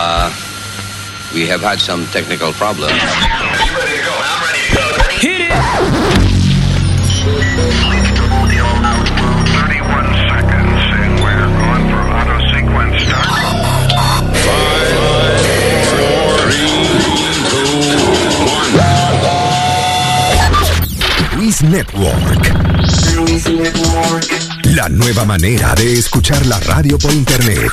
Uh, we have had some technical problems. Hit it! Luis Network. La nueva manera de escuchar la radio por internet.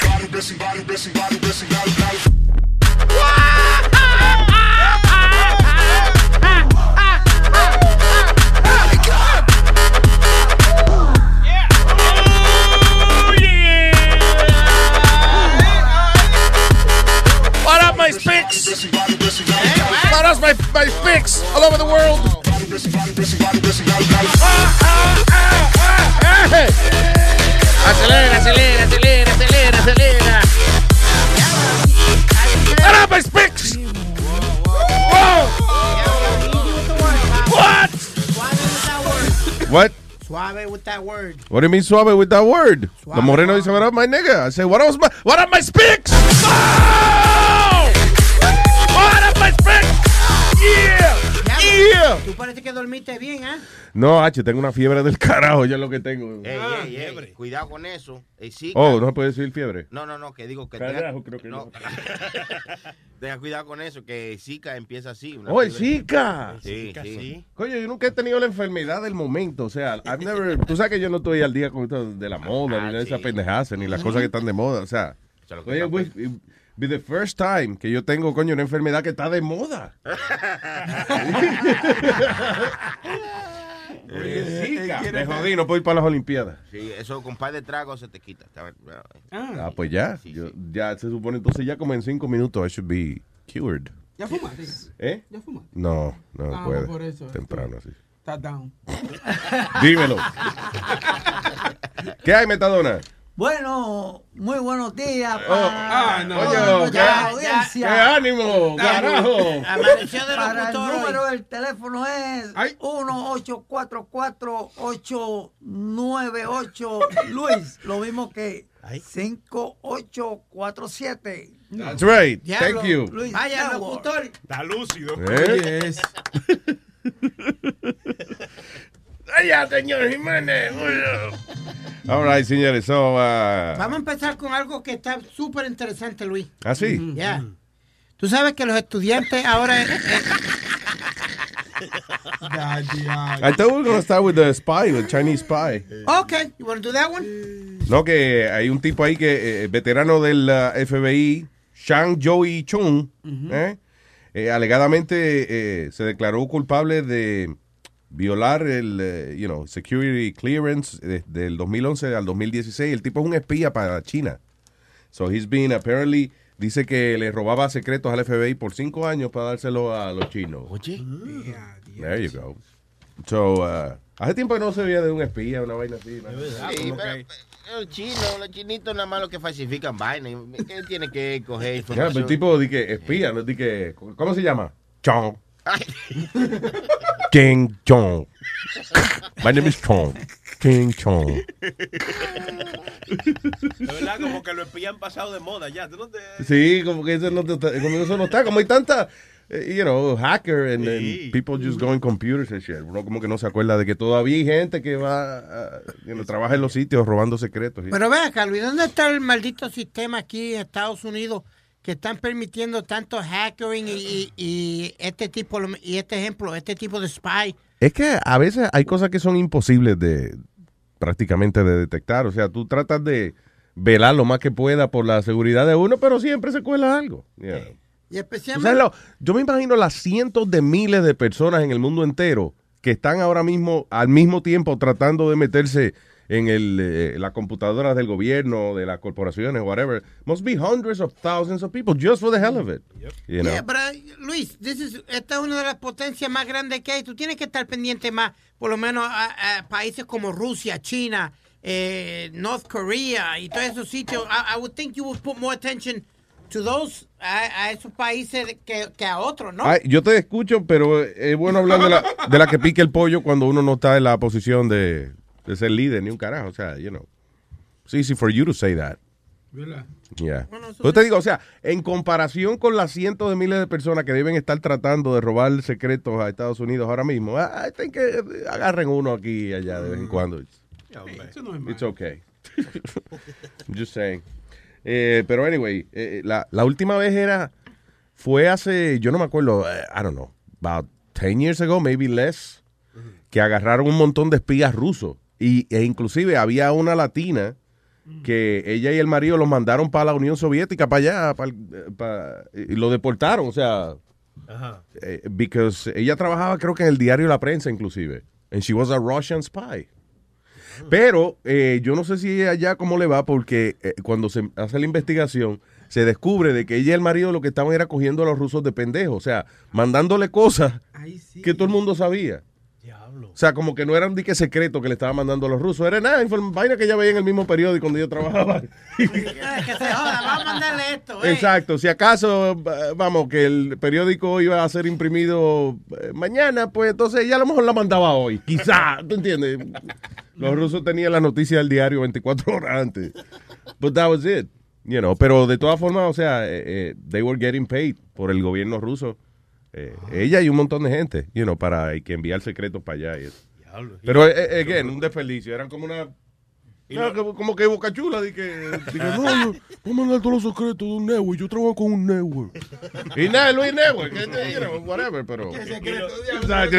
Suave with that word. What do you mean suave with that word? Suave. The moreno dice, what up, my nigga? I say, what up, my, What up, my spicks? Oh! Tú parece que dormiste bien, ¿eh? No, H, tengo una fiebre del carajo, ya es lo que tengo. Ey, ey, ey, cuidado con eso. Zika- Oh, no se puede decir fiebre. No, no, no, que digo que Carajo, tenga, creo que no. tenga cuidado con eso, que Zika empieza así. una Oh, el. Zika. Sí, sí. Coño, yo nunca he tenido la enfermedad del momento. O sea, I've never, tú sabes que yo no estoy al día con esto de la moda, ni Ah, de esa sí. pendejaza, ni las cosas que están de moda. O sea, lo que oye, güey, it be the first time que yo tengo, coño, una enfermedad que está de moda. Oye, Zika. Me jodí, no puedo ir para las Olimpiadas. Sí, eso con par de tragos se te quita. Está- Ah, pues ya. Yo- ya se supone, entonces ya como en cinco minutos I should be cured. ¿Ya fumaste? ¿Eh? ¿Ya fumaste? No, no Ah, puede. por eso, Temprano, sí. Está down. Dímelo. ¿Qué hay, Metadona? Bueno, muy buenos días Oh, para ah, no. Coño, nuestra ¿qué- audiencia. qué ánimo, carajo? Amaneció de Para el hoy. número del teléfono es 1844-898 Luis, lo mismo que 5847. That's right. Diablo, Thank you. Luis Vaya, locutor. Está lúcido. ¿Eh? Allá, señor Jiménez. All right, señores. So, uh, Vamos a empezar con algo que está súper interesante, Luis. ¿Ah, sí? Ya. Tú sabes que los estudiantes ahora... eh, I thought we were going to start with the spy, the Chinese spy. ok, you want to do that one? No, que hay un tipo ahí que, eh, veterano del uh, FBI, Shang Joey Chung, ¿eh? Eh, alegadamente eh, se declaró culpable de violar el, eh, you know, security clearance de- del 2011 al 2016. El tipo es un espía para China. So he's been apparently, dice que le robaba secretos al FBI por cinco años para dárselo a los chinos. Oye, There you go. So, uh, hace tiempo que no se veía de un espía, una vaina así. ¿no? sí, pero, pero los chinos, los chinitos nada más los que falsifican vaina. ¿Qué tiene que coger información? pero el tipo di que espía, no di que. ¿Cómo se llama? Chong. King Chong. My name is Chong. King Chong. De verdad, como que lo espían pasado de moda ya. ¿Tú no te- Sí, como que eso no, está- como eso no está. Como hay tanta, eh, you know, hacker and, and Sí. people just going computers and shit. Uno como que no se acuerda de que todavía hay gente que va, you know, trabaja en los sitios robando secretos. Pero ve acá, Luis, ¿dónde está el maldito sistema aquí en Estados Unidos que están permitiendo tanto hacking y, y- y este tipo, y este ejemplo, este tipo de spy? Es que a veces hay cosas que son imposibles de prácticamente de detectar. O sea, tú tratas de velar lo más que pueda por la seguridad de uno, pero siempre se cuela algo. Y especialmente... sabes lo- yo me imagino las cientos de miles de personas en el mundo entero que están ahora mismo al mismo tiempo tratando de meterse en el, eh, la computadora del gobierno, de las corporaciones, whatever. Must be hundreds of thousands of people just for the hell of it. You know? Yeah, but, uh, Luis, this is- esta es una de las potencias más grandes que hay. Tú tienes que estar pendiente más, por lo menos a, a países como Rusia, China, eh, North Korea y todos esos sitios. I, I would think you would put more attention to those, a, a esos países que, que a otros, ¿no? Ay, yo te escucho, pero es bueno hablar de la, de la que pique el pollo cuando uno no está en la posición de, de ser líder ni un carajo. O sea, you know. It's easy for you to say that. ¿Verdad? Yeah. Bueno, Pues sí. te digo, o sea, en comparación con las cientos de miles de personas que deben estar tratando de robar secretos a Estados Unidos ahora mismo, I think que agarren uno aquí y allá de vez en cuando. It's, Eso no es malo. it's okay. I'm just saying. Eh, pero anyway, eh, la, la última vez era, fue hace, yo no me acuerdo, eh, I don't know, about 10 years ago, maybe less, que agarraron un montón de espías rusos. Y, e inclusive había una latina que ella y el marido los mandaron para la Unión Soviética, para allá, para, eh, para- y lo deportaron, o sea, Ajá. eh, because ella trabajaba creo que en el diario La Prensa inclusive, and she was a Russian spy. Pero eh, yo no sé si allá cómo le va, porque eh, cuando se hace la investigación, se descubre de que ella y el marido lo que estaban era cogiendo a los rusos de pendejos, o sea, mandándole cosas sí. que todo el mundo sabía. O sea, como que no era un dique secreto que le estaba mandando a los rusos, era nada, vaina que ella veía en el mismo periódico donde yo trabajaba. Que se joda, vamos a mandarle esto. eh. Exacto, si acaso, vamos, que el periódico iba a ser imprimido eh, mañana, pues entonces ella a lo mejor la mandaba hoy, quizá, ¿tú entiendes? Los rusos tenían la noticia del diario 24 horas antes. But that was it. You know, pero de todas formas, o sea, eh, eh, they were getting paid por el gobierno ruso. Eh, Ella y un montón de gente, you know, para y que enviar secretos para allá. Y eso. Diablo. Pero, eh, eh, again, un desperdicio. Eran como una... no, como, como que Boca Chula, di que, no, yo voy a mandar todos los secretos de un network, yo trabajo con un network. y nada, Luis Network, que, you know, whatever, pero... Exacto,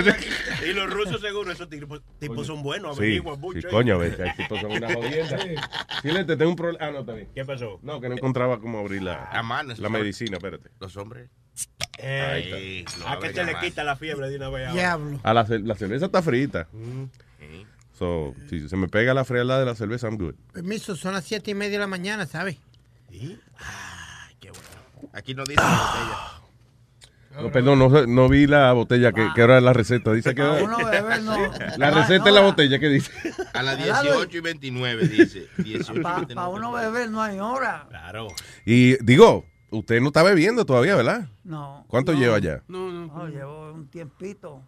Y los rusos seguro, esos tipos, tipos son buenos, Sí, averiguan sí, mucho. ¿eh? coño, ves, hay tipos son una jodienda. Silente, tengo un problema. Ah, no, bien. ¿Qué pasó? No, que no encontraba cómo abrir la, A mano, la medicina, espérate. Los hombres. No, a que venga se le quita la fiebre de una vez. Diablo. Ah, la, ce- la cerveza está frita. Sí. So, si se me pega la frialdad de la cerveza, I'm good. Permiso, son las siete y media de la mañana, ¿sabes? ¿Sí? Aquí no dice la botella. No, perdón, no, vi la botella que, que era la receta. Dice que beber no. la receta es la botella que dice. A las ¿Verdad, 18 y 29 dice. 18 y Para 29. uno beber no hay hora. Claro. Y digo, usted no está bebiendo todavía, ¿verdad? No. ¿Cuánto no, lleva ya? No, no. No, llevo un tiempito.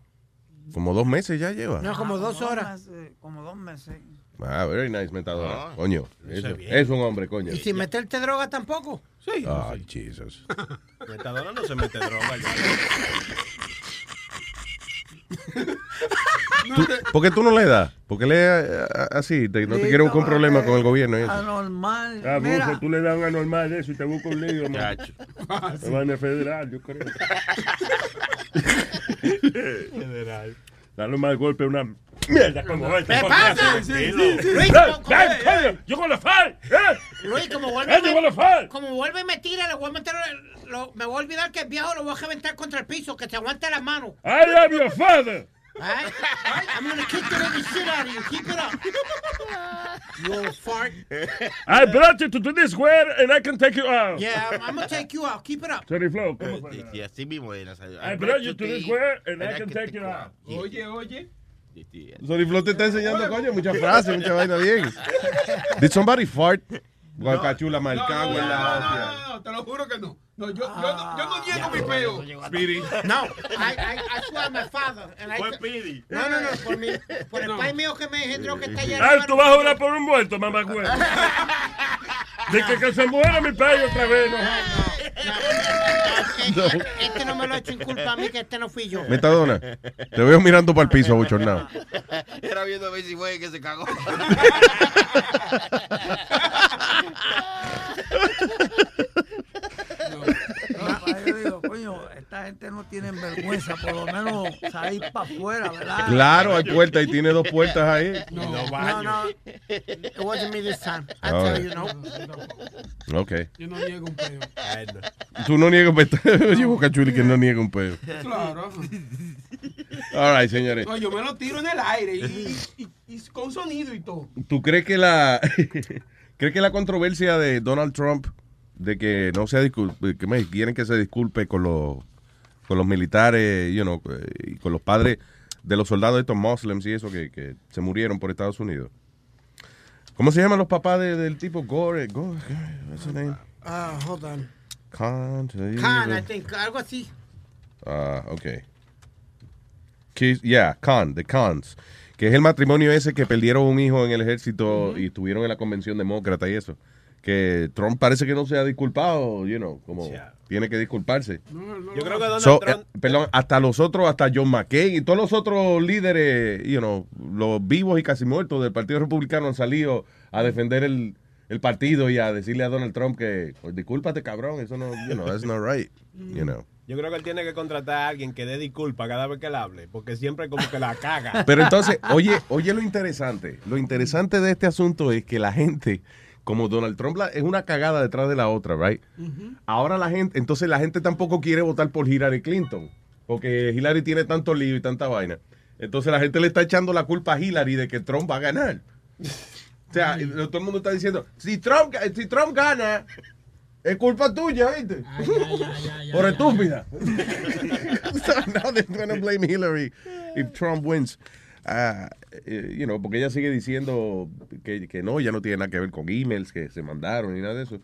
Como dos meses ya lleva. No, como Ah, dos horas. meses, como dos meses. Ah, very nice, metadona. Ah, coño, eso, es un hombre, coño. Y sin meterte droga tampoco. Sí. Ay, Jesus. Metadona no se mete droga. ¿Por qué tú no le das? Porque le eh, así, te- no te quiero buscar un problema con el gobierno. y eso. Anormal. Ah, Mira, Bufo, tú le das un anormal de eso y te busca un lío, man. Chacho. Me van a federal, yo creo. Federal. Dale un mal golpe a una mierda como esta. ¿Qué pasa? Luis. ¡Yo con la FAL! Luis, como ¡Eh, vuelve, como y me tira, le voy a meter, lo- me voy a olvidar que es viejo, lo voy a reventar contra el piso, que se aguante las manos. I am your father! Alright? I'm gonna kick the living shit out of you. Keep it up. You old fart. I brought you to this square and I can take you out. Yeah, I'm, I'm gonna take you out. Keep it up. Sorry, Flo, ¿cómo Sí, fue? sí, así mismo era. I brought you to this square and I can take you out. Oye, oye. Sorry, Flo te está enseñando, coño, muchas frases, mucha vaina bien. Did somebody fart? Guacachula, No, marcado no, en la no, hostia. no, no, te lo juro que no. No, yo, yo, no- yo no niego mi peo. Speedy. No, I, I, I swear on my father. Fue Pidi. no, no, no, por, mi, por el pai mío que me engendró que está allá Ah, arriba. tú vas a jurar por un muerto, mamá güey. De que, que se muera mi payo otra vez, no. Este, este no me lo ha hecho en culpa a mí, que este no fui yo. Metadona, te veo mirando para el piso, bochornado. Era viendo a ver si fue que se cagó. no, pa, yo digo, coño, esta gente no tiene vergüenza, por lo menos salir para afuera, ¿verdad? Claro, hay puertas y tiene dos puertas ahí. No, baños. no, it wasn't me this time. I All tell right. you, no. Ok. Yo no niego un no. Tú no niegas, oye, Bocachuli, que no niega un pedo. Claro. All right, señores. No, yo me lo tiro en el aire y, y- y con sonido y todo. ¿Tú crees que la crees que la controversia de Donald Trump de que no se disculpe, que me quieren que se disculpe con los con los militares, you know, y con los padres de los soldados estos muslims y eso que, que se murieron por Estados Unidos? ¿Cómo se llaman los papás de- del tipo Gore? Gore what's his name? Ah, hold on. Khan. Khan, I think, algo así. Ah, ok. Que- Yeah, Khan, the Khans. Que es el matrimonio ese que perdieron un hijo en el ejército y estuvieron en la convención demócrata y eso. Que Trump parece que no se ha disculpado, you know, como tiene que disculparse. Yo creo que Donald So, Trump. eh, perdón, hasta los otros, hasta John McCain y todos los otros líderes, you know, los vivos y casi muertos del Partido Republicano han salido a defender el, el partido y a decirle a Donald Trump que, pues, discúlpate, cabrón, eso no, you know, that's not right, you know. Yo creo que él tiene que contratar a alguien que dé disculpa cada vez que él hable, porque siempre como que la caga. Pero entonces, oye, oye lo interesante. Lo interesante de este asunto es que la gente, como Donald Trump es una cagada detrás de la otra, right? Ahora la gente, entonces la gente tampoco quiere votar por Hillary Clinton, porque Hillary tiene tanto lío y tanta vaina. Entonces la gente le está echando la culpa a Hillary de que Trump va a ganar. O sea, todo el mundo está diciendo, si Trump, si Trump gana, es culpa tuya, ¿viste? Por estúpida. so now they're gonna blame Hillary if Trump wins. Ah, eh, you know, porque ella sigue diciendo que, que no, ya no tiene nada que ver con emails que se mandaron ni nada de eso.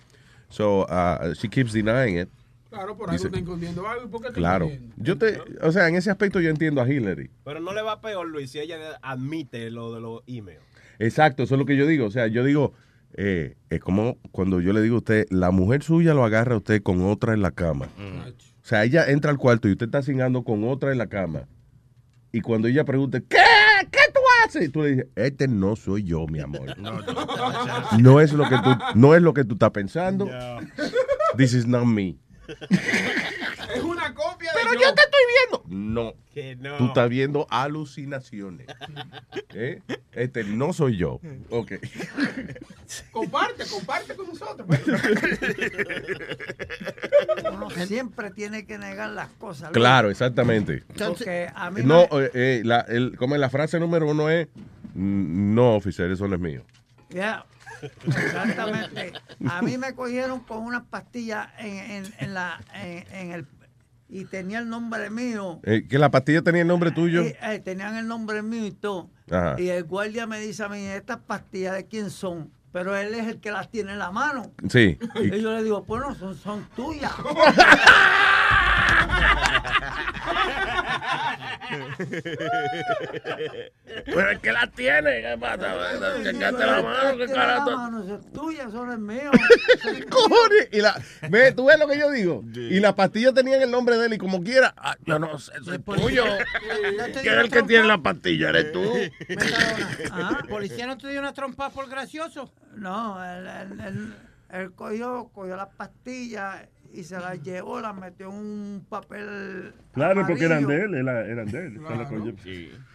So, ah, she keeps denying it. Claro, por algo está escondiendo algo. ¿Por qué está Claro. Yo te, o sea, en ese aspecto yo entiendo a Hillary. Pero no le va peor, Luis, si ella admite lo de los emails. Exacto, eso es lo que yo digo. O sea, yo digo, eh, es como cuando yo le digo a usted, la mujer suya lo agarra a usted con otra en la cama. O sea, ella entra al cuarto y usted está cingando con otra en la cama. Y cuando ella pregunta, ¿qué? ¿Qué tú haces? Tú le dices, este no soy yo, mi amor. No es lo que tú, no es lo que tú estás pensando. This is not me. Es una de Pero yo te estoy viendo. No. Que no. Tú estás viendo alucinaciones. ¿Eh? Este no soy yo. Ok. Comparte, comparte con nosotros. Uno siempre tiene que negar las cosas. Claro, exactamente. Porque a mí No, me- eh, eh, la, el, como la frase número uno es, "Mm, no, oficial, eso no es mío. Ya, exactamente. A mí me cogieron con unas pastillas en, en, en la, en, en el... Y tenía el nombre mío. Eh, que la pastilla tenía el nombre tuyo. Y, eh, tenían el nombre mío y todo. Ajá. Y el guardia me dice a mí, ¿estas pastillas de quién son? Pero él es el que las tiene en la mano. Sí. Y yo le digo, pues no, son, son tuyas. Pero es que la tiene, ¿qué pasa? Checate la mano, qué carajo. la mano, eso es tuya, eso no es mío. Cojones. Y la, ve, tú ves lo que yo digo. Y la pastilla tenía el nombre de él y como quiera, ah, yo no sé, eso es tuyo. ¿No te ¿Quién es el que tiene trompa? la pastilla? ¿Eres tú? Ah, ¿Policía no te dio una trompa por gracioso? No, él, él- él- él cogió, cogió las pastillas y se las llevó, las metió en un papel. Claro, porque eran de él, era- eran de él. La cogió-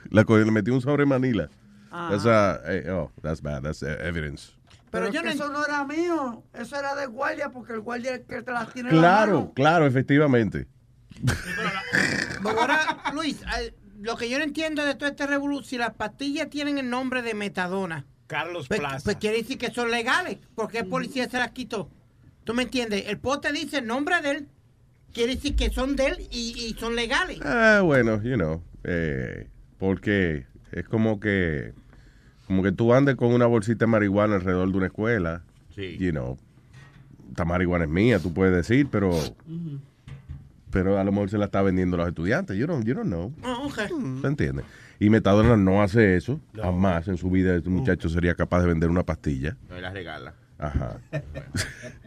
La cogió, le metió un sobre Manila. Ajá. That's, eh, oh, that's bad, that's uh, evidence. Pero, Pero es yo que no eso no era mío, eso era del guardia, porque el guardia es el que te las tiene en la Claro, mano. claro, efectivamente. Pero ahora, Luis, lo que yo no entiendo de todo este revolución, si las pastillas tienen el nombre de metadona, Carlos pues, Plaza. pues quiere decir que son legales. ¿Por qué el policía se las quitó? ¿Tú me entiendes? El pote dice el nombre de él, quiere decir que son de él y, y son legales. Ah, bueno, you know, eh, porque es como que como que tú andes con una bolsita de marihuana alrededor de una escuela. Sí. You know, esta marihuana es mía, tú puedes decir, pero pero a lo mejor se la está vendiendo a los estudiantes. You don't, you don't know. Ah, ok. ¿Se entiende? Y Metadona no hace eso. Jamás en su vida este muchacho sería capaz de vender una pastilla. No la regala. Ajá.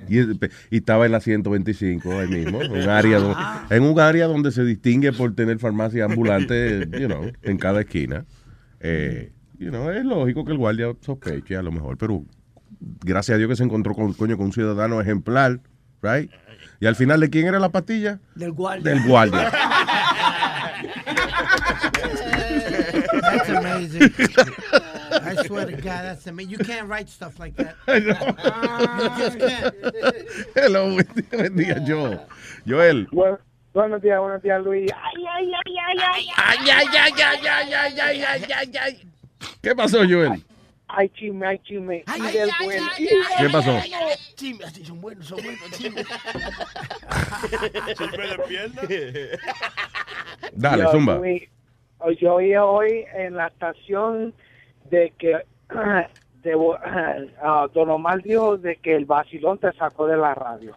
y, y estaba en la 125 ahí mismo, en un área donde, en un área donde se distingue por tener farmacia ambulante, you know, en cada esquina. Eh, you know, es lógico que el guardia sospeche a lo mejor, pero gracias a Dios que se encontró con coño con un ciudadano ejemplar, right? Y al final de quién era la pastilla? Del guardia. Del guardia. That's amazing. I swear to God, that's amazing. You can't write stuff like that. You just can't. Hello, buen día, Joel. Joel. buenos días, buenos días, Luis. Ay, ay, ay, ay, ay. Ay, ay, ay, ay, ay, ay, ay, ay, ay, ay. ¿Qué pasó, Joel? Ay, chisme, ay, chisme. Ay, ay, ay, ay, ¿Qué pasó? ay, ay, ay. Chisme, así son buenos, son buenos, chisme. Chisme de pierna. Dale, Yo zumba. fui- Yo oí hoy en la estación de que te vo- ah, Don Omar dijo de que el vacilón te sacó de la radio.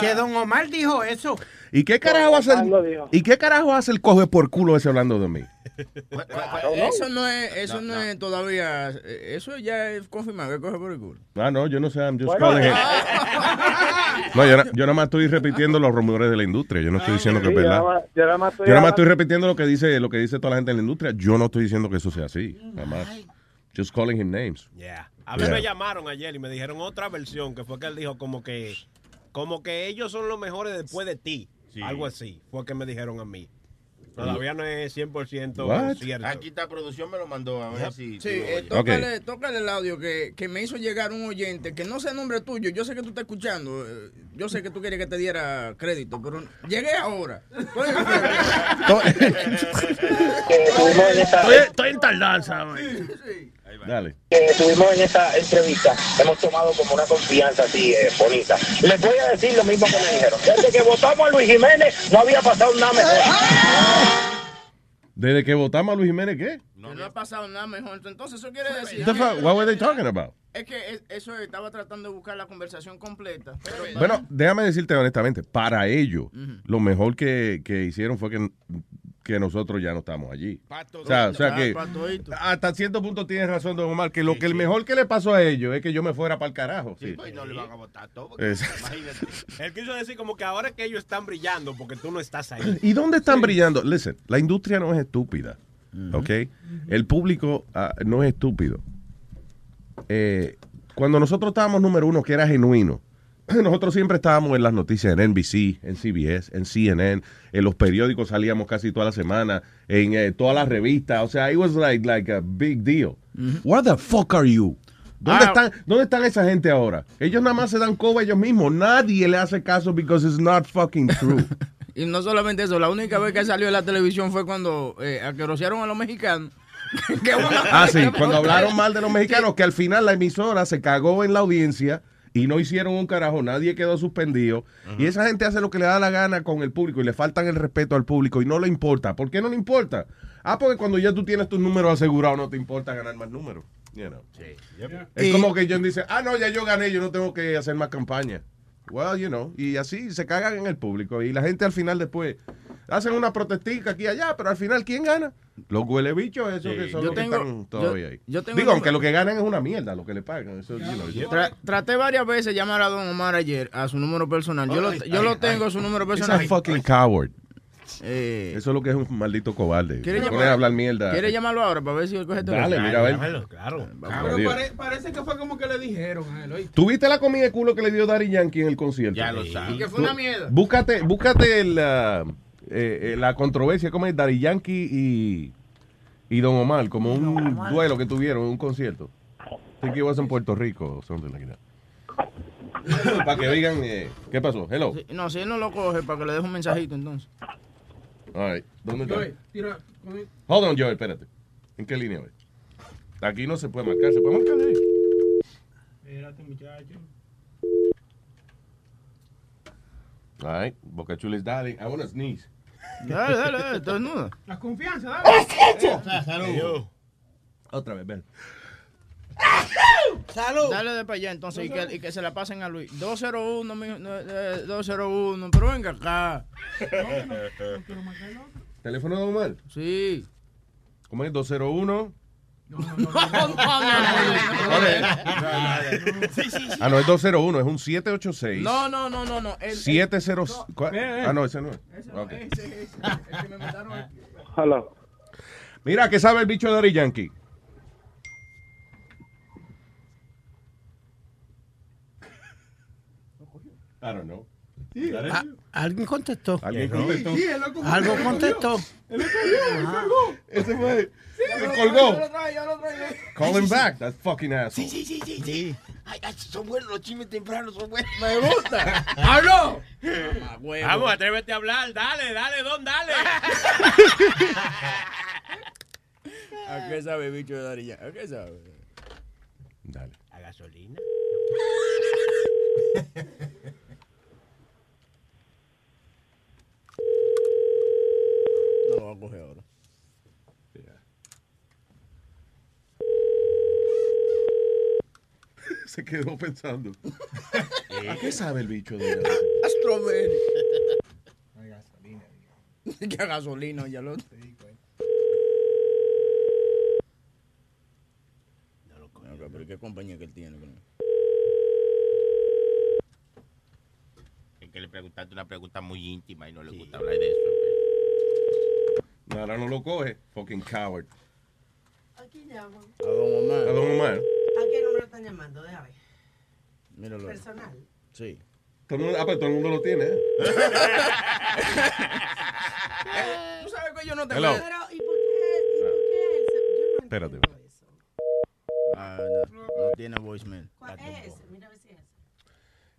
Que Don Omar dijo eso. ¿Y qué carajo hace el. ¿Y qué carajo hace el coge por culo ese hablando de mí? Eso no es, eso no, es todavía, eh, eso ya es confirmado que coge por el culo. Ah, no, yo no sé, I'm just Bueno, calling it. eh, No, yo, na- yo nada más estoy repitiendo los rumores de la industria. Yo no estoy diciendo que es yo verdad. nada más- yo nada más estoy Yo nada más estoy repitiendo lo que dice lo que dice toda la gente en la industria. Yo no estoy diciendo que eso sea así. Nada más. Just calling him names. Yeah. A mí Yeah. me llamaron ayer y me dijeron otra versión, que fue que él dijo como que como que ellos son los mejores después de ti. Algo así. Fue que me dijeron a mí. Todavía no es 100% What? cierto. Aquí está producción, me lo mandó a ver si. Sí, eh, tócale, tócale el audio que, que me hizo llegar un oyente, que no sé el nombre tuyo, yo sé que tú estás escuchando, eh, yo sé que tú querías que te diera crédito, pero llegué ahora. Estoy Estoy, estoy en tardanza, güey. Dale. que estuvimos en esta entrevista, hemos tomado como una confianza así eh, bonita. Les voy a decir lo mismo que me dijeron. Desde que votamos a Luis Jiménez, no había pasado nada mejor. Desde que votamos a Luis Jiménez, ¿qué? no, no ha pasado nada mejor. Entonces, eso quiere decir. What were they talking about? Es que es- eso estaba tratando de buscar la conversación completa. pero- Bueno, déjame decirte honestamente, para ellos, lo mejor que, que hicieron fue que, que nosotros ya no estamos allí. O sea, o sea que hasta cierto punto tienes razón, don Omar, que lo que el mejor que le pasó a ellos es que yo me fuera para el carajo. sí. Pues no le van a votar todo. imagínate. Él quiso decir como que ahora que ellos están brillando porque tú no estás ahí. ¿Y dónde están brillando? Listen, la industria no es estúpida, ¿ok? El público ah, no es estúpido. Eh, cuando nosotros estábamos número uno, que era genuino, nosotros siempre estábamos en las noticias en NBC, en CBS, en CNN, en los periódicos salíamos casi toda la semana, en eh, todas las revistas, o sea, it was like, like a big deal. Where the fuck are you? ¿Dónde, Ah. están, ¿Dónde están esa gente ahora? Ellos nada más se dan coba ellos mismos. Nadie le hace caso because it's not fucking true. Y no solamente eso, la única vez que salió en la televisión fue cuando eh, aquerosearon a los mexicanos. Ah, sí, cuando hablaron mal de los mexicanos, que al final la emisora se cagó en la audiencia y no hicieron un carajo, nadie quedó suspendido. Y esa gente hace lo que le da la gana con el público y le faltan el respeto al público y no le importa. ¿Por qué no le importa? Ah, porque cuando ya tú tienes tus números asegurados no te importa ganar más números. You know. Es Y- como que John dice, ah, no, ya yo gané, yo no tengo que hacer más campaña. Well, you know, y así se cagan en el público. Y la gente al final después hacen una protestica aquí y allá, pero al final, ¿quién gana? Los huele bichos, esos que son Yo los que están todavía yo- ahí. yo tengo Digo, aunque lo que ganan es una mierda, lo que le pagan. Eso, you know, yo- Tra- traté varias veces de llamar a Don Omar ayer a su número personal. Yo lo, yo lo tengo, su número personal. fucking coward. Eh, Eso es lo que es un maldito cobarde. ¿Quiere llamar- a hablar mierda. ¿Quiere llamarlo ahora para ver si él coge el Dale, mira, a ver. Llámalo, claro. Pero pare- parece que fue como que le dijeron a él, oye. ¿Tuviste la comida de culo que le dio Daddy Yankee en el concierto? Ya lo sabes. Y que fue una mierda. Búscate, búscate el, eh, eh, la controversia, como es Daddy Yankee y, y Don Omar, como un duelo que tuvieron, un concierto. Think it was en Puerto Rico o something like that. Para que digan, eh, ¿qué pasó? Hello. Sí, No, si él no lo coge, para que le deje un mensajito entonces. All right. ¿Dónde está? Oye, tira. con- Hold on, Joel, espérate. ¿En qué línea voy? Aquí no se puede marcar, se puede marcar ahí. Espérate, muchacho. All right. Boca darling. I want to sneeze. Dale, dale, dale, estás desnuda. La confianza, dale. Yo. Otra vez, ven. Salud. Dale de para allá entonces y que, y que se la pasen a Luis. 201, mi- eh, 201, pero venga acá. ¿Teléfono de Omar? Sí. ¿Cómo es? 201. No, no, no, no, no. Ah, no, es 201, es un 786. No, no, no, no, no. El, 70. ¿cuál? Eh, eh. Ah, no, ese no es. Ese no, Ok. ese, ese, el que me mandaron aquí. Hello. Mira, ¿qué sabe el bicho de Daddy Yankee? I don't know. Ah, Alguien contestó. Alguien contestó. Sí, cogió, Algo contestó. cogió. Él lo cogió, colgó. Ese fue. Se colgó. Call him back, that fucking asshole. Sí, sí, sí, sí. Ay, ay, son buenos los chismes tempranos, son buenos. Me gusta. ¡Hablo! Vamos, atrévete a hablar. Dale, dale, don, dale. ¿A qué sabe bicho de Darilla? ¿A qué sabe? Dale. A gasolina. Lo coger ahora. Se quedó pensando. ¿A qué sabe el bicho de A strawberry. Que a gasolina, ya lo. Ok, pero ¿qué compañía que él tiene? Es que le preguntaste una pregunta muy íntima y no le gusta hablar de eso. Ahora no lo coge. Fucking coward. ¿A quién llaman? A don Omar. A don Omar. ¿A qué número están llamando? Déjame. Míralo. Personal. Sí. Todo el mundo, ah, pero todo el mundo lo tiene, ¿eh? Tú sabes que yo no te Hello. Pero, ¿y por qué? ¿Y por qué él se- Yo no Espérate. Ah, no, no tiene voicemail. ¿Cuál es ese? Mira a ver si es ese.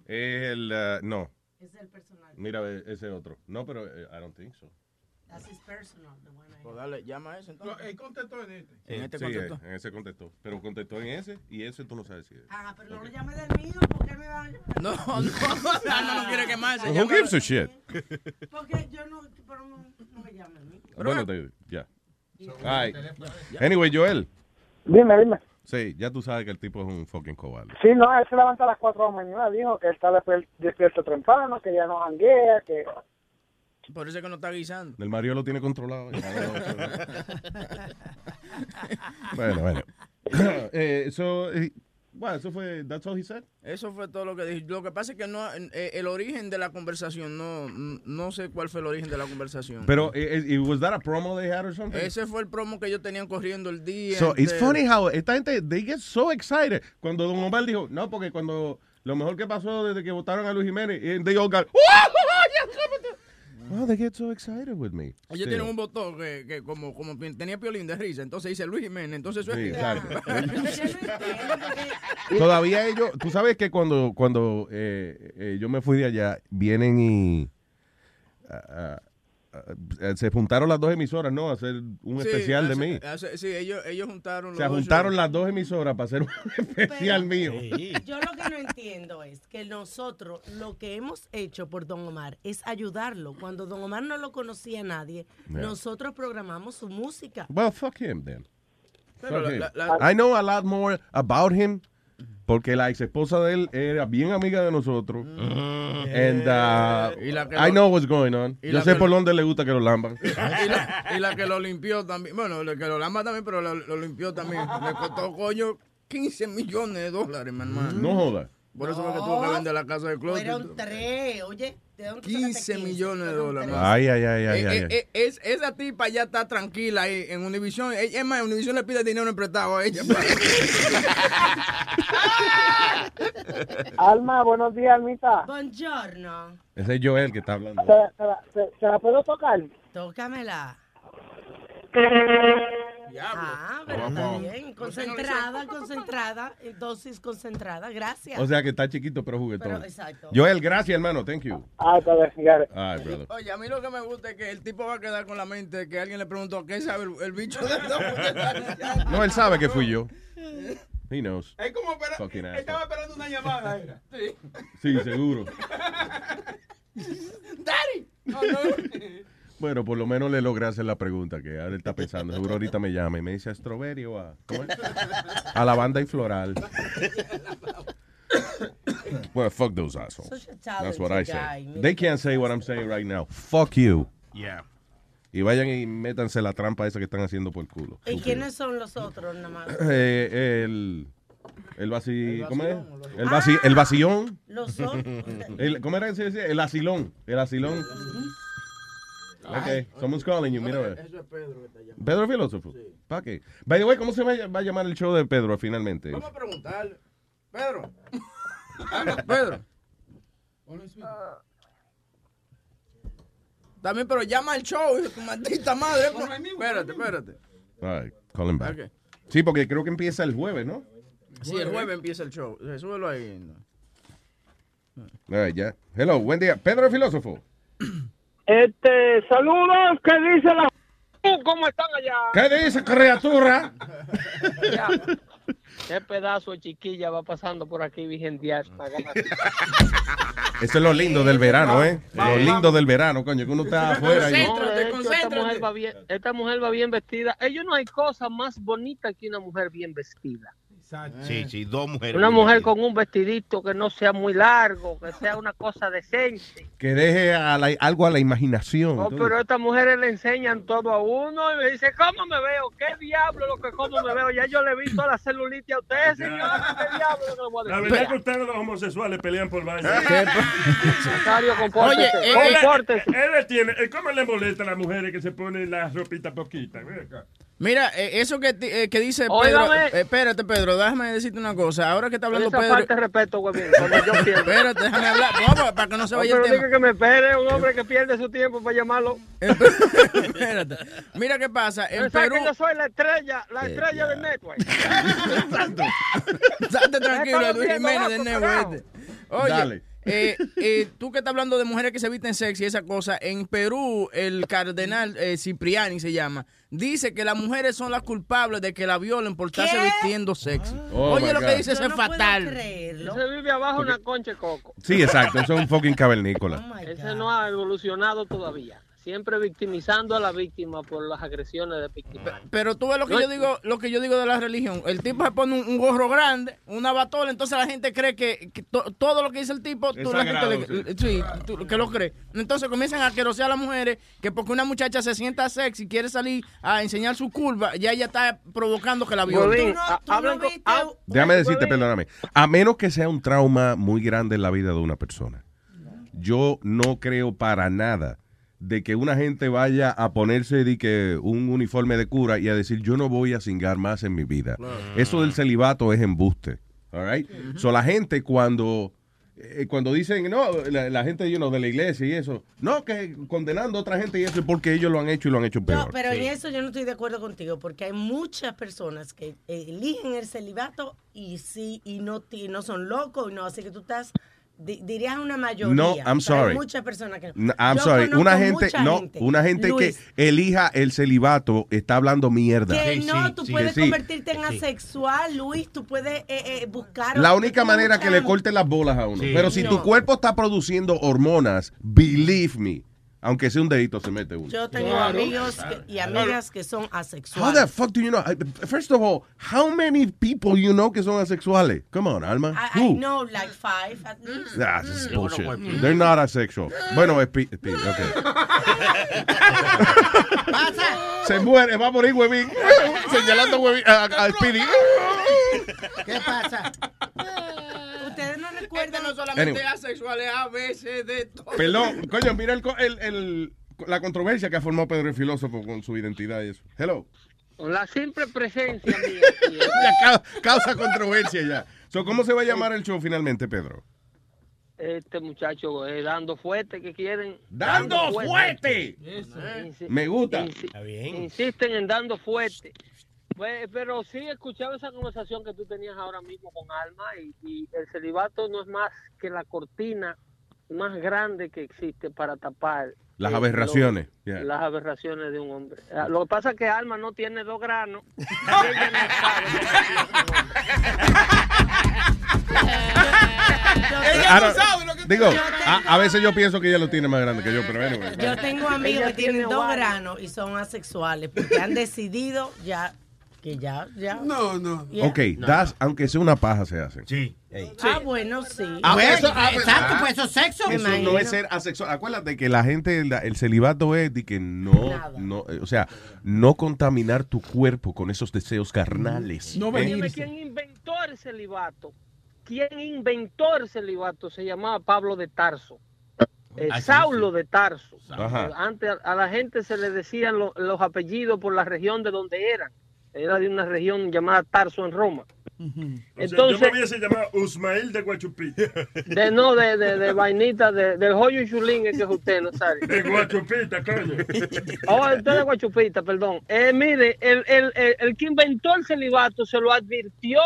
Es el, uh, no. Ese es el personal. Mira, ve, ese otro. No, pero eh, I don't think so. That's his personal, the one I Pues dale, llama a ese entonces. Él contestó en este. En este sí, contestó. eh, en ese contestó. Pero contestó en ese y ese tú no sabes si es. Ah, pero no lo llame del mío, ¿por qué me van a llamar? No, no, Alma no quiere quemarse. Who gives a shit? Porque yo no, pero no, no me llame a mí. Bueno, te- ya. Ay. Anyway, Joel. Dime, dime. Sí, ya tú sabes que el tipo es un fucking cobarde. Sí, no, él se levanta a las 4 de la mañana, dijo que él está despierto temprano, que ya no janguea, que... Por eso es que no está guisando. El Mario lo tiene controlado. bueno, bueno. eh, so, eh, bueno, eso fue, that's all he said. Eso fue todo lo que dije. Lo que pasa es que no, eh, el origen de la conversación, no, no sé cuál fue el origen de la conversación. Pero, eh, eh, was that a promo they had or something? Ese fue el promo que ellos tenían corriendo el día. So, it's funny how esta gente, they get so excited. Cuando Don Omar dijo, no, porque cuando lo mejor que pasó desde que votaron a Luis Jiménez, they all got, oh, they get so excited with me. Ellos tienen un botón que, que como, como tenía piolín de risa, entonces dice Luis Jiménez, entonces eso Sí, es... Todavía ellos, tú sabes que cuando, cuando eh, eh, yo me fui de allá, vienen y ah, se juntaron las dos emisoras, ¿no? A hacer un Sí, especial de hace- mí. hace- sí, ellos, ellos juntaron Se los dos juntaron shows. las dos emisoras para hacer un especial mío. Yo lo que no entiendo es que nosotros lo que hemos hecho por Don Omar es ayudarlo. Cuando Don Omar no lo conocía nadie, Yeah. nosotros programamos su música. Well, fuck him then. Pero Fuck la- him. la- la- I know a lot more about him porque la ex esposa de él era bien amiga de nosotros. And uh, Y la que I lo- know what's going on. Yo sé por lo- dónde le gusta que lo lamban. Y la, y la que lo limpió también. Bueno, la que lo lamba también, pero lo, lo limpió también. Le costó, coño, 15 millones de dólares, mi hermano. No joda. Por eso fue que tuvo que vender la casa de closet. Fueron tres, oye. ¿De dónde tú 15 sacaste millones de dólares. Ay, ay, ay, ay, Eh, ay, eh, ay. eh, es, esa tipa ya está tranquila ahí en Univision. Es más, Univision le pide dinero prestado a ella. Alma, buenos días, Almita. Buongiorno. Ese es Joel que está hablando. ¿Se, se la- se- se la puedo tocar? Tócamela. Ah, pero está bien. Concentrada, concentrada. en Dosis concentrada. Gracias. O sea que está chiquito pero juguetón. Pero, exacto. Joel, gracias, hermano. Thank you. Ay, brother. Oye, a mí lo que me gusta es que el tipo va a quedar con la mente que alguien le preguntó qué sabe el, el bicho de la No, él sabe que fui yo. He knows. Es como espera- estaba esperando una llamada. Era. Sí. Sí, seguro. Daddy. Oh, no. Bueno, por lo menos le logré hacer la pregunta que ahora él está pensando. Seguro ahorita me llama y me dice a Strawberry o a, ¿cómo es? a la banda y floral. well, fuck those assholes. That's what I say. They can't say what I'm saying right now. Fuck you. Yeah. Y vayan y métanse la trampa esa que están haciendo por el culo. ¿Y quiénes son los otros nada más? Eh, el el vaci, El ¿cómo es? o lo- El vaci, el vacillón. Los otros. El, ¿Cómo era que se decía? El asilón. El asilón. Ok, someone's calling you, mira a ver. Eso es Pedro que está llamando. Pedro Filósofo. ¿Para qué? By the way, ¿cómo se va a va a llamar el show de Pedro finalmente? Vamos a preguntarle. Pedro. Pedro. También, pero llama al show, hijo tu maldita madre. Espérate, espérate. All right, call him back. Ok. Sí, porque creo que empieza el jueves, ¿no? Sí, el jueves empieza el show. Eh, Súbelo ahí. All right, ya. Hello, buen día. Pedro Filósofo. Este, saludos, ¿qué dice la... ¿Cómo están allá? ¿Qué dice, criatura? Qué pedazo de chiquilla va pasando por aquí vigentear. Eso es lo lindo del verano, ¿eh? Lo lindo del verano, coño, que uno está afuera. y- No, de hecho, esta, mujer va bien, esta mujer va bien vestida. Ellos no hay cosa más bonita que una mujer bien vestida. Sí, sí, dos mujeres. Una mujer con un vestidito que no sea muy largo, que sea una cosa decente. Que deje a la- algo a la imaginación. Oh, tú. pero estas mujeres le enseñan todo a uno y me dice, ¿cómo me veo? ¿Qué diablo lo que cómo me veo? Ya yo le vi toda la celulitis a usted, señor. ¿Qué diablo lo que le voy a La decir? verdad que ustedes los homosexuales pelean por vaina. Nazario, compórtese, Oye, compórtese. él, él- él tiene, eh, ¿cómo le molesta a las mujeres que se ponen las ropitas poquitas? Mira, eh, eso que, eh, que dice Pedro. Óigame. eh, espérate, Pedro, déjame decirte una cosa. Ahora que está hablando Esa Pedro. de respeto, güey, yo. Espérate, déjame hablar. No, para- para que no se vaya el pero tema. diga que me espere, un hombre que pierde su tiempo para llamarlo. Espérate. Mira qué pasa. En Perú. que yo soy la estrella, la estrella del network. Estate tranquilo, Luis Jiménez de abajo, Network. Oye, Dale. Eh, eh, tú que estás hablando de mujeres que se visten sexy y esa cosa, en Perú el cardenal eh, Cipriani se llama, dice que las mujeres son las culpables de que la violen por estarse vistiendo sexy. Oh, Oye lo que dice, eso es no puedo fatal. Se vive abajo una concha de coco. Sí, exacto. Eso es un fucking cavernícola. Ese no ha evolucionado todavía. Siempre victimizando a la víctima por las agresiones de víctima. Pero tú ves lo que No, yo digo, lo que yo digo de la religión. El tipo se pone un, un gorro grande, una batola, entonces la gente cree que, que to- todo lo que dice el tipo, tú, la sagrado, gente le- sí, tú- que lo cree. Entonces comienzan a querosear a las mujeres que porque una muchacha se sienta sexy, quiere salir a enseñar su curva, ya ella está provocando que la violen. A- Déjame decirte, perdóname. A menos que sea un trauma muy grande en la vida de una persona. Yo no creo para nada de que una gente vaya a ponerse de que un uniforme de cura y a decir yo no voy a cingar más en mi vida. Eso del celibato es embuste. All right? So la gente cuando eh, cuando dicen no la, la gente you know, de la iglesia y eso, no que condenando a otra gente y eso es porque ellos lo han hecho y lo han hecho No, peor. pero en eso yo no estoy de acuerdo contigo, porque hay muchas personas que eligen el celibato y sí, y no, ti- no son locos, y no, así que tú estás, dirías una mayoría. No, I'm sorry. Hay muchas personas que No, I'm Yo sorry. Una gente, no, gente, una gente Luis, que elija el celibato está hablando mierda. Que no, tú puedes sí. convertirte en asexual, Luis, tú puedes eh, eh, buscar... La única manera que le corten las bolas a uno. Sí. Pero si No. tu cuerpo está produciendo hormonas, believe me, aunque sea un dedito se mete uno. Yo tengo Claro. amigos que- y amigas que son How asexuales. the fuck do you know? First of all, how many people you know que son asexuales? Come on, Alma. I, I know like five at least. Ah, this is bullshit. They're not asexual. Bueno, es pi- pi- okay. Se muere, va a morir Huevín. Señalando a, Huevín, a, a Speedy. ¿Qué pasa? No Este no solamente Anyway. es asexual, es a veces de todo. Perdón, coño, mira el, co- el- el- la controversia que ha formado Pedro el filósofo con su identidad y eso. Hello. Con la simple presencia mía. Ya ca- causa controversia ya. So, ¿Cómo se va a llamar el show finalmente, Pedro? Este muchacho eh, dando fuerte que quieren. ¡Dando fuerte! Insi- Me gusta. insi- Insisten en dando fuerte. Pues, pero sí he escuchado esa conversación que tú tenías ahora mismo con Alma y, y el celibato no es más que la cortina más grande que existe para tapar Las eh, aberraciones, lo- yeah. las aberraciones de un hombre. Ah, Lo que pasa es que Alma no tiene dos granos. y ella no sabe lo que I don't- Digo, a, a veces yo pienso que ella lo tiene más grande que yo, pero. Yo tengo amigos que tienen tiene dos granos y son asexuales porque han decidido ya que ya, ya. No, no. Ok, das, aunque sea una paja se hacen. Sí. Ah, bueno, sí. Ah, Bueno, eso- ah, exacto, ah, pues eso es sexo. Me Eso no es ser asexual. Acuérdate que la gente, la- el celibato es de que no, no, eh, o sea, no contaminar tu cuerpo con esos deseos carnales. No ¿eh? ¿Quién inventó el celibato? ¿Quién inventó el celibato? Se llamaba Pablo de Tarso. Eh, Ah, sí, Saulo de Tarso. Ajá. Eh, Antes a- a la gente se le decían lo- los apellidos por la región de donde eran. Era de una región llamada Tarso en Roma. O sea, yo Entonces, me hubiese llamado Usmael de Guachupí. de no de, de, de vainita, de, del joyo y chulín es que es usted, no sabe. De Guachupita, coño. Oh, usted de Guachupita, perdón. Eh, mire, el, el, el, el que inventó el celibato se lo advirtió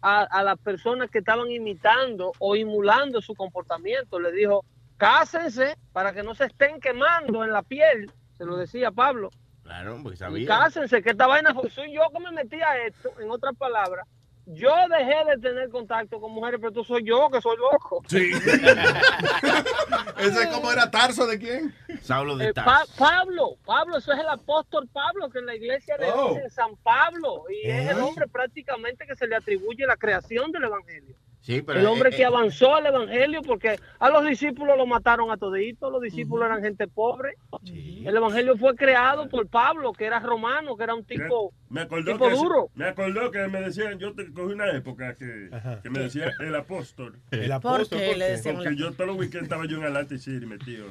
a, a las personas que estaban imitando o emulando su comportamiento. Le dijo, cásense para que no se estén quemando en la piel. Se lo decía Pablo. Claro, porque Y sabía. cásense, que esta vaina fue- soy yo que me metí a esto. En otras palabras, yo dejé de tener contacto con mujeres, pero tú soy yo que soy loco. Sí. ¿Ese cómo era Tarso de quién? Saulo Eh, Pa- Pablo, Pablo, eso es el apóstol Pablo, que en la iglesia le Oh. dicen San Pablo, y es el ¿Eh? hombre prácticamente que se le atribuye la creación del evangelio. Sí, pero el hombre eh, que eh, avanzó al evangelio, porque a los discípulos lo mataron a toditos, los discípulos eran gente pobre. El evangelio fue creado por Pablo, que era romano, que era un tipo, Me acordó, tipo que, duro. me acordó que me decían, yo te cogí una época que, que me decían el apóstol. El apóstol, qué ¿por le qué? decían Porque el yo todos los weekends estaba yo en Atlantic City metido.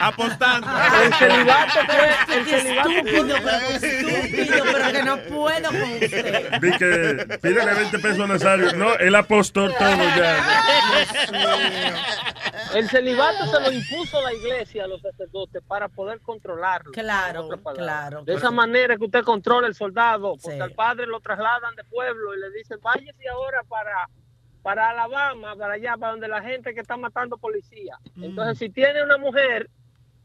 Apostando. El celibato fue, el celibato estúpido, fue- pero estúpido, pero que no puedo con usted. Vi que pídele 20 pesos a Nazario. No, el apóstol todo ya. El celibato se lo impuso la iglesia a los sacerdotes para poder controlarlo. Claro, claro. De esa manera que usted controla el soldado, porque Sí. al padre lo trasladan de pueblo y le dicen, váyase ahora para, para Alabama, para allá, para donde la gente que está matando policía. Mm. Entonces, si tiene una mujer,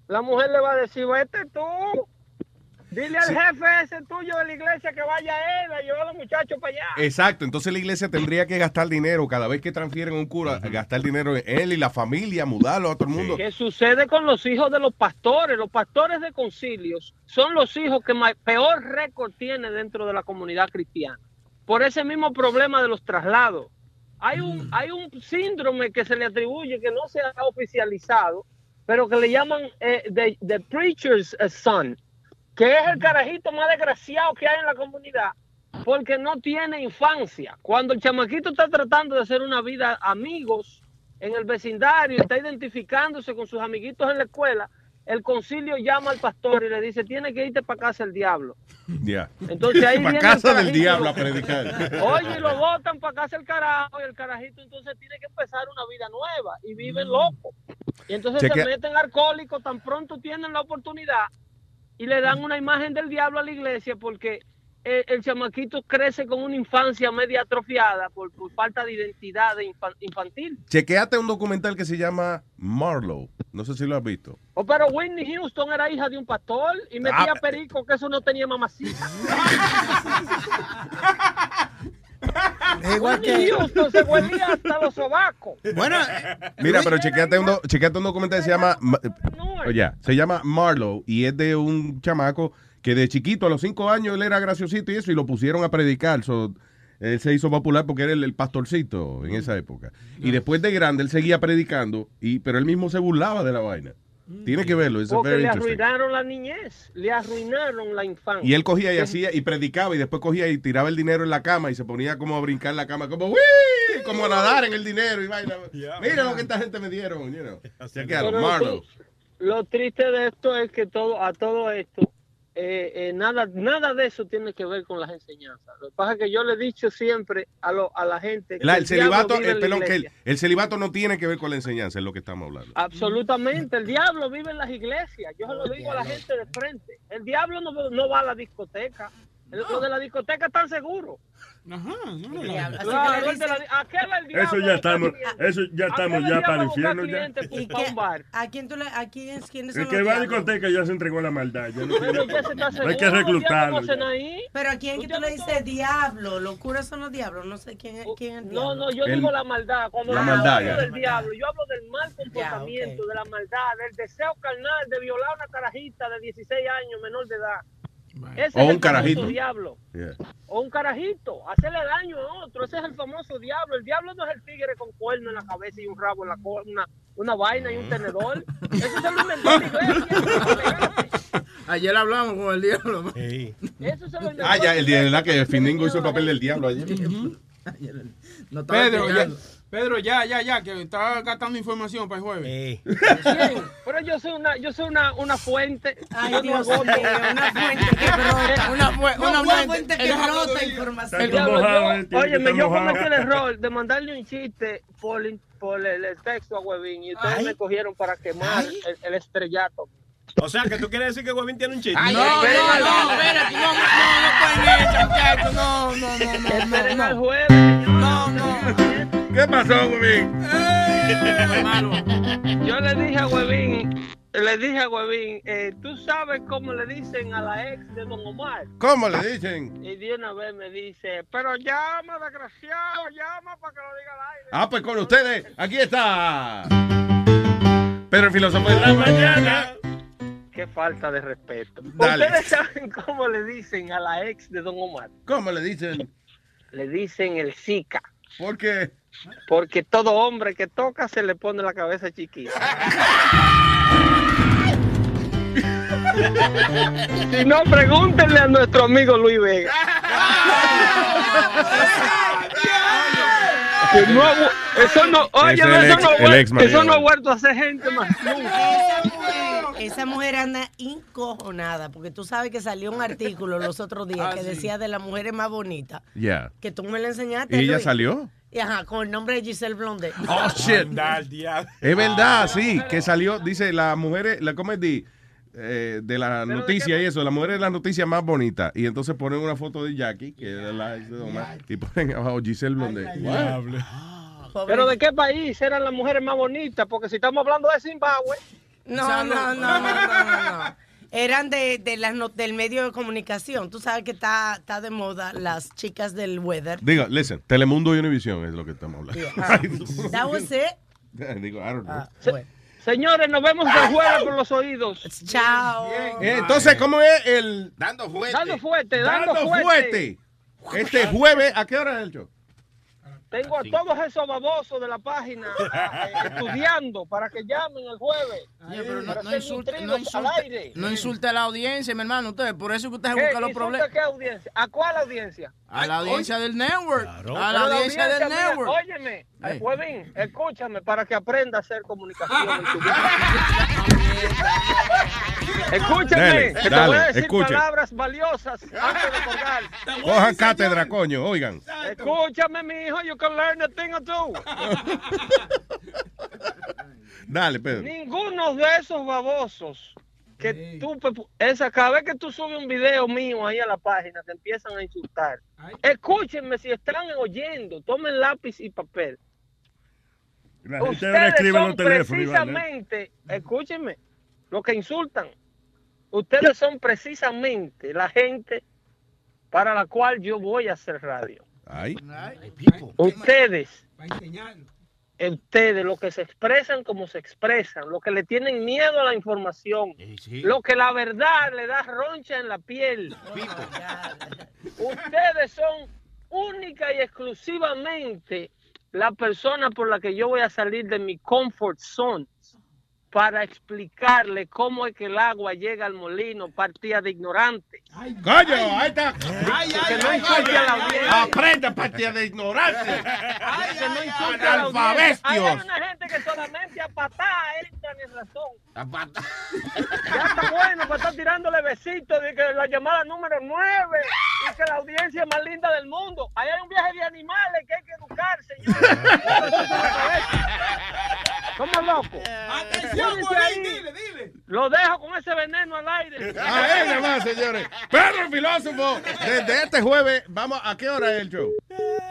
la mujer le va a decir, vete tú, dile al Sí. jefe ese tuyo de la iglesia que vaya él a llevar a los muchachos para allá. Exacto, entonces la iglesia tendría que gastar dinero cada vez que transfieren un cura, gastar dinero en él y la familia, mudarlo a todo el mundo. ¿Qué sucede con los hijos de los pastores? Los pastores de concilios son los hijos que peor récord tiene dentro de la comunidad cristiana. Por ese mismo problema de los traslados. Hay un, hay un síndrome que se le atribuye que no se ha oficializado, pero que le llaman eh, the, the preacher's son, que es el carajito más desgraciado que hay en la comunidad, porque no tiene infancia. Cuando el chamaquito está tratando de hacer una vida amigos en el vecindario, está identificándose con sus amiguitos en la escuela, el concilio llama al pastor y le dice, tiene que irte para casa el diablo. Ya. Entonces ahí Para viene casa el del diablo a predicar. Oye, y lo botan para casa el carajo y el carajito entonces tiene que empezar una vida nueva y viven loco. Y entonces Chequea- se meten alcohólicos tan pronto tienen la oportunidad y le dan una imagen del diablo a la iglesia porque el, el chamaquito crece con una infancia media atrofiada por, por falta de identidad de infan- infantil. Chequeate un documental que se llama Marlowe. No sé si lo has visto. Oh, pero Whitney Houston era hija de un pastor y metía Ah, perico que eso no tenía mamacita. Igual que. Houston se huelía hasta los sobacos. Bueno, Mira, pero chequeate un, chequeate un documental que se llama, Ma- oye, se llama Marlowe y es de un chamaco que de chiquito, a los cinco años, él era graciosito y eso, y lo pusieron a predicar. So, él se hizo popular porque era el, el pastorcito en esa época. Y después de grande, él seguía predicando, y pero él mismo se burlaba de la vaina. Tiene que verlo, es Porque very le arruinaron la niñez, le arruinaron la infancia. Y él cogía y hacía y predicaba y después cogía y tiraba el dinero en la cama y se ponía como a brincar en la cama, como ¡Wii! como a nadar en el dinero y vaina. Mira lo que esta gente me dieron, you know. Pero Marlowe. tú- Lo triste de esto es que todo a todo esto, eh, eh, nada, nada de eso tiene que ver con las enseñanzas. Lo que pasa es que yo le he dicho siempre a, lo- a la gente que el celibato, eh, que el, el celibato no tiene que ver con la enseñanza, es lo que estamos hablando. Absolutamente, el diablo vive en las iglesias. Yo se lo digo a la gente de frente. El diablo no, no va a la discoteca. El- Lo de la discoteca están seguros. Ajá, Claro, dice- aquel es el Eso ya estamos, eso ya estamos ya para el infierno ya. clientes ¿Y para qué- un bar. ¿A quién tú le, a quién, quiénes son El los que va a discoteca ya se entregó a la maldad. Ya no, Pero tiene- ya se está no hay que reclutarlo. Pero a quién que tú le dices diablo, los curas son los diablos, no sé quién es, quién es el No, diablo. no, yo El- digo la maldad. Cuando la yo maldad, hablo ya. del diablo, yo hablo del mal comportamiento, de la maldad, del deseo carnal de violar a una carajita de 16 años, menor de edad. Ese O es un el carajito. diablo. Yeah. O un carajito, hacerle daño a otro. Ese es el famoso diablo. El diablo no es el tigre con cuerno en la cabeza y un rabo en la cola, una, una vaina y un tenedor. Eso se lo inventó la iglesia. Ayer hablamos con el diablo. Eso se lo inventó Ah, ya, el día de la que iglesia. Findingo hizo el papel del diablo ayer. No estaba Pedro, ya, explicando. Pedro, ya, ya, ya, que estaba gastando información para el jueves. ¿Quién? Pero yo soy una, yo soy una, una fuente. Ay, Yo no Dios mío, una fuente que brota. Una, No, una una fuente- fuente que brota información. eh, óyeme, yo mojado. cometí el error de mandarle un chiste por, por el, el texto a Webin y ustedes Ay. me cogieron para quemar el, el estrellato. O sea, que tú quieres decir que Guavín tiene un chiste. no, no, no, espérate, no, no, no pueden echar, muchachos, no, no, no, no, Esperen no, al no. jueves. No, no. ¿Qué pasó? Malo. Yo le dije a Webin, le dije a Webin, eh, tú sabes cómo le dicen a la ex de Don Omar. ¿Cómo le dicen? Y de una vez me dice, pero llama, desgraciado, llama para que lo diga al aire. Ah, pues con ustedes, aquí está. Pedro el filósofo de la mañana. Qué falta de respeto. Dale. ¿Ustedes saben cómo le dicen a la ex de Don Omar? ¿Cómo le dicen? Le dicen el Zika. ¿Por qué? Porque todo hombre que toca se le pone la cabeza chiquita. si no, pregúntenle a nuestro amigo Luis Vega. Que no ha vu- eso no, oye, eso, ex- no, eso no ha vuelto a ser gente más. Esa mujer, esa mujer anda incojonada porque tú sabes que salió un artículo los otros días Ah, que sí. decía de las mujeres más bonitas Ya. que tú me la enseñaste. ¿Y ella Luis. salió? Y ajá, con el nombre de Giselle Blondet. Oh, shit. Es verdad, sí, que salió, dice, las mujeres, la comedy eh, de la noticia y eso, las mujeres de la noticia más bonita. Y entonces ponen una foto de Jackie, que era la ex de Omar, y ponen abajo Giselle Blondet. Pero ¿de qué país eran las mujeres más bonitas? Porque si estamos hablando de Zimbabue. No, no, no, no, no, no, no. Eran de, de las no- del medio de comunicación. Tú sabes que está, está de moda las chicas del weather. Digo, listen, Telemundo y Univision es lo que estamos hablando. Ah, that was it. Digo, I don't know. Se- Señores, nos vemos el jueves por los oídos. Chao. Eh, Entonces, ¿cómo es el Dando fuerte. Dando fuerte, dando, Dando fuerte. fuerte? Este jueves, ¿a qué hora es el show? Tengo a todos esos babosos de la página eh, estudiando para que llamen el jueves. Pero no, Para no insulte, al aire. no insulte a la audiencia, mi hermano. Usted, por eso que usted se busca los ¿Insulta problemas. a qué audiencia? ¿A cuál audiencia? A la audiencia del network. A la audiencia del network. Óyeme, Ey. Huevín, escúchame para que aprenda a hacer comunicación en tu vida. Escúchame, Dale, que te dale, voy a decir escuche. palabras valiosas antes de colgar. Cojan cátedra, coño, oigan. Escúchame, mi hijo, you can learn a thing or two. Dale, Pedro. Ninguno de esos babosos que tú, esa, cada vez que tú subes un video mío ahí a la página, te empiezan a insultar. Escúchenme si están oyendo, tomen lápiz y papel. La gente ahora Ustedes son los teléfonos. Iván, ¿eh? precisamente, escúchenme, los que insultan. Ustedes son precisamente la gente para la cual yo voy a hacer radio. Ay. Ustedes, ustedes, los que se expresan como se expresan, los que le tienen miedo a la información, los que la verdad le da roncha en la piel. Ustedes son única y exclusivamente la persona por la que yo voy a salir de mi comfort zone para explicarle cómo es que el agua llega al molino, partida de ignorante. Coño, ahí está. Que no insulte a la audiencia. Aprenda partida de ignorancia. Que no insulte a la audiencia. Hay una gente que solamente a patá entran en razón. A pata. Ya está bueno para estar tirándole besitos de que la llamada número 9 y que la audiencia es más linda del mundo. Ahí hay un viaje de animales que hay que educar, señores. Somos locos. Atención, ahí. dile, dile. Lo dejo con ese veneno al aire. A nada más, señores. Pedro el filósofo, desde este jueves, vamos, ¿a qué hora es el show?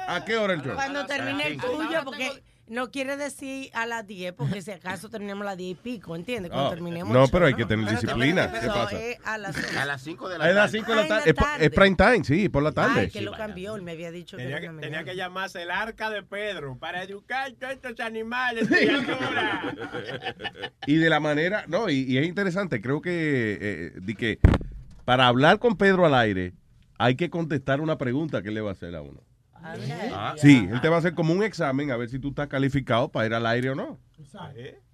¿A qué hora el show? Cuando termine el tuyo, porque no quiere decir a las 10, porque si acaso terminamos a las 10 y pico, ¿entiendes? Cuando Oh, terminemos no, pero hay que tener disciplina. ¿Qué pasa? es a las A las 5 de la a tarde. las 5 de la tarde. Es, prime time, sí, por la tarde. Ay, que lo cambió, él me había dicho Tenía que tenía que llamarse el arca de Pedro para educar a todos estos animales. Y de la manera, no, y, y es interesante, creo que, eh, di que para hablar con Pedro al aire hay que contestar una pregunta que él le va a hacer a uno. Ah, Sí, él te va a hacer como un examen a ver si tú estás calificado para ir al aire o no.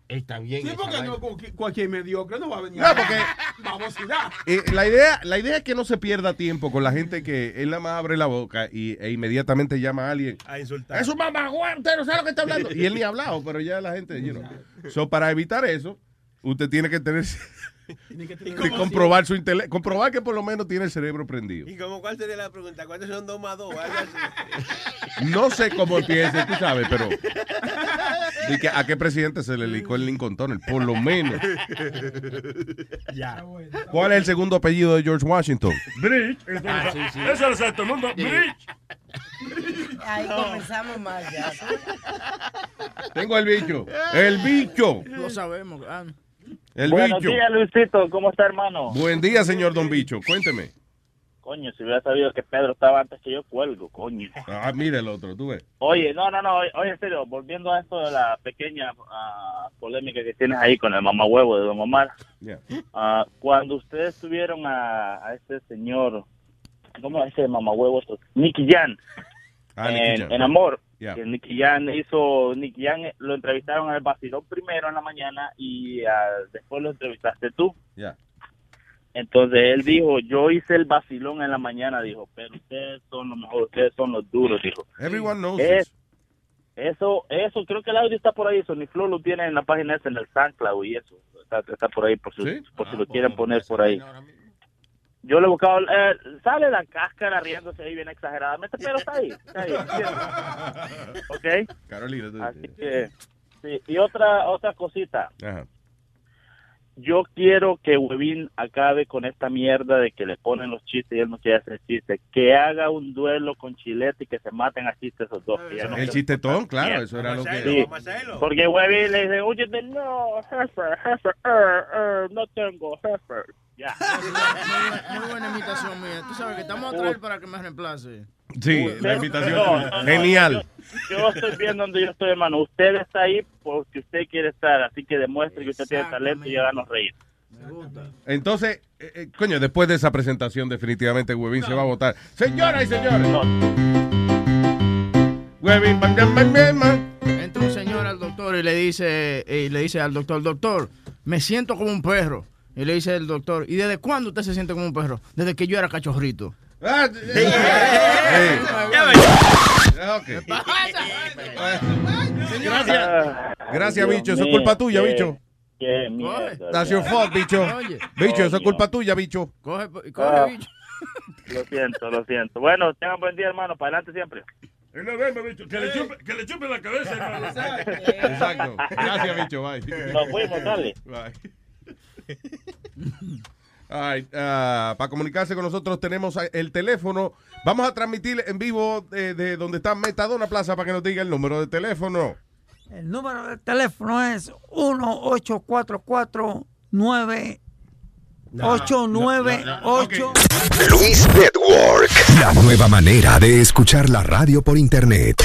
Está bien. Sí, porque no, cualquier- mediocre no va a venir. No, porque- Vamos a. Eh, la, idea, la idea es que no se pierda tiempo con la gente que él nada más abre la boca y, e inmediatamente llama a alguien. A insultar. Es un mamá, usted no sabe lo que está hablando. Y él ni ha hablado, pero ya la gente, you know. So, para evitar eso, usted tiene que tener que comprobar su intele- comprobar que por lo menos tiene el cerebro prendido. ¿Y como cuál sería la pregunta? ¿Cuántos son dos más dos? Algo así. No sé cómo empieza, tú sabes, pero di que a qué presidente se le licó el Lincoln Tunnel, por lo menos. Ya. ¿Cuál es el segundo apellido de George Washington? Bridge. Eso, Ah, sí, sí. eso lo sabe todo el mundo. Bridge. Ahí comenzamos mal ya. Tengo el bicho. El bicho. Lo sabemos. ah. El Buenos bicho. días, Luisito. ¿Cómo está, hermano? Buen día, señor Don Bicho. Cuénteme. Coño, si hubiera sabido que Pedro estaba antes que yo, cuelgo, coño. Ah, mira el otro, tú ves. Oye, no, no, no, oye, en serio, volviendo a esto de la pequeña ah, polémica que tienes ahí con el mamahuevo de Don Omar, Yeah. ah, cuando ustedes tuvieron a, a este señor, ¿cómo es ese mamahuevo? otro? Nicky Jan, Ah, Nicky Jam. en Amor, Yeah. que Nicky Jan hizo, Nicky Jan eh, lo entrevistaron al vacilón primero en la mañana y ah, después lo entrevistaste tú. Yeah. Entonces él dijo, yo hice el vacilón en la mañana, dijo, pero ustedes son los mejores, ustedes son los duros, dijo. Everyone knows Es-. Eso, eso, creo que el audio está por ahí, Sony Flow lo tiene en la página esa, en el SoundCloud y eso, está, está por ahí, por si, por si lo quieren poner por ahí. Yo le he buscado, eh, sale la cáscara riéndose ahí bien exageradamente, pero está ahí, está ahí, ¿entiendes? ¿ok? Carolina, tú- Así que, sí, y otra, otra cosita, Ajá. yo quiero que Webin acabe con esta mierda de que le ponen los chistes y él no quiere hacer chistes. Que haga un duelo con Chilete y que se maten a chistes esos dos. que ya no El se- chistetón, claro, eso era lo que... Sí, porque Webin le dice, oye, de- no, jefe, jefe, eh, eh, no tengo jefe. Ya. Muy buena imitación mía. Tú sabes que estamos a traer para que me reemplace. Sí, Usted- la invitación. no, no, no, Genial. Yo, yo estoy viendo donde yo estoy, hermano. Usted está ahí porque usted quiere estar, así que demuestre que usted tiene talento y háganos reír. Entonces, eh, eh, coño, después de esa presentación, definitivamente Webin se va a votar. Señoras y señores. Bam. Entra un señor al doctor y le dice, y le dice al doctor, doctor, me siento como un perro. Y le dice el doctor, ¿y desde cuándo usted se siente como un perro? Desde que yo era cachorrito. Ah. Gracias. Gracias, bicho. Eso es culpa tuya, bicho. That's your fault, bicho. Oye. Bicho, eso es culpa tuya, bicho. Coge, Ah, Lo siento, lo siento. Bueno, tengan buen día, hermano. Para adelante siempre. Y nos vemos, bicho. Que le chupe, que le chupe la cabeza, hermano. Exacto. Gracias, bicho. Bye. Nos fuimos, dale. Bye. All right, ah, para comunicarse con nosotros tenemos el teléfono. Vamos a transmitir en vivo de, de donde está Metadona Plaza para que nos diga el número de teléfono. El número de teléfono es 1844 9 898 Luis Network. La nueva manera de escuchar la radio por internet.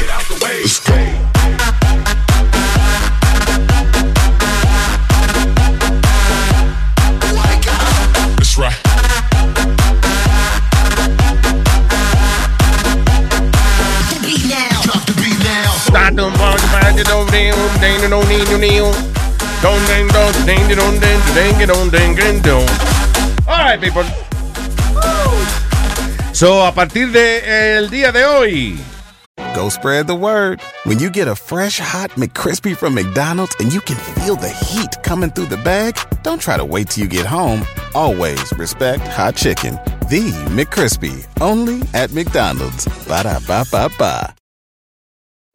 All right, people. So, a partir de el día de hoy, Go spread the word. When you get a fresh hot McCrispy from McDonald's and you can feel the heat coming through the bag, don't try to wait till you get home. Always respect hot chicken. The McCrispy, only at McDonald's. Ba da ba ba ba.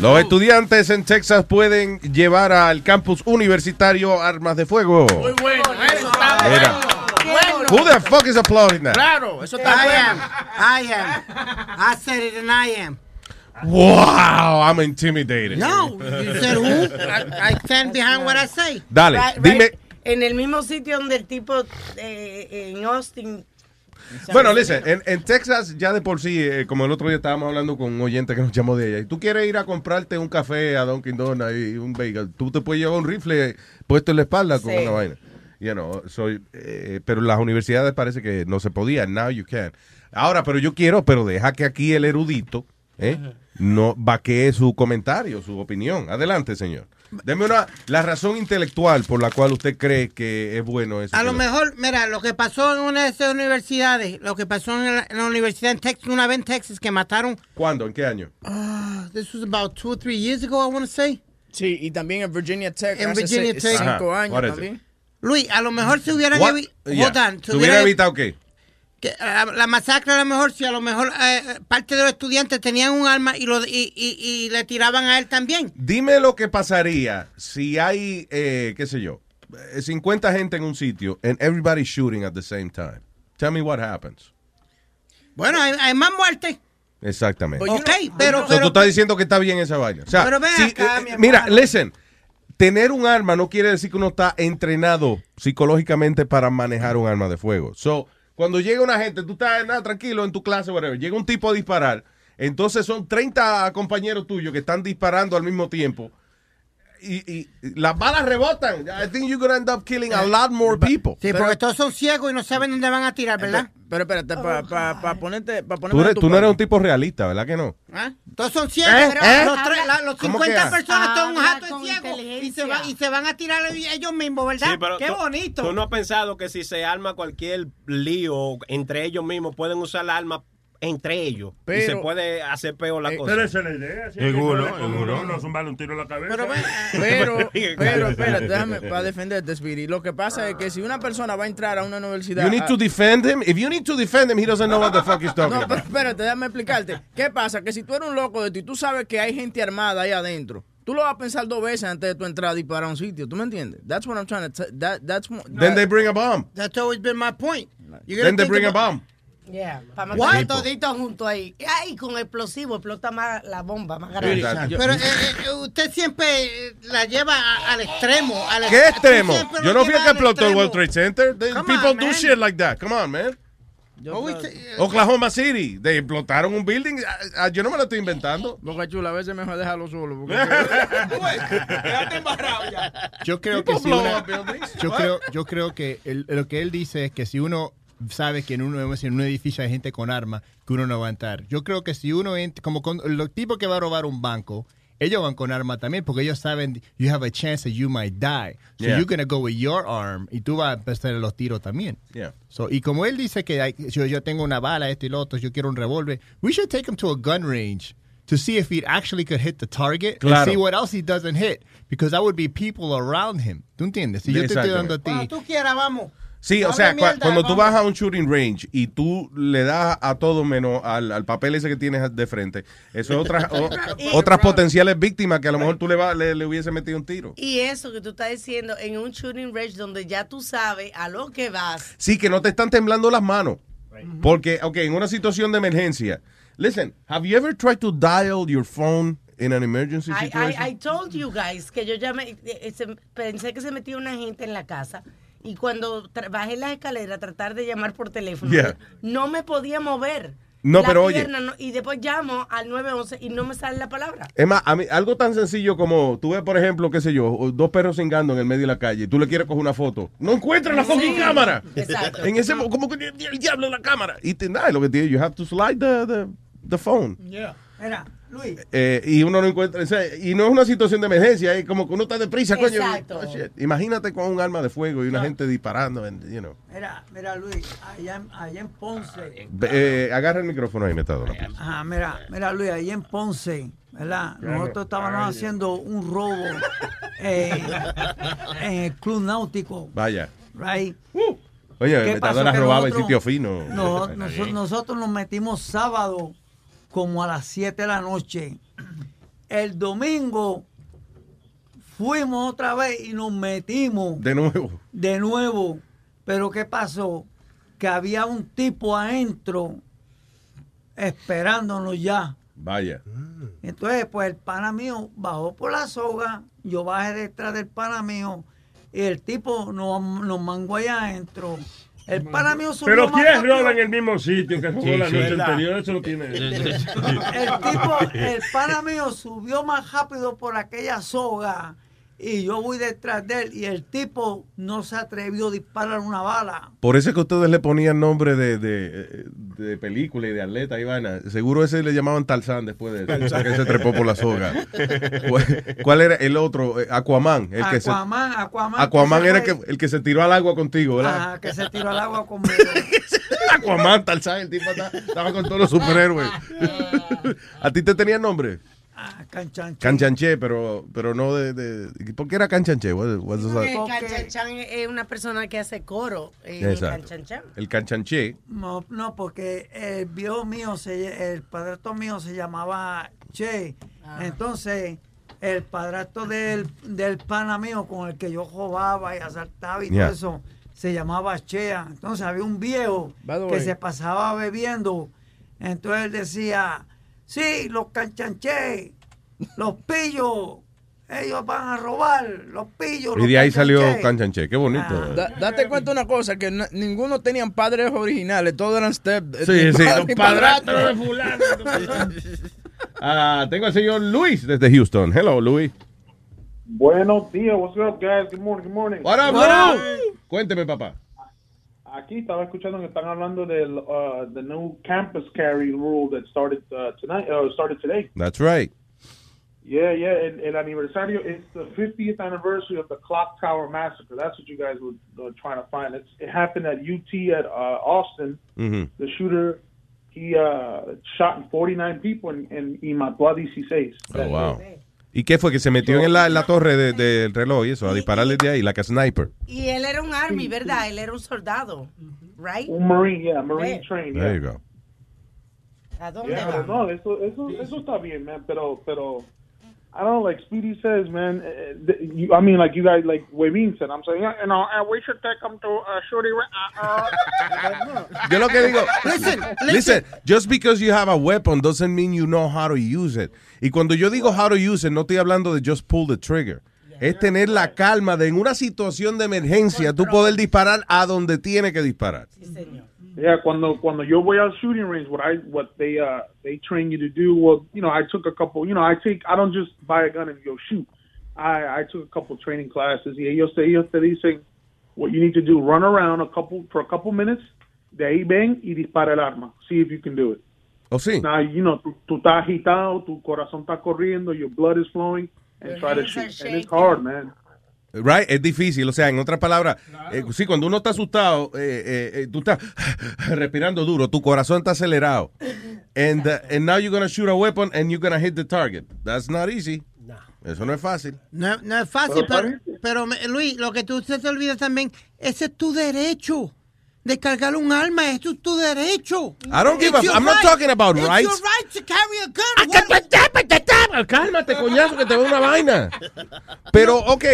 Los estudiantes en Texas pueden llevar al campus universitario armas de fuego. Muy bueno, eso está bueno. Who the fuck is applauding that? Claro, eso está I bueno. am. I am. I said it and I am. Wow, I'm intimidated. No, you said who? I, I stand behind what I say. Dale, Right, right. dime. En el mismo sitio donde el tipo eh, en Austin. Bueno, listen, en, en Texas ya de por sí, eh, como el otro día estábamos hablando con un oyente que nos llamó de ella, y tú quieres ir a comprarte un café a Dunkin' Donuts y un bagel, tú te puedes llevar un rifle puesto en la espalda con Sí. una vaina. You know, soy, eh, pero en las universidades parece que no se podía. Now you can. Ahora, pero yo quiero, pero deja que aquí el erudito ¿eh? no vaquee su comentario, su opinión. Adelante, señor. Deme una, la razón intelectual por la cual usted cree que es bueno eso. A lo mejor, mira, lo que pasó en una de esas universidades, lo que pasó en la, en la universidad en Texas, una vez en Texas, que mataron, ¿Cuándo? ¿En qué año? ah, this was about two or three years ago, I want to say. Sí, y también en Virginia Tech. En hace Virginia se- Tech. Cinco Ajá, años también. Luis, a lo mejor se hubieran evi- Yeah. hold on, ¿Se hubiera evitado qué? Que, la, la masacre a lo mejor, si a lo mejor eh, parte de los estudiantes tenían un arma y, lo, y, y- y le tiraban a él también. Dime lo que pasaría si hay, eh, qué sé yo, eh, 50 gente en un sitio and everybody shooting at the same time. Tell me what happens. Bueno, hay, hay más muertes. Exactamente. Ok, pero, So, pero- tú estás diciendo que está bien esa vaina. O sea, Pero ven si- acá, eh, mi mira, listen, tener un arma no quiere decir que uno está entrenado psicológicamente para manejar un arma de fuego. So, cuando llega una gente, tú estás nada, tranquilo en tu clase, whatever, llega un tipo a disparar, entonces son 30 compañeros tuyos que están disparando al mismo tiempo. Y, y- las balas rebotan. I think you're gonna end up killing a lot more people. Sí, porque todos son ciegos y no saben dónde van a tirar, ¿verdad? Pero espérate, para ponerte, para Tú, ponerme eres- en tu tú no eres un tipo realista, ¿verdad que no? ¿Ah? Todos son ciegos. ¿Eh? pero ¿Eh? Los, tres- la- los ¿Cómo 50 que? personas son un jato ciegos y se, inteligencia. va- y se van a tirar ellos mismos, ¿verdad? Sí, pero Qué tú- bonito. ¿Tú no has pensado que si se arma cualquier lío entre ellos mismos, pueden usar la arma entre ellos? y Pero- se puede hacer peor la cosa. Pero esa es la idea. si Seguro, seguro. uno, zumbarle un tiro en la cabeza. Pero, pero, espérate, déjame, para defenderte, Speedy. Lo que pasa es que si una persona va a entrar a una universidad. You need to defend him. If you need to defend him, he doesn't know what the fuck he's talking No, pero about. espérate, déjame explicarte. ¿Qué pasa? Que si tú eres un loco de ti, tú sabes que hay gente armada ahí adentro. Tú lo vas a pensar dos veces antes de tu entrar a disparar a un sitio. ¿Tú me entiendes? That's what I'm trying to that, that's Then they bring a bomb. That's always been my point. Then they bring a bomb. Yeah, para matar toditos juntos ahí. Ay, con explosivo explota más la bomba, más grande. Exacto. Pero eh, eh, usted siempre la lleva a- al extremo. al ¿Qué extremo? Yo no fui el que explotó el. World Trade Center. The Come people on, do man. shit like that. Come on, man. Say- Oklahoma City. They explotaron un building. Ah, ah, Yo no me lo estoy inventando. Boca chula, a veces mejor dejarlo solo. porque- Yo creo que si una- yo creo, yo creo que el- lo que él dice es que si uno sabe que en, uno, en un edificio hay gente con armas, que uno no va a entrar. Yo creo que si uno entra, como con, los tipos que va a robar un banco, ellos van con arma también porque ellos saben you have a chance that you might die. So Yeah. you're gonna go with your arm y tú vas a empezar los tiros también. Yeah. So, y como él dice que hay- yo, yo tengo una bala, esto y lo otro, yo quiero un revólver, we should take him to a gun range to see if he actually could hit the target Claro. and see what else he doesn't hit. Because that would be people around him. ¿Tú entiendes? Si yo te estoy dando a ti... Cuando tú quieras, vamos. Sí, o sea, cua- cuando tú vas a un shooting range y tú le das a todo menos al, al papel ese que tienes de frente, eso es otras, o- otras potenciales víctimas que a lo mejor tú le, va- le, le hubiese metido un tiro. Y eso que tú estás diciendo en un shooting range donde ya tú sabes a lo que vas. Sí, que no te están temblando las manos. Porque, ok, en una situación de emergencia. Listen, have you ever tried to dial your phone in an emergency I, situation? I, I told you guys que yo ya me, eh, se- pensé que se metía una gente en la casa y cuando bajé las escaleras a tratar de llamar por teléfono, Yeah. no me podía mover. No, La pero oye. no- y después llamo al 911 y no me sale la palabra. Es más, a mí, algo tan sencillo como tú ves, por ejemplo, qué sé yo, dos perros cingando en el medio de la calle y tú le quieres coger una foto. No encuentras la fucking Sí, cámara. exacto. En ese mo- como que el, diablo en la cámara. Y te da lo que tiene, you have to slide the, the, the phone. Mira, Luis, Eh, y uno no encuentra, o sea, y no es una situación de emergencia, es como que uno está deprisa, coño. Exacto. Oh. Imagínate con un arma de fuego y una gente disparando, and, you know. mira, mira, Luis, allá, en- allá en Ponce. Eh, agarra el micrófono ahí, metadona. Ajá, mira, mira, Luis, ahí en Ponce, ¿verdad? Nosotros estábamos haciendo un robo eh, en el club náutico, Vaya. right? Oye, ¿Qué metadona robaba en nosotros- sitio fino. No, noso- nosotros nos metimos sábado como a las 7 de la noche. El domingo fuimos otra vez y nos metimos De nuevo. de nuevo. Pero ¿qué pasó? Que había un tipo adentro esperándonos ya. Vaya. Entonces, pues el pana mío bajó por la soga, yo bajé detrás del pana mío y el tipo nos, nos mangó allá adentro. El pana mío subió Pero más ¿quién rápido. roba en el mismo sitio que robó Sí, la sí. noche Verdad. anterior? Eso lo tiene. El tipo, el pana mío subió más rápido por aquella soga y yo voy detrás de él y el tipo no se atrevió a disparar una bala. Por eso es que ustedes le ponían nombre de, de, de película y de atleta y vaina. Seguro ese le llamaban Tarzán después de eso, Tarzán. porque se trepó por la soga. ¿Cuál- ¿Cuál era el otro? Eh, Aquaman. El que se, Aquaman, Aquaman. Aquaman que era el que, el que se tiró al agua contigo, ¿verdad? Ajá, que se tiró al agua conmigo. Aquaman, Tarzán, el tipo está- estaba con todos los superhéroes. ¿A ti te tenían nombre? Canchanché. Canchanché, pero, pero no de, de- ¿Por qué era canchanché? What- Porque Canchanchan es una persona que hace coro en el. Canchanchan. El canchanché. No, no, porque el viejo mío, se, el padrastro mío se llamaba Che. Entonces, el padrastro del, del pana mío con el que yo jugaba y asaltaba y Yeah. todo eso, se llamaba Chea. Entonces, había un viejo que se pasaba bebiendo. Entonces, él decía, sí, los canchanché, los pillos, ellos van a robar, los pillos. Y los de ahí salió canchanché". Qué bonito. Da- date cuenta una cosa, que no- ninguno tenían padres originales, todos eran step. Sí, mi sí, padre- los padrastros padrastro. de fulano. Ah, tengo al señor Luis desde Houston. Hello, Luis. Buenos días, what's up, guys? Good morning, good morning. What up, bro? Cuénteme, papá. Aquí estaba escuchando que están hablando del uh, the new campus carry rule that started uh, tonight, uh, started today. That's right. Yeah, yeah. El, el aniversario is the 50th anniversary of the Clock Tower massacre. That's what you guys were uh, trying to find. It's, it happened at UT at uh, Austin. Ujú. The shooter he uh, shot 49 people in, and y mató 16. Oh, wow. ¿Y qué fue? Que se metió en la, en la torre de- del reloj y eso, a disparar desde ahí, la que sniper. Y él era un army, ¿verdad? Él era un soldado, right? Un marine, yeah, marine Ve. train. There Yeah. you go. ¿A dónde Yeah, va? no, eso, eso, eso está bien, man. Pero, pero, I don't know, like Speedy says, man. th- you, I mean, like you guys, like Webin said, I'm saying, yeah, you know, uh, we should take them to uh, Shorty. Uh, uh. Yo lo que digo, Listen, listen, just because you have a weapon doesn't mean you know how to use it. Y cuando yo digo how to use it, no estoy hablando de just pull the trigger. Es tener la calma de en una situación de emergencia tú poder disparar a donde tiene que disparar. Yeah, cuando cuando yo voy al shooting range, what I what they uh they train you to do. Well, you know, I took a couple. You know, I take I don't just buy a gun and go shoot. I I took a couple training classes. Y ellos te ellos te dicen what you need to do: run around a couple for a couple minutes. De ahí ven y dispara el arma. See if you can do it. ¿O sí? Now you know tú, tú estás agitado, tu corazón está corriendo, your blood is flowing, and Your try to shoot. And it's hard, man. Right, es difícil, o sea, en otras palabras, eh, sí, cuando uno está asustado, eh, eh, eh, tú estás respirando duro, tu corazón está acelerado. And, uh, and now you're gonna shoot a weapon and you're gonna hit the target. That's not easy. Eso no es fácil. No, no es fácil, pero, pero me- Luis, lo que tú se olvida también, ese es tu derecho. De cargar un arma, eso es tu derecho. I don't give a- I'm not talking about It's rights. your right to carry a gun. Cálmate, coñazo, que te veo una vaina. Pero, ok,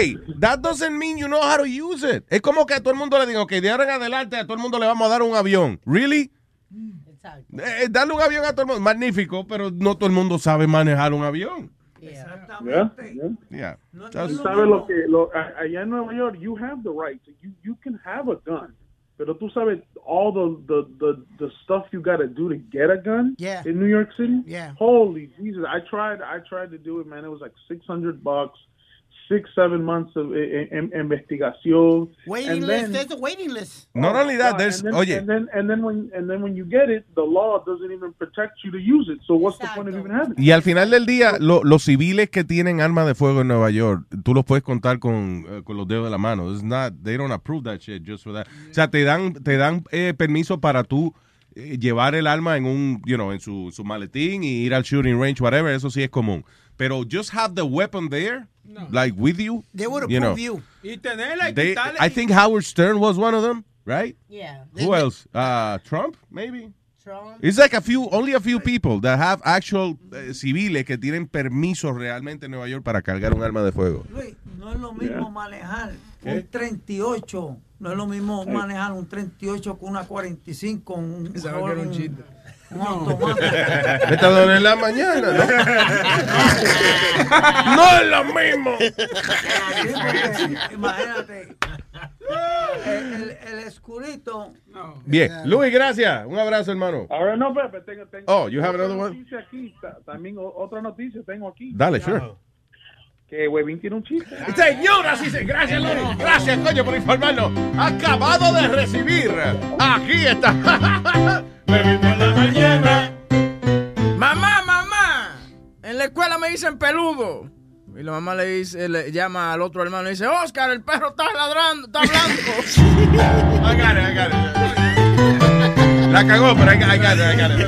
that doesn't mean you know how to use it. Es como que a todo el mundo le diga, ok, de ahora en adelante a todo el mundo le vamos a dar un avión. ¿Really? Eh, darle un avión a todo el mundo, magnífico, pero no todo el mundo sabe manejar un avión. Yeah, yeah. Yeah. Tú sabes lo que lo, allá en Nueva York, you have the right. to- You you can have a gun, pero tú sabes all the the the, the stuff you got to do to get a gun. Yeah. In New York City. Yeah. Holy Jesus! I tried. I tried to do it, man. It was like six hundred bucks, six seven months of eh, eh, investigación. Waiting and list, then- there's a waiting list. Not only that, there's, and then, oye, and then and then when and then when you get it, the law doesn't even protect you to use it. So what's the point of even having it? Y al final del día, lo- los civiles que tienen armas de fuego en Nueva York, tú los puedes contar con, eh, con los dedos de la mano. It's not, they don't approve that shit just for that. O sea, te dan, te dan eh, permiso para tú eh, llevar el arma en un, you know, en su, su maletín y ir al shooting range, whatever, eso sí es común. Pero just have the weapon there, like with you. They would you know. approve you. Y tenerla y They. I think Howard Stern was one of them, right? Yeah. Who else? Uh, Trump, maybe. Trump. It's like a few, only a few people that have actual eh, civiles que tienen permiso realmente en Nueva York para cargar un arma de fuego. Luis, no es lo mismo Yeah. manejar ¿Qué? un 38, no es lo mismo manejar un 38 con una 45, un, era un chiste. Automático. Metadona en la mañana, ¿no? no es lo mismo. Sí, imagínate, el, el- el escurito. Bien, Luis, gracias. Un abrazo, hermano. Ahora no, Pepe, tengo, tengo Oh, you have another one? noticia aquí, ta- también otra noticia tengo aquí. Dale, sure. Que Webin tiene un chiste. Señoras y señores, gracias, Luis. Gracias, coño, por informarnos. Acabado de recibir. Aquí está. Mamá, mamá. En la escuela me dicen peludo. Y la mamá le dice, le llama al otro hermano y dice, Oscar, el perro está ladrando, está hablando. I got it, I got it. La cagó, pero I got, I got it, I got it.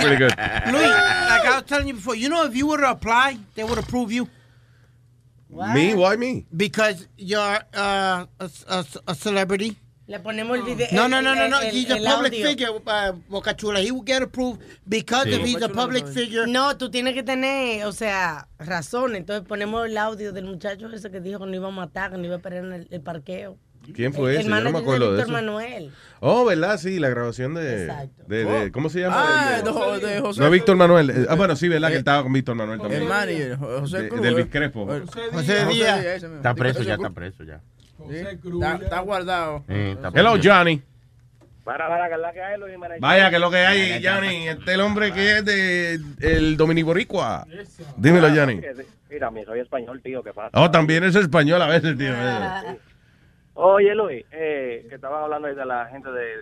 Pretty good. Luis, like I was telling you before. You know, if you were to apply, they would approve you. Me? Why me? Because you're uh, a, a, a celebrity. Le ponemos el video. No, no, no, no, no. el- He's a public audio. figure, uh, Boca Chula. He will get approved because Sí. if he's a public figure. No, tú tienes que tener, o sea, razón. Entonces ponemos el audio del muchacho ese que dijo que no iba a matar, que no iba a en el, el parqueo. ¿Quién fue el, ese? El no me acuerdo de Víctor eso. Manuel. Oh, ¿verdad? Sí, la grabación de... de, de- ¿Cómo se llama? Ah, El de, de José. No, Víctor Manuel. Ah, bueno, sí, ¿verdad? Que él estaba con Víctor Manuel también. El manager, José De- Cruz. del. Biscrepo. José Díaz. Está preso José ya, Cruz. está preso ya. Sí, Está, está guardado. Hello, Johnny. Para, para, que la que hay, Luis Jiménez. Vaya, que lo que hay, Johnny. Este es el hombre que es de el Dominiboricua. Dímelo, Johnny. Mira, mi soy español, tío, ¿qué pasa? Oh, también es español a veces, tío. Oye, Luis, eh, que estaban hablando ahí de la gente de,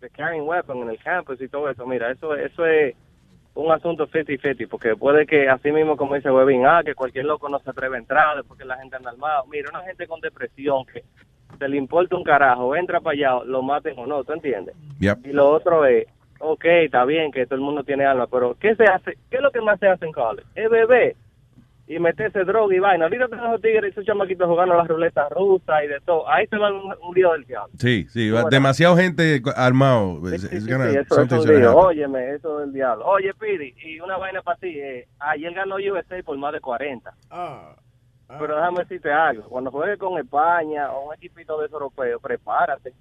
de, carrying weapon en el campus y todo eso. Mira, eso, eso es un asunto 50-50, porque puede que, así mismo como dice Webin, ah, que cualquier loco no se atreve a entrar después que la gente anda armada. Mira, una gente con depresión que se le importa un carajo, entra para allá, lo maten o no, ¿tú entiendes? Yep. Y lo otro es, ok, está bien que todo el mundo tiene alma, pero ¿qué se hace? ¿Qué es lo que más se hace en college? Es beber y meterse droga y vaina. Ahorita tenemos esos tigres y esos chamaquitos jugando a las ruletas rusas y de todo. Ahí se va un, un lío del diablo. Sí, sí, Bueno. demasiado gente armado. Sí, it's sí, gonna- sí, eso, eso es lío. happen. Óyeme, eso del diablo. Oye, Piri, y una vaina para ti. Eh, ayer ganó USA por más de 40. Pero déjame decirte algo. Cuando juegues con España o un equipito de esos europeos, prepárate.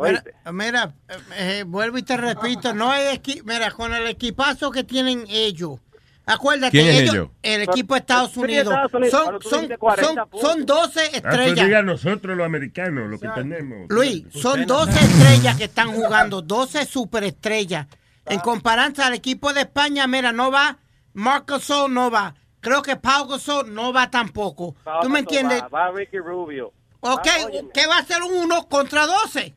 Mira, mira, eh, eh, vuelvo y te repito, no hay mira, con el equipazo que tienen ellos. Acuérdate, ¿Quién es ellos? el equipo de Estados Sí, Unidos, Estados Unidos, son, son, dijiste 40 son, puntos. son 12 Ah, pues estrellas. diga nosotros los americanos, lo que tenemos. Luis, son 12 estrellas que están jugando, 12 superestrellas. En comparación al equipo de España, mira, no va Marcos Gasol, no va. Creo que Pau Gasol no va tampoco. ¿Tú me entiendes? Va, va Ricky Rubio. Ok, Va, óyeme, ¿qué va a ser un 1 contra 12?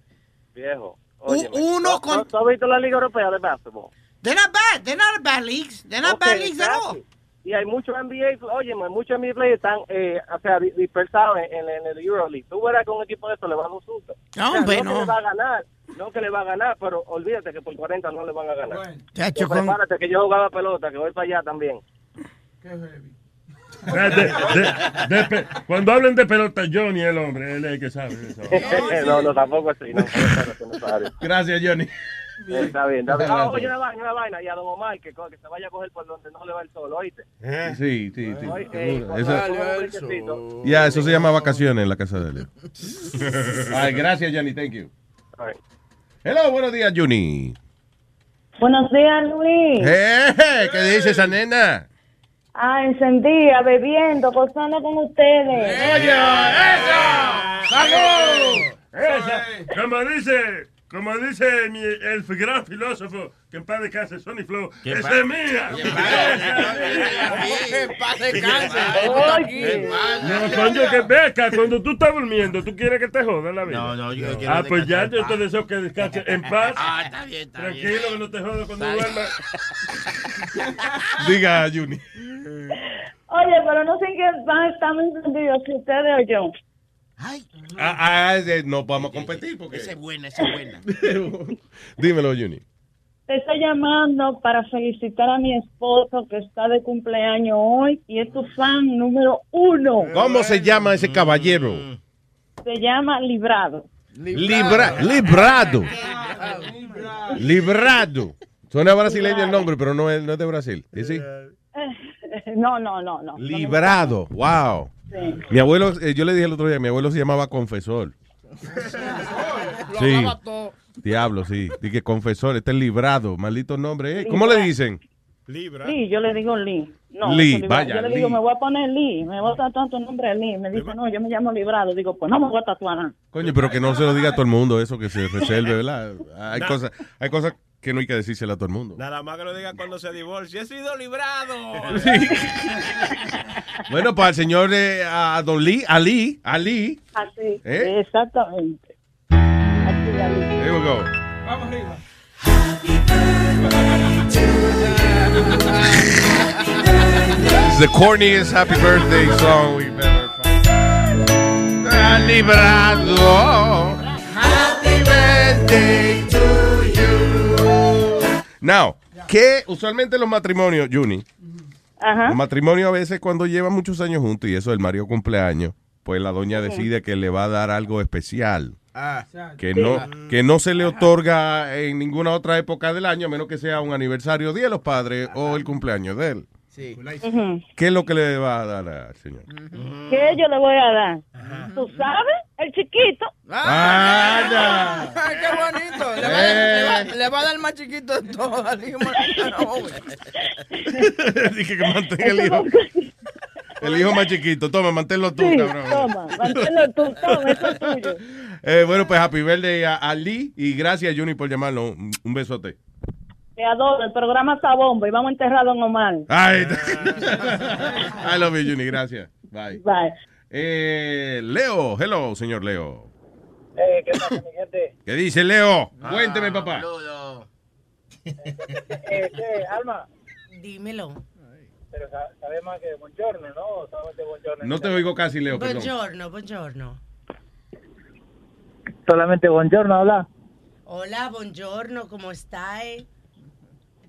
viejo. Un- óyeme. uno ¿Tú- con- tú- ¿Tú has visto la Liga Europea de Básquetbol? They're not bad. They're not bad leagues. They're not Ok, bad leagues at all. exactly. Y hay muchos NBA, oye, muchos NBA players están, eh, o sea, di- dispersados en, en, en el Euroleague. Tú verás que un equipo de estos le va a dar un susto. No, O sea, hombre, no. no. que le va a ganar, no que le va a ganar, pero olvídate que por 40 no le van a ganar. Chacho, Pues con- prepárate que yo jugaba pelota, que voy para allá también. Ah, de- de- de pe- cuando hablen de pelota, Johnny el hombre, él es el que sabe eso. no, no, tampoco así. No. Gracias, Johnny. Eh, Está bien, está bien. Ah, oye, una vaina, una vaina. Y a Don Omar, que, que se vaya a coger por donde no le va el sol, ¿oíste? Sí, sí, sí. Oye, eh, Seguro. cuando Eso-. Ya, se llama vacaciones en la casa de él. Ay, gracias, Johnny. Thank you. Hello, buenos días, Johnny. Buenos días, Luis. Eh, ¿Qué dice esa nena? Ah, encendida, bebiendo, gozando con ustedes. ¡Salud! Esa, como dice, como dice mi, el gran filósofo que en paz descanse, Sonny Flow, ¿Qué esa es mía. ¿Qué En paz descanse. ¿Qué No, coño, que beca, cuando tú estás durmiendo, ¿tú quieres que te jodan la vida? No, no, yo quiero Ah, pues ya, yo te deseo que descanse en paz. Ah, está bien, está bien. Tranquilo, que no te jodas cuando duermas. Diga, Johnny. Oye, pero no sé en qué van a estar muy encendidos, si ustedes o yo. Ah, ah, no vamos a competir porque. Esa es buena, esa es buena. Dímelo, Johnny. Te estoy llamando para felicitar a mi esposo que está de cumpleaños hoy y es tu fan número uno. ¿Cómo se llama ese caballero? Se llama Librado. Libra, librado. Librado. Suena brasileño el nombre, pero no es, no es de Brasil. ¿Y sí? No, no, no, no. Librado. Wow. Sí. Mi abuelo, eh, yo le dije el otro día, mi abuelo se llamaba confesor. Sí. Diablo, sí. Dije confesor, este es librado, maldito nombre. eh. ¿Cómo le dicen? Lee, yo le digo Lee. No, Lee, eso, vaya, Yo le digo, Lee. me voy a poner Lee, me voy a tatuar tu nombre Lee. Me dice, no, yo me llamo Librado. Digo, pues no me voy a tatuar nada. Coño, pero que no se lo diga a todo el mundo eso, que se reserve, ¿verdad? Hay cosas, hay cosas que no hay que decírselo a todo el mundo. Nada más que lo diga cuando se divorcie. He sido librado. Bueno, para el señor eh, a Don Lee, Ali, Ali, Así, ¿Eh? exactamente. Así, Ali. here we go. Vamos arriba. This is the corniest happy birthday song we've ever found. Librado. Happy birthday to. Now, Que usualmente los matrimonios, Juni, Ajá. los matrimonios a veces cuando llevan muchos años juntos y eso el Mario cumpleaños, pues la doña decide que le va a dar algo especial. Ah. Que Sí. no, que no se le otorga en ninguna otra época del año, a menos que sea un aniversario día de los padres o el cumpleaños de él. Sí. ¿Qué es lo que le va a dar al señor? ¿Qué yo le voy a dar? ¿Tú sabes? El chiquito. Ay, qué bonito. Le va, a dar- le va- le va a dar más chiquito de todo al hijo más joven. Dije que mantenga el hijo. El hijo más chiquito. Toma, manténlo tú, Sí, cabrón. toma, manténlo tú, toma, eso es tuyo. Eh, bueno, pues happy birthday a, a Lee y gracias, Juni, por llamarlo. Un, un besote. Te adoro, el programa está bomba y vamos a Don Omar. Ay, I love you, Juni. Gracias. Bye. Bye. Eh, Leo, hello, señor Leo. Eh, ¿Qué pasa, mi gente? ¿Qué dice Leo? Cuénteme, papá. Eh, ¿qué, Alma? Dímelo. Pero sa- sabes más que buongiorno, ¿no? Solamente buongiorno. No te oigo casi, Leo, perdón. Buongiorno, buongiorno. Solamente buongiorno, habla. Hola, buongiorno, ¿cómo está?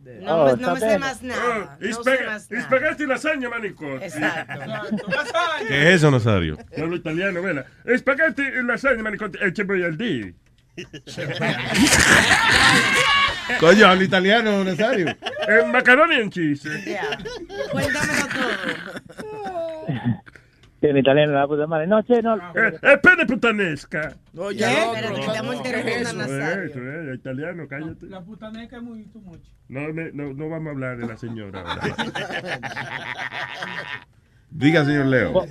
Oh, No, me- está no me sé más nada. Oh, No sé más nada. Spaghetti lasagna, manico. Exacto. ¿Qué es eso, Nazario? Yo hablo italiano, vela. Spaghetti lasagna, manico. E ci voy al di. Coño, hablo italiano, Nazario. Eh, macaroni and cheese. Cuéntamelo todo. En italiano la puta madre. No, che, no. Eh, è pene puttanesca. Oye, otro. interrumpiendo a Eso Nazario. es, italiano, cállate. La putaneca es muy too much. No, me- no, no vamos a hablar de la señora. ahora. Diga, señor Leo. Vos,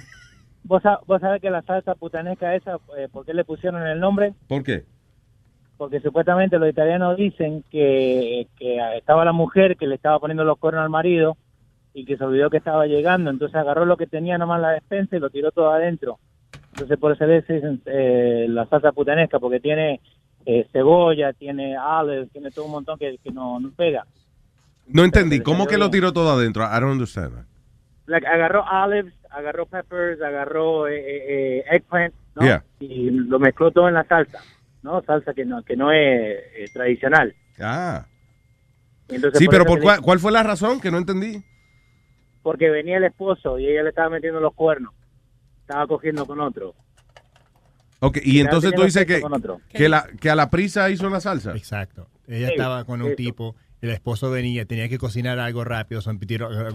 vos, vos sabés que la salsa putanesca esa, eh, ¿por qué le pusieron el nombre? ¿Por qué? Porque supuestamente los italianos dicen que, que estaba la mujer que le estaba poniendo los cuernos al marido y que se olvidó que estaba llegando, entonces agarró lo que tenía nomás en la despensa y lo tiró todo adentro. Entonces por eso le dicen eh, la salsa putanesca, porque tiene eh, cebolla, tiene olives, tiene todo un montón que, que no, no pega. No entendí. ¿Cómo que lo tiró todo adentro? I don't understand. that. Like, agarró olives, agarró peppers, agarró eh, eh, eh, eggplant, ¿no? Yeah. Y lo mezcló todo en la salsa, ¿no? Salsa que no, que no es eh, tradicional. Ah. Entonces, Sí, pero ¿por cuál, cuál fue la razón? Que no entendí. Porque venía el esposo y ella le estaba metiendo los cuernos. Estaba cogiendo con otro. Ok, y entonces tú dices que, con otro. que, la, que a la prisa hizo la salsa. Exacto. Ella Sí, estaba con un eso. tipo, el esposo venía, tenía que cocinar algo rápido, son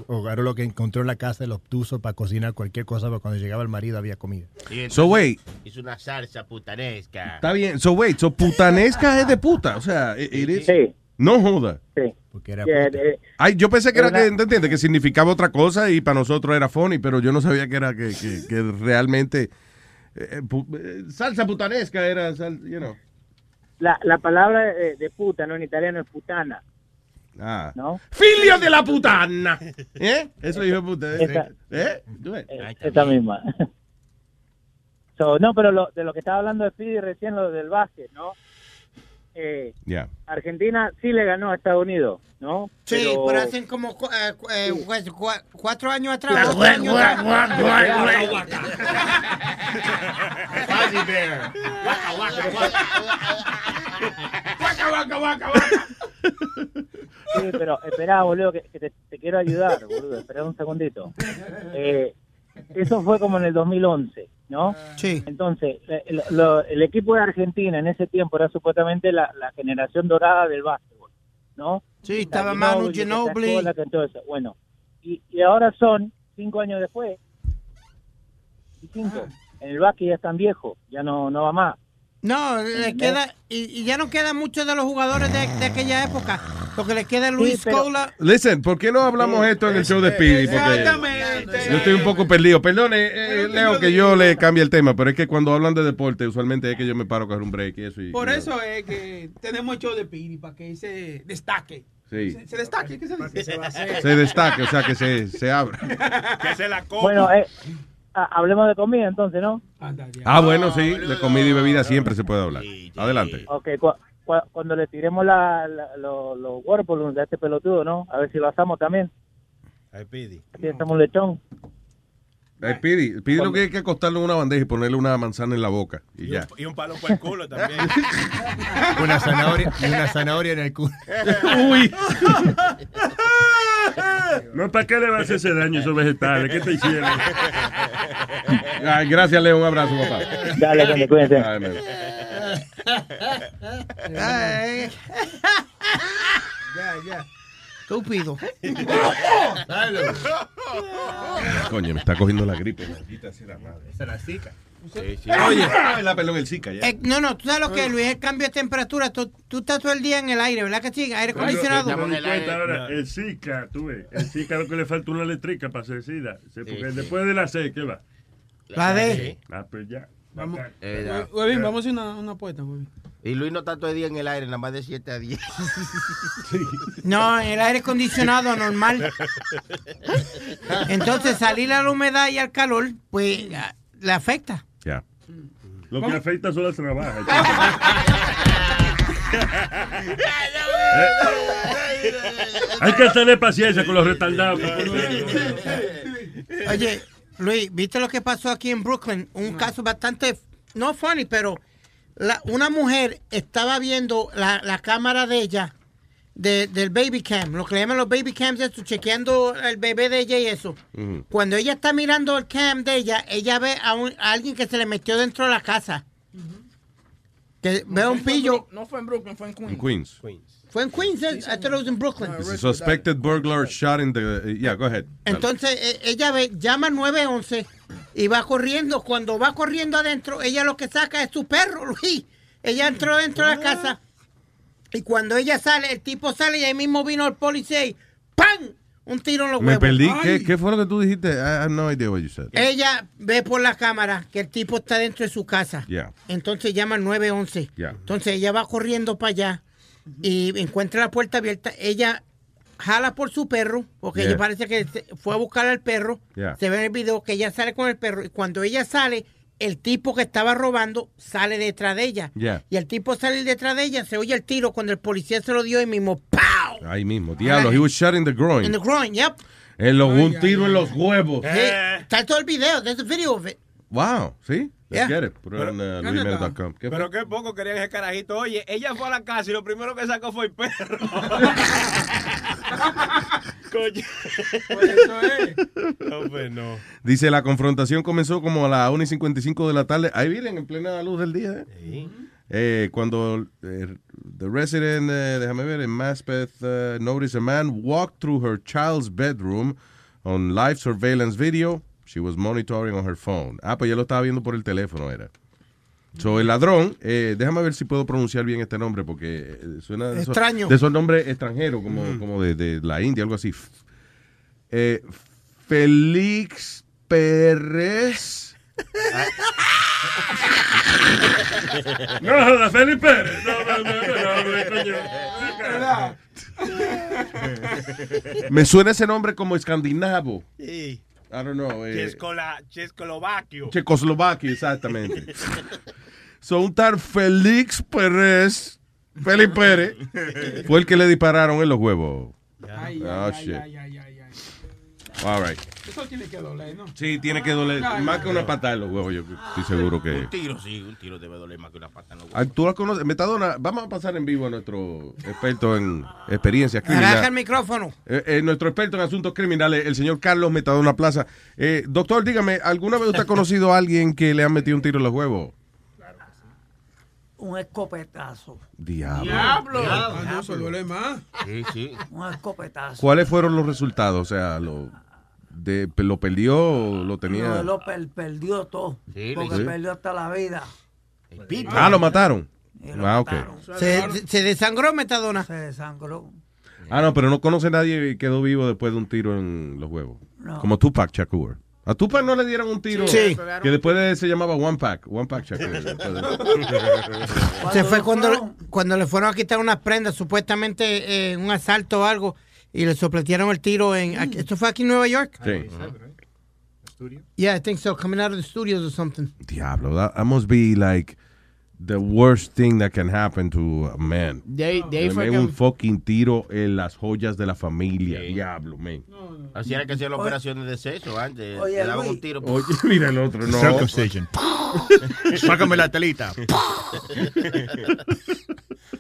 agarró lo que encontró en la casa y lo puso para cocinar cualquier cosa, pero cuando llegaba el marido había comida. So, wait. Hizo una salsa putanesca. Está bien. So, wait. So, putanesca es de puta. O sea, it- it is- Sí. No joda. Sí. Porque era puta. eh, Ay, yo pensé que era Pero que, na- ¿te entiendes? Que significaba otra cosa y para nosotros era funny, pero yo no sabía que era que, que, que realmente eh, pu- eh, salsa putanesca era, sal- you know. la, la palabra eh, de puta, ¿no? En italiano es putana, Ah. ¿no? Filio de la putana. ¿Eh? Eso dijo puta. ¿eh? ¿Eh? Eh, Esa misma. So, no, pero lo, de lo que estaba hablando de Speedy recién, lo del básquet, ¿no? Eh, Ya. Argentina sí le ganó a Estados Unidos, ¿no? Sí, Pero- pero hacen como cu- eh, cu- eh, cu- cuatro años atrás. Sí, pero espera, boludo, que, que te, te quiero ayudar, boludo. Espera un segundito. Eh, eso fue como en el 2011, ¿no? Sí. Entonces, eh, lo- el equipo de Argentina en ese tiempo era supuestamente la, la generación dorada del básquetbol, ¿no? Sí, estaba Manu Ginobili. Bueno, y, y ahora son cinco años después. Y cinco. En el básquet ya están viejos, ya no, no va más. No, le queda, y, y ya no quedan muchos de los jugadores de, de aquella época. Lo que le queda es Luis pero- Scola. Listen, ¿por qué no hablamos esto en el show de Speedy? Porque yo estoy un poco perdido. Perdone, eh, Leo, que yo le cambie el tema, pero es que cuando hablan de deporte, usualmente es que yo me paro a coger un break y eso. Y, Por y- eso es que tenemos el show de Piri, para que se destaque. Sí. Se, se destaque, ¿qué se dice? Se destaque, o sea, que se, se abra. Que se la coma. Bueno, eh, hablemos de comida entonces, ¿no? Ah, bueno, sí, de comida y bebida siempre se puede hablar. Adelante. Ok, cu- cu- cuando le tiremos la, la- lo- los water balloons a este pelotudo, ¿no? A ver si lo hacemos también. Pidi. Aquí estamos lechón. Eh, Pidi, Pidi lo que hay que acostarlo en una bandeja y ponerle una manzana en la boca. Y ya. Y un palo por el culo también. Una zanahoria, y una zanahoria en el culo. Uy. No, ¿para qué le vas a hacer ese daño a esos vegetales? ¿Qué te hicieron? Ay, gracias, Leo. Un abrazo, papá. Dale, man. Ay. Ya, ya. Estúpido. Coño, me está cogiendo la gripe. Maldita sea la madre. Se la zika. Sí, sí. Oye, ah, la pelón el Zika ya. Eh, no, no, tú sabes lo que es, Luis, es el cambio de temperatura. Tú, tú estás todo el día en el aire, ¿verdad que sí? Aire acondicionado. Yo me di cuenta ahora, el Zika, tú ves, el Zika lo que le falta una eléctrica para ser SIDA. Sí, porque sí. después de la C, ¿qué va? La D. Ah, pues ya. Vamos, Eh, ya. Huevín, vamos a hacer una, una apuesta, Huevín. Y Luis no está todo el día en el aire, nada más de 7 a 10. No, el aire acondicionado normal. Entonces, salir a la humedad y al calor, pues le afecta. Ya. Lo que afecta son las trabajas. Hay que tener paciencia con los retardados. Oye, Luis, ¿viste lo que pasó aquí en Brooklyn? Un caso bastante, no funny, pero la- una mujer estaba viendo la, la cámara de ella, de- del baby cam, lo que le llaman los baby cams, esto, chequeando el bebé de ella y eso. Cuando ella está mirando el cam de ella, ella ve a, un- a alguien que se le metió dentro de la casa. Que ve a un pillo. No fue en Brooklyn, fue en Queens. En Queens. Fue en Queens, eh? I thought it was in Brooklyn. Suspected burglar shot in the. Yeah, go ahead. Entonces e- ella ve, llama al 911 y va corriendo. Cuando va corriendo adentro, ella lo que saca es su perro, Luis. Ella entró dentro de la casa y cuando ella sale, el tipo sale y ahí mismo vino el policía y ¡pam! Un tiro en los Me huevos. perdí. Ay. ¿Qué, ¿Qué fue lo que tú dijiste? I have no idea what you said. Ella ve por la cámara que el tipo está dentro de su casa. Yeah. Entonces llama al 911. Yeah. Entonces ella va corriendo para allá y encuentra la puerta abierta. Ella jala por su perro, porque Yeah. ella parece que fue a buscar al perro. Yeah. Se ve en el video que ella sale con el perro y cuando ella sale, el tipo que estaba robando sale detrás de ella. Yeah. Y el tipo sale detrás de ella, se oye el tiro cuando el policía se lo dio y mismo ¡pow! Ahí mismo. Diablo, he was shot in the groin. In the groin, yep. En lo- un tiro en los huevos. Sí, Está todo el video, there's a video of it. Wow, ¿sí? Let's Yeah. get it. Put it on uh. Pero qué poco querían ese carajito. Oye, ella fue a la casa y lo primero que sacó fue el perro. Coño. No, pues no. Dice, la confrontación comenzó como a las 1 y 55 de la tarde. Ahí vienen, en plena luz del día. ¿eh? Eh, cuando eh, the resident, eh, déjame ver, en Maspeth, uh, noticed a man walk through her child's bedroom on live surveillance video. She was monitoring on her phone. Ah, pues ya lo estaba viendo por el teléfono, era. So, el ladrón, eh, déjame ver si puedo pronunciar bien este nombre porque eh, suena de esos- Extraño. de esos nombres extranjeros, como, como de, de la India, algo así. Eh, Félix Pérez. No, joda, Felipe. No, no, no, no, no, coño. Me suena ese nombre como escandinavo. Sí. I don't know. eh. Checoslovaquia, exactamente. Son un tal Félix Pérez, Félix Pérez, fue el que le dispararon en los huevos. Ay, Oh, ay, shit. ay, ay, ay, ay. All right. Eso tiene que doler, ¿no? Sí, tiene que doler Ay, más que una patada en los huevos. Yo estoy seguro que. Un tiro, sí, un tiro debe doler más que una pata en los Ah, Tú la conoces, Metadona. Vamos a pasar en vivo a nuestro experto en experiencias Agaja el criminales. micrófono. Eh, eh, nuestro experto en asuntos criminales, el señor Carlos Metadona Plaza. Eh, doctor, dígame, ¿alguna vez usted ha conocido a alguien que le han metido un tiro en los huevos? Un escopetazo. Diablo. Diablo. Ah, no, eso duele más. Sí, sí. Un escopetazo. ¿Cuáles fueron los resultados? O sea, lo, de, ¿lo perdió o lo tenía? No, lo per- perdió todo. Sí, porque sí. perdió hasta la vida. Ah, lo mataron. Y lo Ah. Se, se desangró Metadona. Se desangró. Ah, no, pero no conoce a nadie que quedó vivo después de un tiro en los huevos. No. Como Tupac Shakur. A Tupac no le dieron un tiro Sí. que después de- se llamaba One Pack. One Pack Shakur. Se fue cuando, cuando le fueron a quitar unas prendas, supuestamente eh, un asalto o algo, y le sopletearon el tiro en... aquí- ¿Esto fue aquí en Nueva York? Sí. Yeah, I think so. Coming out of the studios or something. Diablo, that, that must be like the worst thing that can happen to a man. Fue meten que- un fucking tiro en las joyas de la familia. Diablo, man. Así era que hacían las operaciones de sexo antes. Oye, Le daban un tiro. Oye, mira el otro, no. Circumcision. Sácame la telita.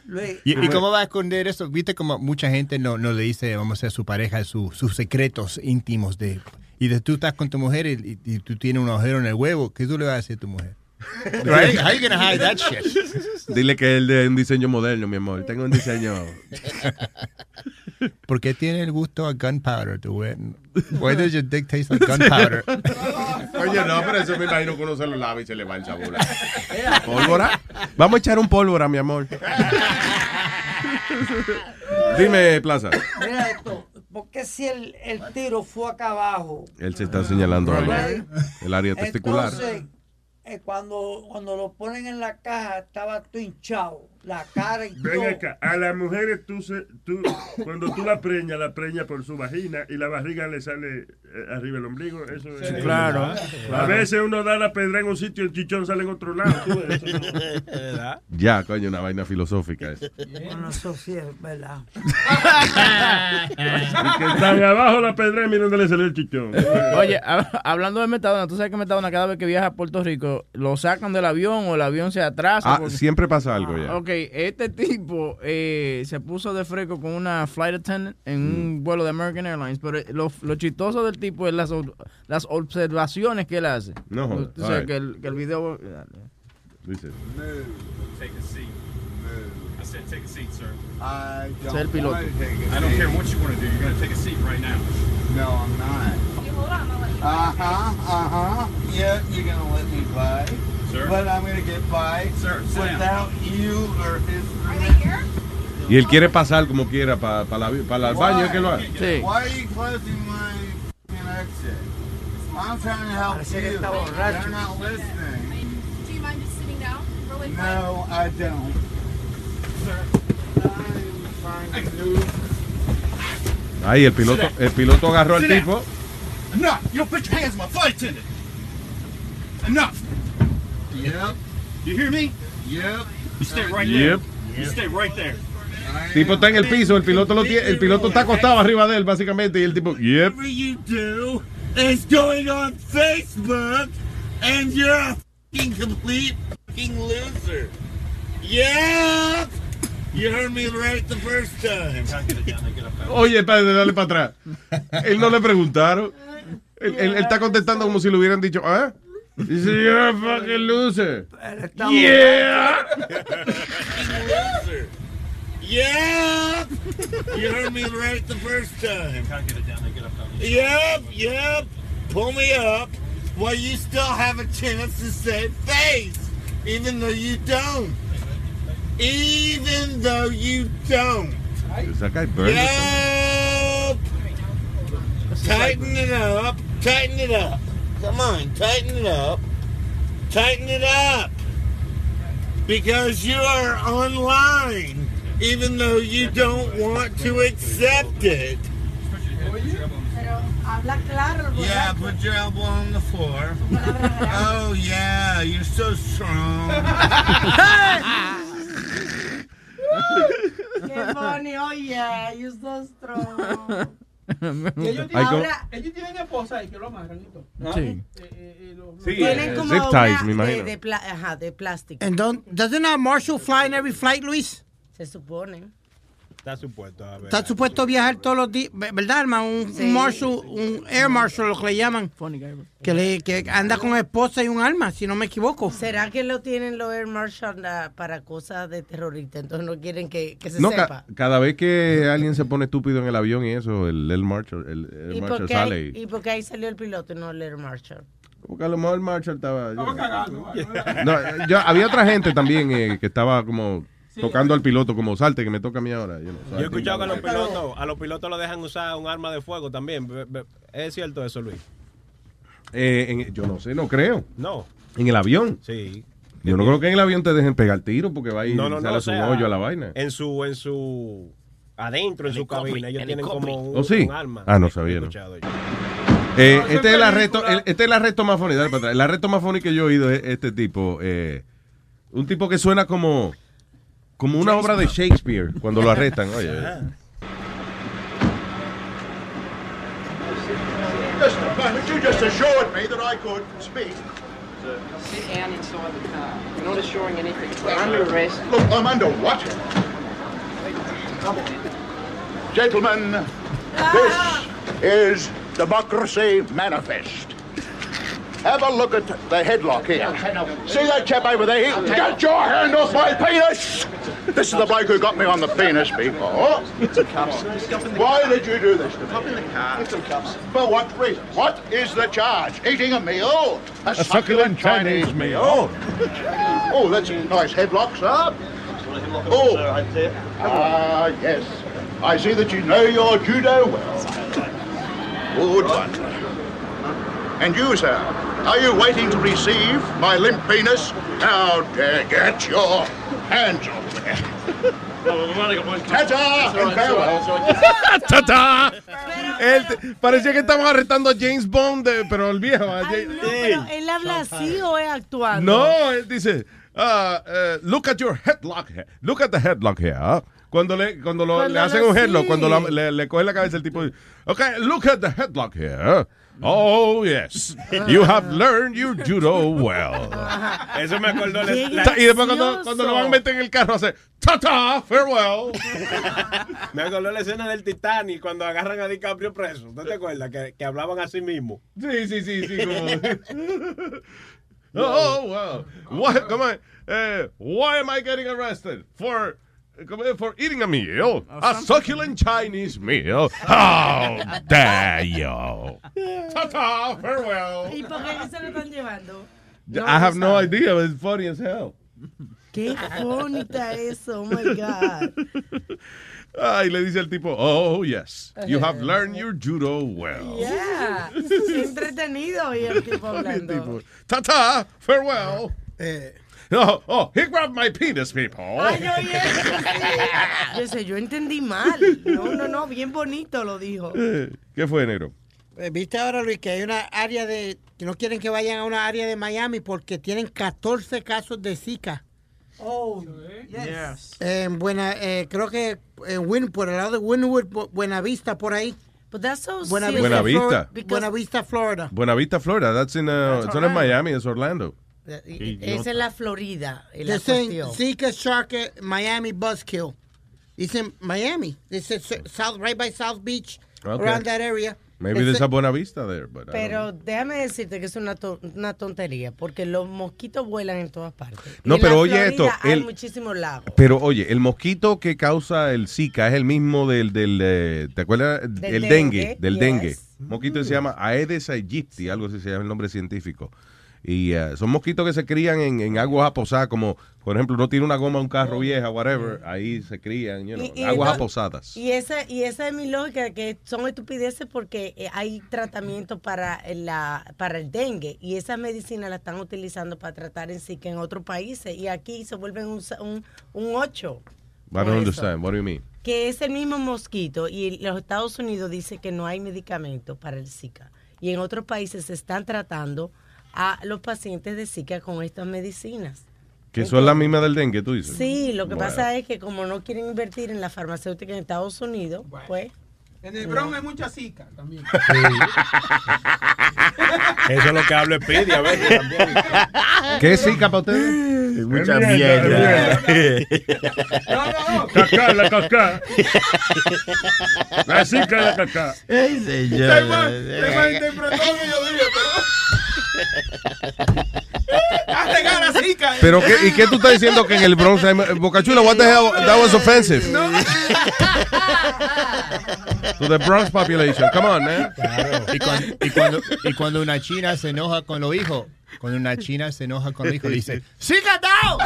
Luis, ¿Y, y cómo va a esconder eso? Viste como mucha gente no, no le dice, vamos a ser a su pareja, su- sus secretos íntimos de... Y de tú estás con tu mujer y, y- y tú tienes un agujero en el huevo, ¿qué tú le vas a decir a tu mujer? Right? How you gonna hide that shit? Dile que él de un diseño moderno, mi amor. Tengo un diseño. ¿Por qué tiene el gusto a gunpowder? tu güey? Why does your dick taste like gunpowder? Oye, no, pero eso me imagino que uno se lo lava y se le va el sabor. ¿Pólvora? Vamos a echar un pólvora, mi amor. Dime, Plaza. mira esto, porque si el, el tiro fue acá abajo, Él se está señalando Right. el área testicular. entonces eh, cuando, cuando lo ponen en la caja estaba hinchado, la cara y Ven todo. acá, a las mujeres tú, se, tú cuando tú la preñas, la preñas por su vagina y la barriga le sale eh, arriba el ombligo. Eso es- claro, A claro. veces uno da la pedra en un sitio y el chichón sale en otro lado. tú eso Ya, coño, una vaina filosófica. esa. Bueno, eso sí es verdad. Y que están abajo la pedra y mira dónde le salió el chichón. Oye, hab- hablando de Metadona, tú sabes que Metadona cada vez que viaja a Puerto Rico lo sacan del avión o el avión se atrasa. Ah, porque- siempre pasa algo ya. Ok, este tipo eh, se puso de fresco con una flight attendant en Mm. un vuelo de American Airlines, pero lo, lo chistoso del tipo es las, las observaciones que él hace. No jodas. O sea, que, el, que el video... Dice. Take a seat. I said take a seat, sir. I el piloto. I don't care what you want to do. You're going to take a seat right now. No, I'm not. Uh huh. Uh huh. Yeah, you're gonna let me by. Sir? But I'm gonna get by Sir, without you or his permission. Y él quiere pasar como quiera para el baño que lo haga. Why are you closing my exit? I'm trying to help Parece you. está borracho. They're not listening. Do you mind just sitting down really quick? No, I don't. I'm trying to do. Ahí el piloto, el piloto agarró al tipo. Enough! You don't put your hands on my flight attendant! Enough! Yep. You hear me? Yep. You stay right Yep. there. You stay right there. El tipo está en el piso, el piloto lo tiene, el piloto está acostado arriba de él básicamente y el tipo, yep. Whatever you do is going on Facebook, and you're a fucking complete fucking loser. Yep! You heard me right the first time. Oye, padre, dale para atrás. Él no le preguntaron. Él, él- él está contestando como si le hubieran dicho, ¿ah? Dice, you're a fucking loser. Yeah. loser. Yep! You heard me right the first time. Yep, yep. Pull me up while you still have a chance to save face, even though you don't. Even though you don't. Esa guy burned Yep. Tighten it up. Tighten it up. Come on, tighten it up. Tighten it up. Because you are online, even though you don't want to accept it. Pero habla claro. el Yeah, put your elbow on the floor. Oh, yeah, you're so strong. Qué oh so strong. Y ellos, Hay tienen, como- ellos tienen esposa y que lo amarran y todo. Sí. Eh, eh, los- Sí, Tienen eh, como zip ties, una me imagino. De, ajá, de plástico. And don't, doesn't a marshal fly in every flight, Luis? Se supone. Está supuesto a ver. Está supuesto a viajar todos los días, ¿verdad, hermano? Un, Sí. un marshal, un air marshal, lo que le llaman. Que, le, que anda con esposa y un arma, si no me equivoco. ¿Será que lo tienen los Air Marshal ah, para cosas de terroristas? Entonces no quieren que, que se No, ca- sepa. cada vez que alguien se pone estúpido en el avión y eso, el, el Marshall, el, el ¿Y qué sale. ahí, y- ¿Y por qué ahí salió el piloto y no el Air Marshal? Porque a lo mejor el Marshall estaba... yo- No, yo- había otra gente también eh, que estaba como tocando al piloto, como salte que me toca a mí ahora. you know, so Yo he escuchado que a los pilotos, a los pilotos lo dejan usar un arma de fuego también. ¿Es cierto eso, Luis? Eh, en- yo no sé, no creo. No. En el avión. Sí. Yo no creo que en el avión te dejen pegar tiro porque va a ir No, no, sale no. o su sea, hoyo a la vaina. En su, en su, adentro, en su cabina, ellos tienen como un, ¿Oh, sí? un arma. Ah, no sabía. Eh, este es el arresto, el- este es el arresto más funny, dale para atrás. El arresto más funny que yo he oído es este tipo. eh, un tipo que suena como, como una obra de Shakespeare cuando lo arrestan. Oye, Just a moment, you just assured me that I could speak. Sit down inside the car. We're not assuring anything. We're under arrest. Look, I'm under what? Gentlemen, this is Democracy Manifest. Have a look at the headlock here. See that chap over there? Get your hand off my penis! This is the bloke who got me on the penis before. Why did you do this to me? In the car. Get some cups. For what reason? What is the charge? Eating a meal? A, A succulent Chinese meal. Oh, that's a nice headlock, sir. Oh, ah, yes. I see that you know your judo well. Good one. And you, sir, are you waiting to receive my limp penis? How dare get your hands off me? Ta-ta and farewell. ¡Tata! Él parecía que estaban arrestando a James Bond, de- pero el viejo. a James- No, pero él habla así o es actuando. No, él dice, ah, eh, look at your headlock. Look at the headlock here. ah. Cuando le, cuando lo- Cuando le hacen lo- un headlock, sí. cuando la- le, le coge la cabeza el tipo, dice, okay, look at the headlock here. Oh, yes. You have learned your judo well. Eso me acordó. la- Qué la- Y después cuando, cuando lo van a meter en el carro, hace, ta-ta, farewell. Me acordó la escena del Titanic cuando agarran a DiCaprio preso. ¿No te acuerdas? Que, que hablaban así mismo. Sí, sí, sí, sí. Como... oh, wow. Why, come on. Eh, why am I getting arrested? For, for eating a meal. a succulent Chinese meal. How dare you? Ta-ta, farewell. ¿Y por qué se lo están llevando? I have no idea, but it's funny as hell. Qué bonita eso, oh my God. Ah, y le dice el tipo, oh, yes, you have learned your judo well. Yeah. Entretenido y el tipo hablando. Tipo, Ta-ta, farewell. Oh, oh, he grabbed my penis, people. Ay, yo, oye, sí. Yo sé, yo entendí mal. No, no, no, bien bonito lo dijo. ¿Qué fue, negro? Eh, ¿Viste ahora, Luis, que hay una área de... que no quieren que vayan a una área de Miami porque tienen 14 casos de Zika. Oh, yes. En Buena, eh, creo que en Win, por el lado de Winwood, Bu- Buenavista, por ahí. But that's so Buenavista, Buenavista. Florida. Buenavista, Florida. Buenavista, Florida. That's in, uh, That's it's not in. Miami, it's Orlando. Esa es la Florida. la cuestión. Zika Shark Miami Buzzkill. Dicen Miami. S- South, right by South Beach, Okay. around that area. Maybe there's a Buenavista there, but Pero déjame decirte que es una, to- una tontería, porque los mosquitos vuelan en todas partes. Y No, en pero la oye Florida esto, Hay el- muchísimos lagos. Pero oye, el mosquito que causa el Zika es el mismo del, del eh, ¿te acuerdas? Del el dengue, dengue, del yes. dengue. Mosquito que se llama Aedes aegypti, algo así se llama el nombre científico. Y eh, son mosquitos que se crían en, en aguas aposadas, como por ejemplo, uno tiene una goma un carro vieja, whatever, ahí se crían, you know, Y- y aguas no- aposadas. Y esa, y esa es mi lógica, que son estupideces porque eh, hay tratamiento para, la, para el dengue y esas medicinas las están utilizando para tratar en sí que en otros países y aquí se vuelven un, un, un 8, I don't understand. What do you mean? que es el mismo mosquito y los Estados Unidos dice que no hay medicamento para el Zika y en otros países se están tratando a los pacientes de Zika con estas medicinas. Que eso es la misma del dengue, tú dices. Sí, lo que Bueno. pasa es que como no quieren invertir en la farmacéutica en Estados Unidos, pues... En el Bronx hay mucha Zika también. Eso es lo que habla Speedy a veces también. ¿Qué es Zika para ustedes? Mucha mierda, mierda. Cacá, la cacá. La zika, la cacá. Ey, señor. Te malinterpretó lo que yo dije, pero... Arreglar la Zika. Pero qué, ¿y qué tú estás diciendo que en el Bronx hay Bocachula, what the hell, that was offensive. To the Bronx population, come on, man. Y cuando, y, cuando, y cuando una china se enoja con los hijos, cuando una china se enoja con los hijos, le dice, ¡Sit down!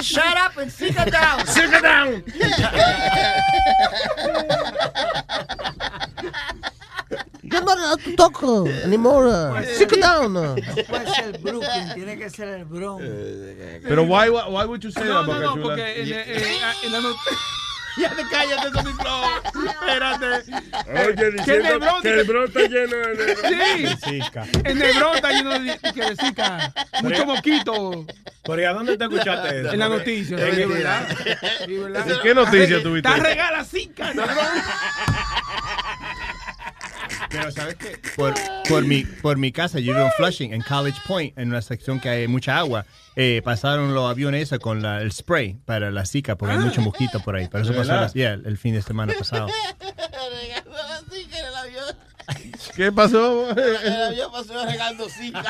Shut up and sit down. Sit down. You're not allowed to talk uh, anymore. Sit down. Puede ser Brooklyn, tiene que ser el Bronx. Pero why, why, why would you say No, that, no, no, Bocachula? porque en, eh, eh, en la not- Ya te cállate, Sony Flow. Espérate. Oye, Que diciendo que el bro está lleno de... Sí. El Nebrón está lleno de, de zika. Mucho mosquito. Pero ¿y a dónde te escuchaste eso? En la noticia. En el- ¿verdad? ¿verdad? ¿Y qué noticia tuviste? Está regala zika, Nebrón. Pero ¿sabes qué? Por, por, mi, por mi casa, yo vivo en Flushing, en College Point, en una sección que hay mucha agua. Eh, pasaron los aviones esos con la- el spray para la zika, porque hay mucho mosquito por ahí. Pero eso ¿De pasó las- yeah, el, fin de semana pasado. ¿Qué pasó? El avión pasó regando zika.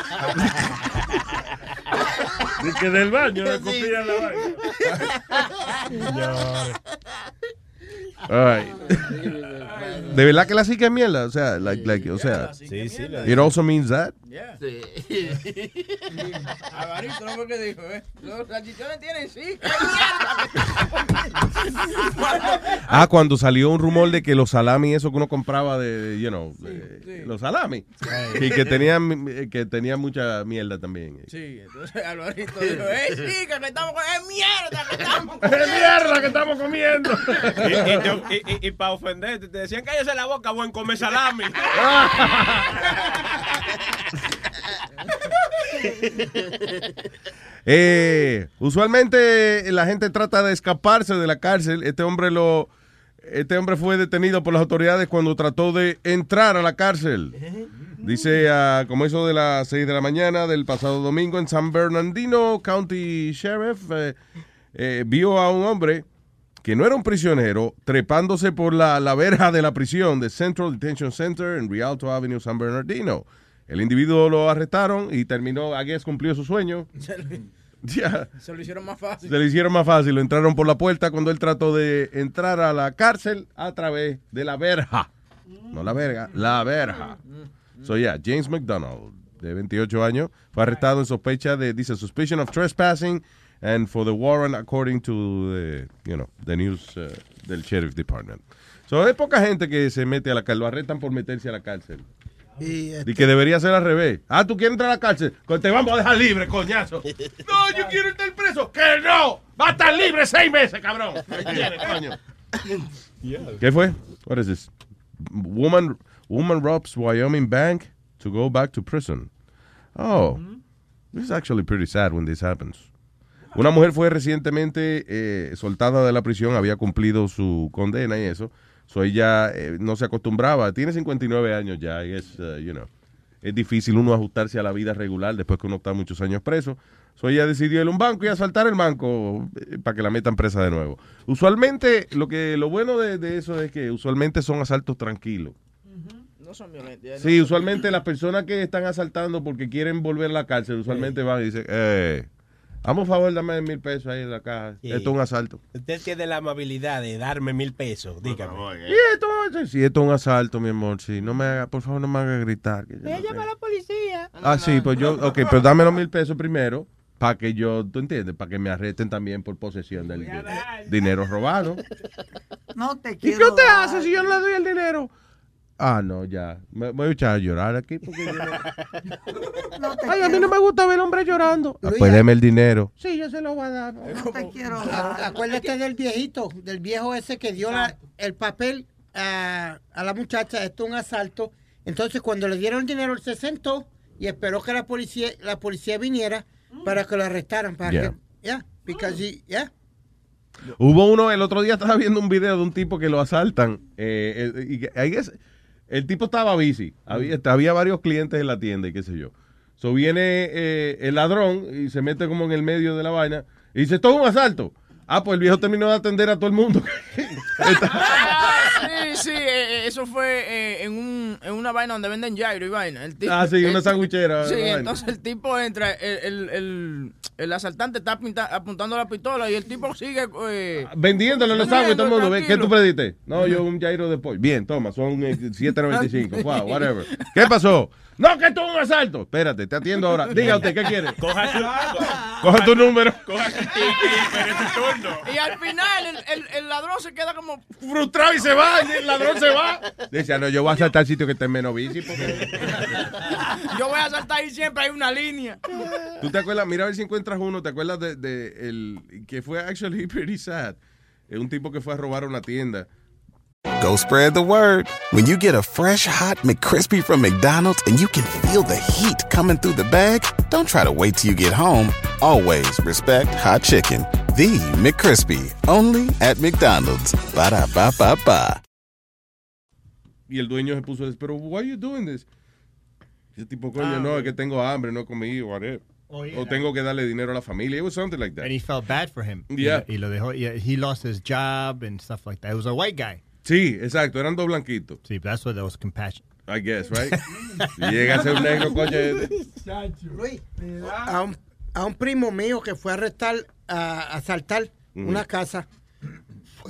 Y que del baño le Sí, copia la vaina. All right. De verdad que la zika es mierda, o sea, like, like, o sea, Sí, sí. it also means that. Alvarito, no fue que dijo, ¿eh? Los salchichones tienen sí. ¡Qué Ah, cuando salió un rumor de que los salami, eso que uno compraba de, you know, de- los salami, y que tenían, que tenían mucha mierda también. Sí, entonces Alvarito dijo, ¡eh, sí, que estamos con... ¡Es mierda que estamos ¡Es mierda que estamos comiendo! Y, para ofenderte, te decían cállese la boca, buen come salami. Eh, usualmente la gente trata de escaparse de la cárcel. Este hombre lo, este hombre fue detenido por las autoridades cuando trató de entrar a la cárcel. Dice, ah, como eso de las 6 de la mañana del pasado domingo en San Bernardino County Sheriff eh, eh, vio a un hombre que no era un prisionero trepándose por la, la verja de la prisión de Central Detention Center en Rialto Avenue, San Bernardino. El individuo lo arrestaron y terminó, a guess, cumplió su sueño. Se lo, Ya. se lo hicieron más fácil. Se le hicieron más fácil, lo entraron por la puerta cuando él trató de entrar a la cárcel a través de la verja. No la verga, la verja. So yeah, James McDonald, de 28 años, fue arrestado en sospecha de, dice, suspicion of trespassing and for the warrant according to the, you know, the news uh, del Sheriff Department. So hay poca gente que se mete a la cárcel, lo arrestan por meterse a la cárcel. Y, Y que debería ser al revés. Ah, tú quieres entrar a la cárcel. Te vamos a dejar libre, coñazo. No, yo quiero estar preso. ¡Que no! ¡Va a estar libre seis meses, cabrón! ¿Qué quiere, coño? ¿Qué fue? What is this? Woman, woman robs Wyoming bank to go back to prison. Oh, this is actually pretty sad when this happens. Una mujer fue recientemente eh, soltada de la prisión, había cumplido su condena y eso. So ella eh, no se acostumbraba. Tiene 59 años ya. y es, uh, you know, es difícil uno ajustarse a la vida regular después que uno está muchos años preso. So ella decidió ir a un banco y asaltar el banco eh, para que la metan presa de nuevo. Usualmente, lo que lo bueno de, de eso es que usualmente son asaltos tranquilos. No son violentos. Sí, usualmente las personas que están asaltando porque quieren volver a la cárcel, usualmente van y dicen, eh, vamos a favor, dame mil pesos ahí en la caja. Sí. Esto es un asalto. Usted tiene la amabilidad de darme mil pesos, dígame. Y esto, sí, esto es un asalto, mi amor. Sí, no me haga, por favor, no me haga gritar. que yo no llama a la policía. Ah, sí, pues yo, ok, pero dame los mil pesos primero para que yo, tú entiendes, para que me arresten también por posesión del di- dinero robado. No te ¿Y quiero. qué usted dar. hace si yo no le doy el dinero? Ah, no, ya. Me me voy a echar a llorar aquí porque yo no... No te Ay, a mí no me gusta ver hombre llorando. Ah, pues deme el dinero. Sí, yo se lo voy a dar. No te quiero A- dar. Acuérdate del viejito, del viejo ese que dio la- el papel a, a la muchacha, esto es un asalto. Entonces, cuando le dieron el dinero, él se sentó y esperó que la policía, la policía viniera para que lo arrestaran. Para Yeah. que, yeah, because he- yeah. Hubo uno, el otro día estaba viendo un video de un tipo que lo asaltan. eh, eh, y que- I guess el tipo estaba busy. Había, había varios clientes en la tienda y qué sé yo. So viene eh, el ladrón y se mete como en el medio de la vaina y dice, esto es un asalto. Ah, pues el viejo terminó de atender a todo el mundo. Sí, sí, eh, eh, eso fue eh, en, un, en una vaina donde venden gyro y vaina. El tipo- Ah, sí, una sandwichera, Sí, vaina. entonces el tipo entra, el, el, el, el asaltante está pinta- apuntando la pistola y el tipo sigue... Eh, Vendiéndole los sándwiches todo el mundo. ¿Qué tranquilo. tú pediste? No, yo un gyro de pollo. Bien, toma, son eh, 7.95. Wow, whatever. ¿Qué pasó? No, que esto es un asalto. Espérate, te atiendo ahora. Diga usted, ¿qué quiere? Coja tu, Coja tu número. coja tu y turno. Al final el, el, el ladrón se queda como... Frustrado y se va. El ladrón se va. Dice, "Ah, no, yo voy a saltar al sitio que esté menos bici. Porque... Yo voy a saltar ahí siempre, hay una línea. ¿Tú te acuerdas? Mira a ver si encuentras uno. ¿Te acuerdas de, de el que fue actually pretty sad? Es un tipo que fue a robar una tienda. Go spread the word. When you get a fresh hot McCrispy from McDonald's and you can feel the heat coming through the bag, don't try to wait till you get home. Always respect hot chicken. The McCrispy, only at McDonald's. Ba da ba ba ba. Y el dueño se puso a decir, pero why are you doing this? Ese tipo, coño, no, es que tengo hambre, no comí, whatever. Oh, yeah. O tengo que darle dinero a la familia. It was something like that. And he felt bad for him. Yeah. Y lo dejó, yeah, he lost his job and stuff like that. It was a white guy. Sí, exacto, eran dos blanquitos. Sí, that's what that was compassion. I guess, right? llega a ser un negro, coño. Luis, a un, a un primo mío que fue a arrestar, a asaltar Mm. una casa,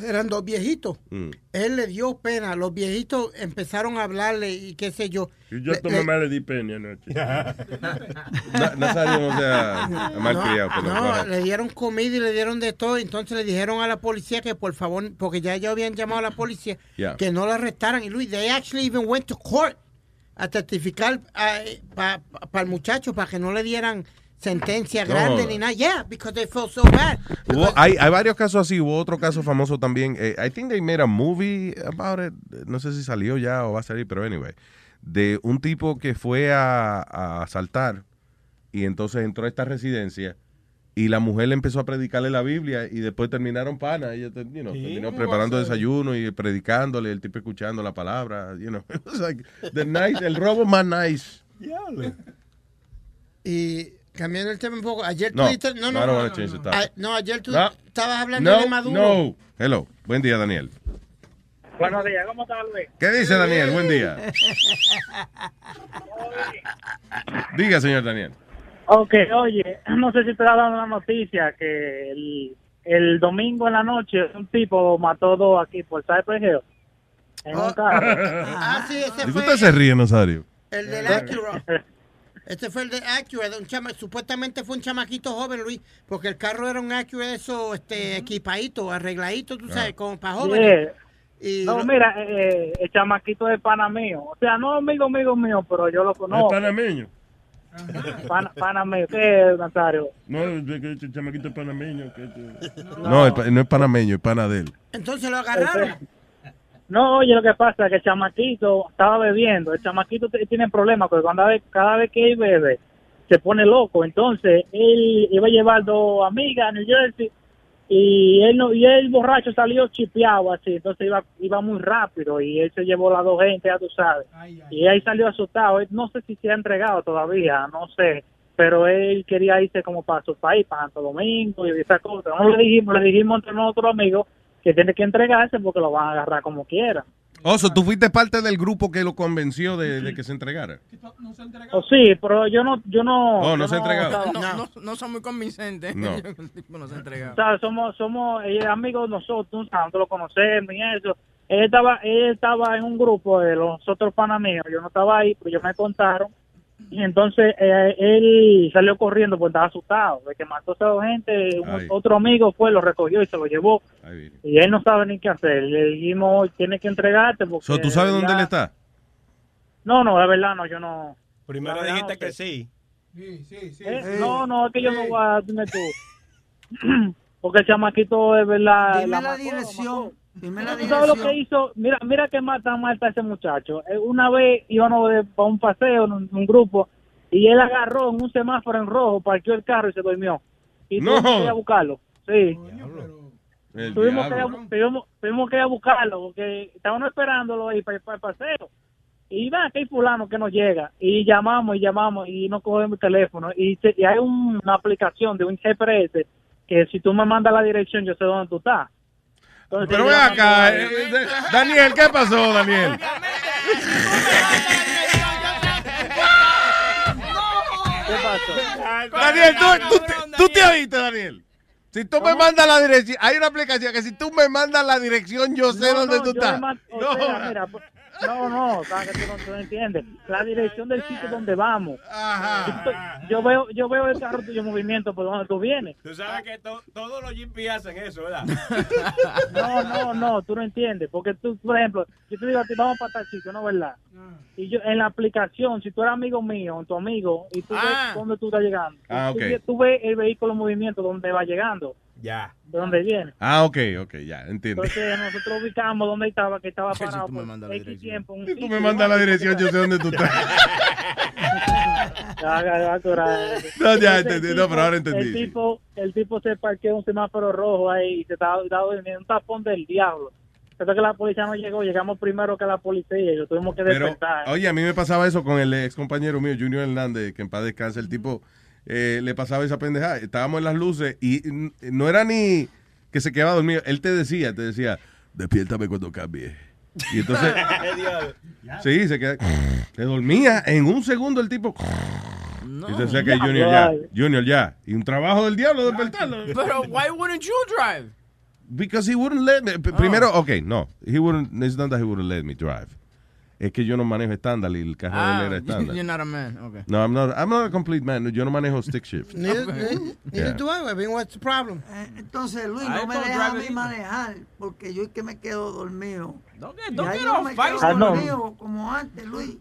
eran dos viejitos. Mm. Él le dio pena. Los viejitos empezaron a hablarle y qué sé yo. Y yo a Le- tu le- mamá le di pena anoche. Nazario no sea malcriado. No, pero no, bueno. le dieron comida y le dieron de todo. Entonces le dijeron a la policía que por favor, porque ya ellos habían llamado a la policía, Yeah. que no la arrestaran. Y Luis, they actually even went to court a testificar para el muchacho, para que no le dieran sentencia No. grande ni nada. Yeah, because they felt so bad. Hubo- hay, hay varios casos así. Hubo otro caso famoso también. eh, I think they made a movie about it. No sé si salió ya o va a salir, pero anyway. De un tipo que fue a, a asaltar y entonces entró a esta residencia y la mujer le empezó a predicarle la Biblia y después terminaron pana. Ella you know, terminó ¿cómo preparando desayuno y predicándole, el tipo escuchando la palabra. You know, it was like the nice, el robo más nice. Y cambiando el tema un poco, ayer tú No, dijiste- no. Ah, no, ayer tú No. estabas hablando No, de Maduro. no. Hello. Buen día, Daniel. Buenos días, ¿cómo estás, Luis? ¿Qué dice Daniel? Buen día. Diga, señor Daniel. Ok, oye, no sé si te ha dado una noticia que el, el domingo en la noche un tipo mató dos aquí por Cypress Hill en un carro. Ah, sí, ese ¿De qué fue usted se ríe, Nazario? el del Acura. Este fue el de Acura, de un chama, supuestamente fue un chamaquito joven, Luis, porque el carro era un Acura de esos este, equipadito, arregladito, tú sabes, como para jóvenes. Y No, lo- mira, eh, el chamaquito es pana mío. O sea, no amigo, amigo mío, pero yo lo ¿Es conozco. panameño? Pana. ¿Qué es, Nazario? No, es que este chamaquito es panameño. Que este- No, el no es panameño, es pana de él. Entonces lo agarraron. No, oye, lo que pasa es que el chamaquito estaba bebiendo. El chamaquito tiene problemas porque cuando cada vez que él bebe se pone loco. Entonces él iba a llevar dos amigas a New Jersey y él no, y el borracho salió chipeado así. Entonces iba iba muy rápido y él se llevó las dos gente, ya tú sabes. Y ahí salió asustado. Él no sé si se ha entregado todavía, no sé. Pero él quería irse como para su país, para Santo Domingo y esa cosa. No le dijimos, le dijimos entre nosotros amigos que tiene que entregarse porque lo van a agarrar como quiera. Oso, ¿tú fuiste parte del grupo que lo convenció de, de que se entregara? O sí, pero yo no, yo no. Oh, no yo se ha entregado. No, no, no son muy convincentes. No. El tipo no se ha entregado. O sea, somos, somos amigos nosotros, tú sabes, nosotros lo conocemos y eso. Él estaba, él estaba en un grupo de los otros panamíos, yo no estaba ahí, pero ellos me contaron. Y entonces eh, él salió corriendo porque estaba asustado, de que mató a esa dos gente. un- otro amigo fue, lo recogió y se lo llevó. Y él no sabe ni qué hacer. Le dijimos, tiene que entregarte porque... So, ¿Tú sabes dónde él está? No, no, de verdad no, yo no... Primero verdad dijiste no que sé. sí. Eh, No, no, es que yo no voy a... Dime tú. Porque el chamaquito es verdad... Dime la mató, dirección. ¿Tú sabes lo que hizo? Mira, mira qué mal tan mal está ese muchacho. Eh, Una vez íbamos de, para un paseo en un, un grupo y él agarró en un semáforo en rojo, parqueó el carro y se durmió. Y No. tuvimos que ir a buscarlo. Sí. Tuvimos que, tuvimos, tuvimos que ir a buscarlo porque estábamos esperándolo ahí para, para el paseo. Y va, que hay fulano que no llega. Y llamamos y llamamos y no cogemos el teléfono. Y, se- y hay un- una aplicación de un GPS que si tú me mandas la dirección yo sé dónde tú estás. Entonces, Pero llamando acá, eh, eh, Daniel, ¿qué pasó, Daniel? ¿Qué pasó? Daniel, tú, tú, te, tú te oíste, Daniel. Si tú me mandas la dirección, hay una aplicación que si tú me mandas la dirección, yo sé No, dónde no, tú yo estás. No. mira, pues, no, no, sabes que tú no, tú no entiendes. La dirección del sitio donde vamos. Yo, yo veo, yo veo el carro tuyo en movimiento por donde tú vienes. Tú sabes que to- todos los GPS hacen eso, ¿verdad? No, no, no, tú no entiendes. Porque tú, por ejemplo, yo te digo a ti, vamos para tal sitio, ¿no verdad? Y yo, en la aplicación, si tú eres amigo mío, tu amigo, y tú Ah. ves dónde tú estás llegando, Ah, tú, tú ves el vehículo en movimiento donde va llegando. Ya. ¿De dónde viene? Ah, ok, ok, ya, entiendo. Entonces nosotros ubicamos dónde estaba, que estaba parado tú me mandas la X tiempo. en un Tú me mandas la dirección, yo sé dónde tú estás. Ya, ya, ya, tú eras- No, ya entendí, no, pero ahora entendí, El tipo, el tipo se parqueó en un semáforo rojo ahí y se estaba, estaba durmiendo un tapón del diablo. Después que la policía no llegó, llegamos primero que la policía y lo tuvimos que Pero, despertar. oye, a mí me pasaba eso con el ex compañero mío, Junior Hernández, que en paz descanse, el tipo eh, le pasaba esa pendejada. Estábamos en las luces y no era ni que se quedaba dormido. Él te decía, te decía, despiértame cuando cambie. Y entonces, sí, se queda, se dormía en un segundo el tipo. y se decía que Ya, Junior ya. Junior ya. Y un trabajo del diablo despertarlo. Pero, why wouldn't you drive? Because he wouldn't let me. P- Primero, ok, no. He wouldn't, it's not that he wouldn't let me drive. Es que yo no manejo estándar y el carro de Ah, él era estándar. you're not a man. Okay. No, I'm not, I'm not a complete man. Yo no manejo stick shift. Neither, neither Yeah. do I. Mean, what's the problem? Eh, Entonces, Luis, I no me deja a mí manejar porque yo es que me quedo dormido. Don't get no me quedo Ah, no. dormido como antes, Luis.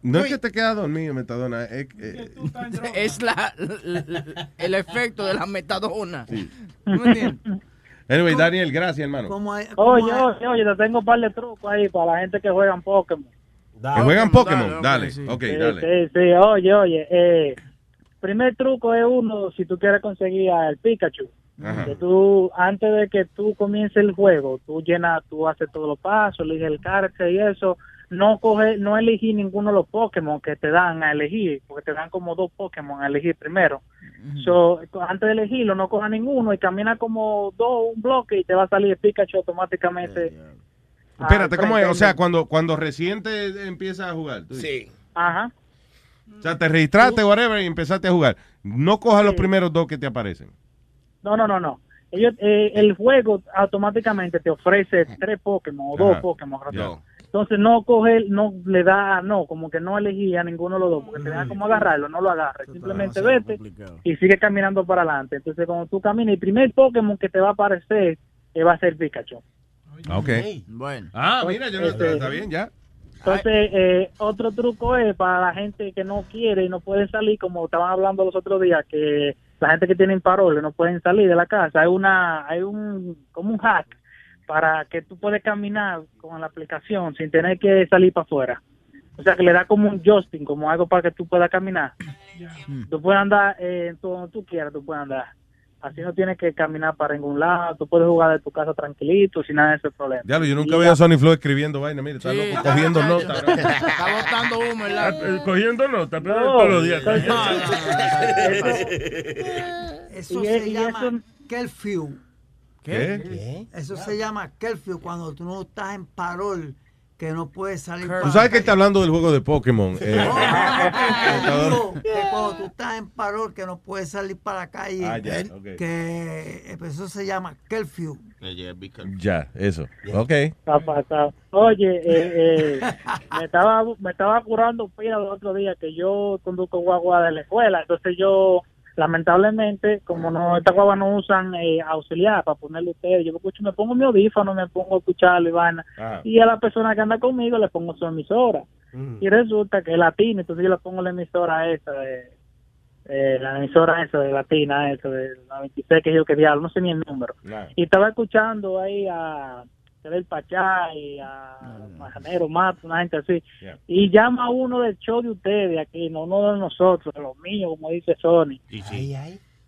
No es que te quedas dormido, metadona. Es, Es la, la- el efecto de la metadona. ¿Tú me entiendes? Anyway, Daniel, gracias, hermano. Oye, oye, oye, te tengo un par de trucos ahí para la gente que juega en Pokémon. Que juegan Pokémon. Dale, ok, Sí, dale. Sí, sí, oye, oye. Eh, primer truco es uno, si tú quieres conseguir al Pikachu. Ajá. Que tú, antes de que tú comiences el juego, tú llenas, tú haces todos los pasos, eliges el carácter y eso. No coge, no elegí ninguno de los Pokémon que te dan a elegir, porque te dan como dos Pokémon a elegir primero. So, antes de elegirlo, no coja ninguno y camina como dos, un bloque y te va a salir el Pikachu automáticamente. Espérate, ¿cómo es? O sea, cuando, cuando recién te empiezas a jugar. Sí. Ajá. O sea, te registraste, whatever, y empezaste a jugar. No cojas los primeros dos que te aparecen. No, no, no, no. Ellos, eh, el juego automáticamente te ofrece tres Pokémon o dos. Pokémon. Entonces no coge, no le da, no, como que no elegí a ninguno de los dos, porque te da como agarrarlo, no lo agarres. Simplemente vete y sigue caminando para adelante. Entonces cuando tú caminas, el primer Pokémon que te va a aparecer eh, va a ser Pikachu. Ok. Bueno. Ah, mira, yo no, Este- está bien, ya. Entonces, eh, otro truco es para la gente que no quiere y no puede salir, como estaban hablando los otros días, que la gente que tiene paroles no pueden salir de la casa. Hay una, hay un, como un hack para que tú puedes caminar con la aplicación sin tener que salir para afuera. O sea, que le da como un joystick, como algo para que tú puedas caminar. Tú puedes andar eh, donde tú quieras, tú puedes andar. Así no tienes que caminar para ningún lado, tú puedes jugar de tu casa tranquilito, sin nada de ese problema. Diablo, yo nunca la- a Sony Flow escribiendo vaina. Mira, está Sí, loco, está- cogiendo notas. Está botando humo en la... Eh, Cogiendo notas, pero No, todos los días. Eso Y se es- y llama eso- curfew. ¿Qué? Eso se llama curfew cuando tú no estás en parol, que no puedes salir Tú sabes que está hablando del juego de Pokémon. eh, Digo que cuando tú estás en parol, que no puedes salir para la calle, Ah, ya, eh, que eh, pues eso se llama curfew. ya, eso. Ok. Está pasado. Oye, eh, eh, me estaba me estaba curando pila el otro día que yo conduzco guagua de la escuela, entonces yo lamentablemente como no estas guaguas no usan eh, auxiliar para ponerle ustedes, yo me escucho, me pongo mi audífono, me pongo a escucharlo y vaina, Ah. y a la persona que anda conmigo le pongo su emisora y resulta que es latina, entonces yo le pongo la emisora esa de eh, la emisora esa de latina esa de la 26 que yo que diablo, no sé ni el número y estaba escuchando ahí a el Pachá y a Majanero Mato, una gente así. Y llama uno del show de ustedes aquí, no uno de nosotros, de los míos, como dice Sony.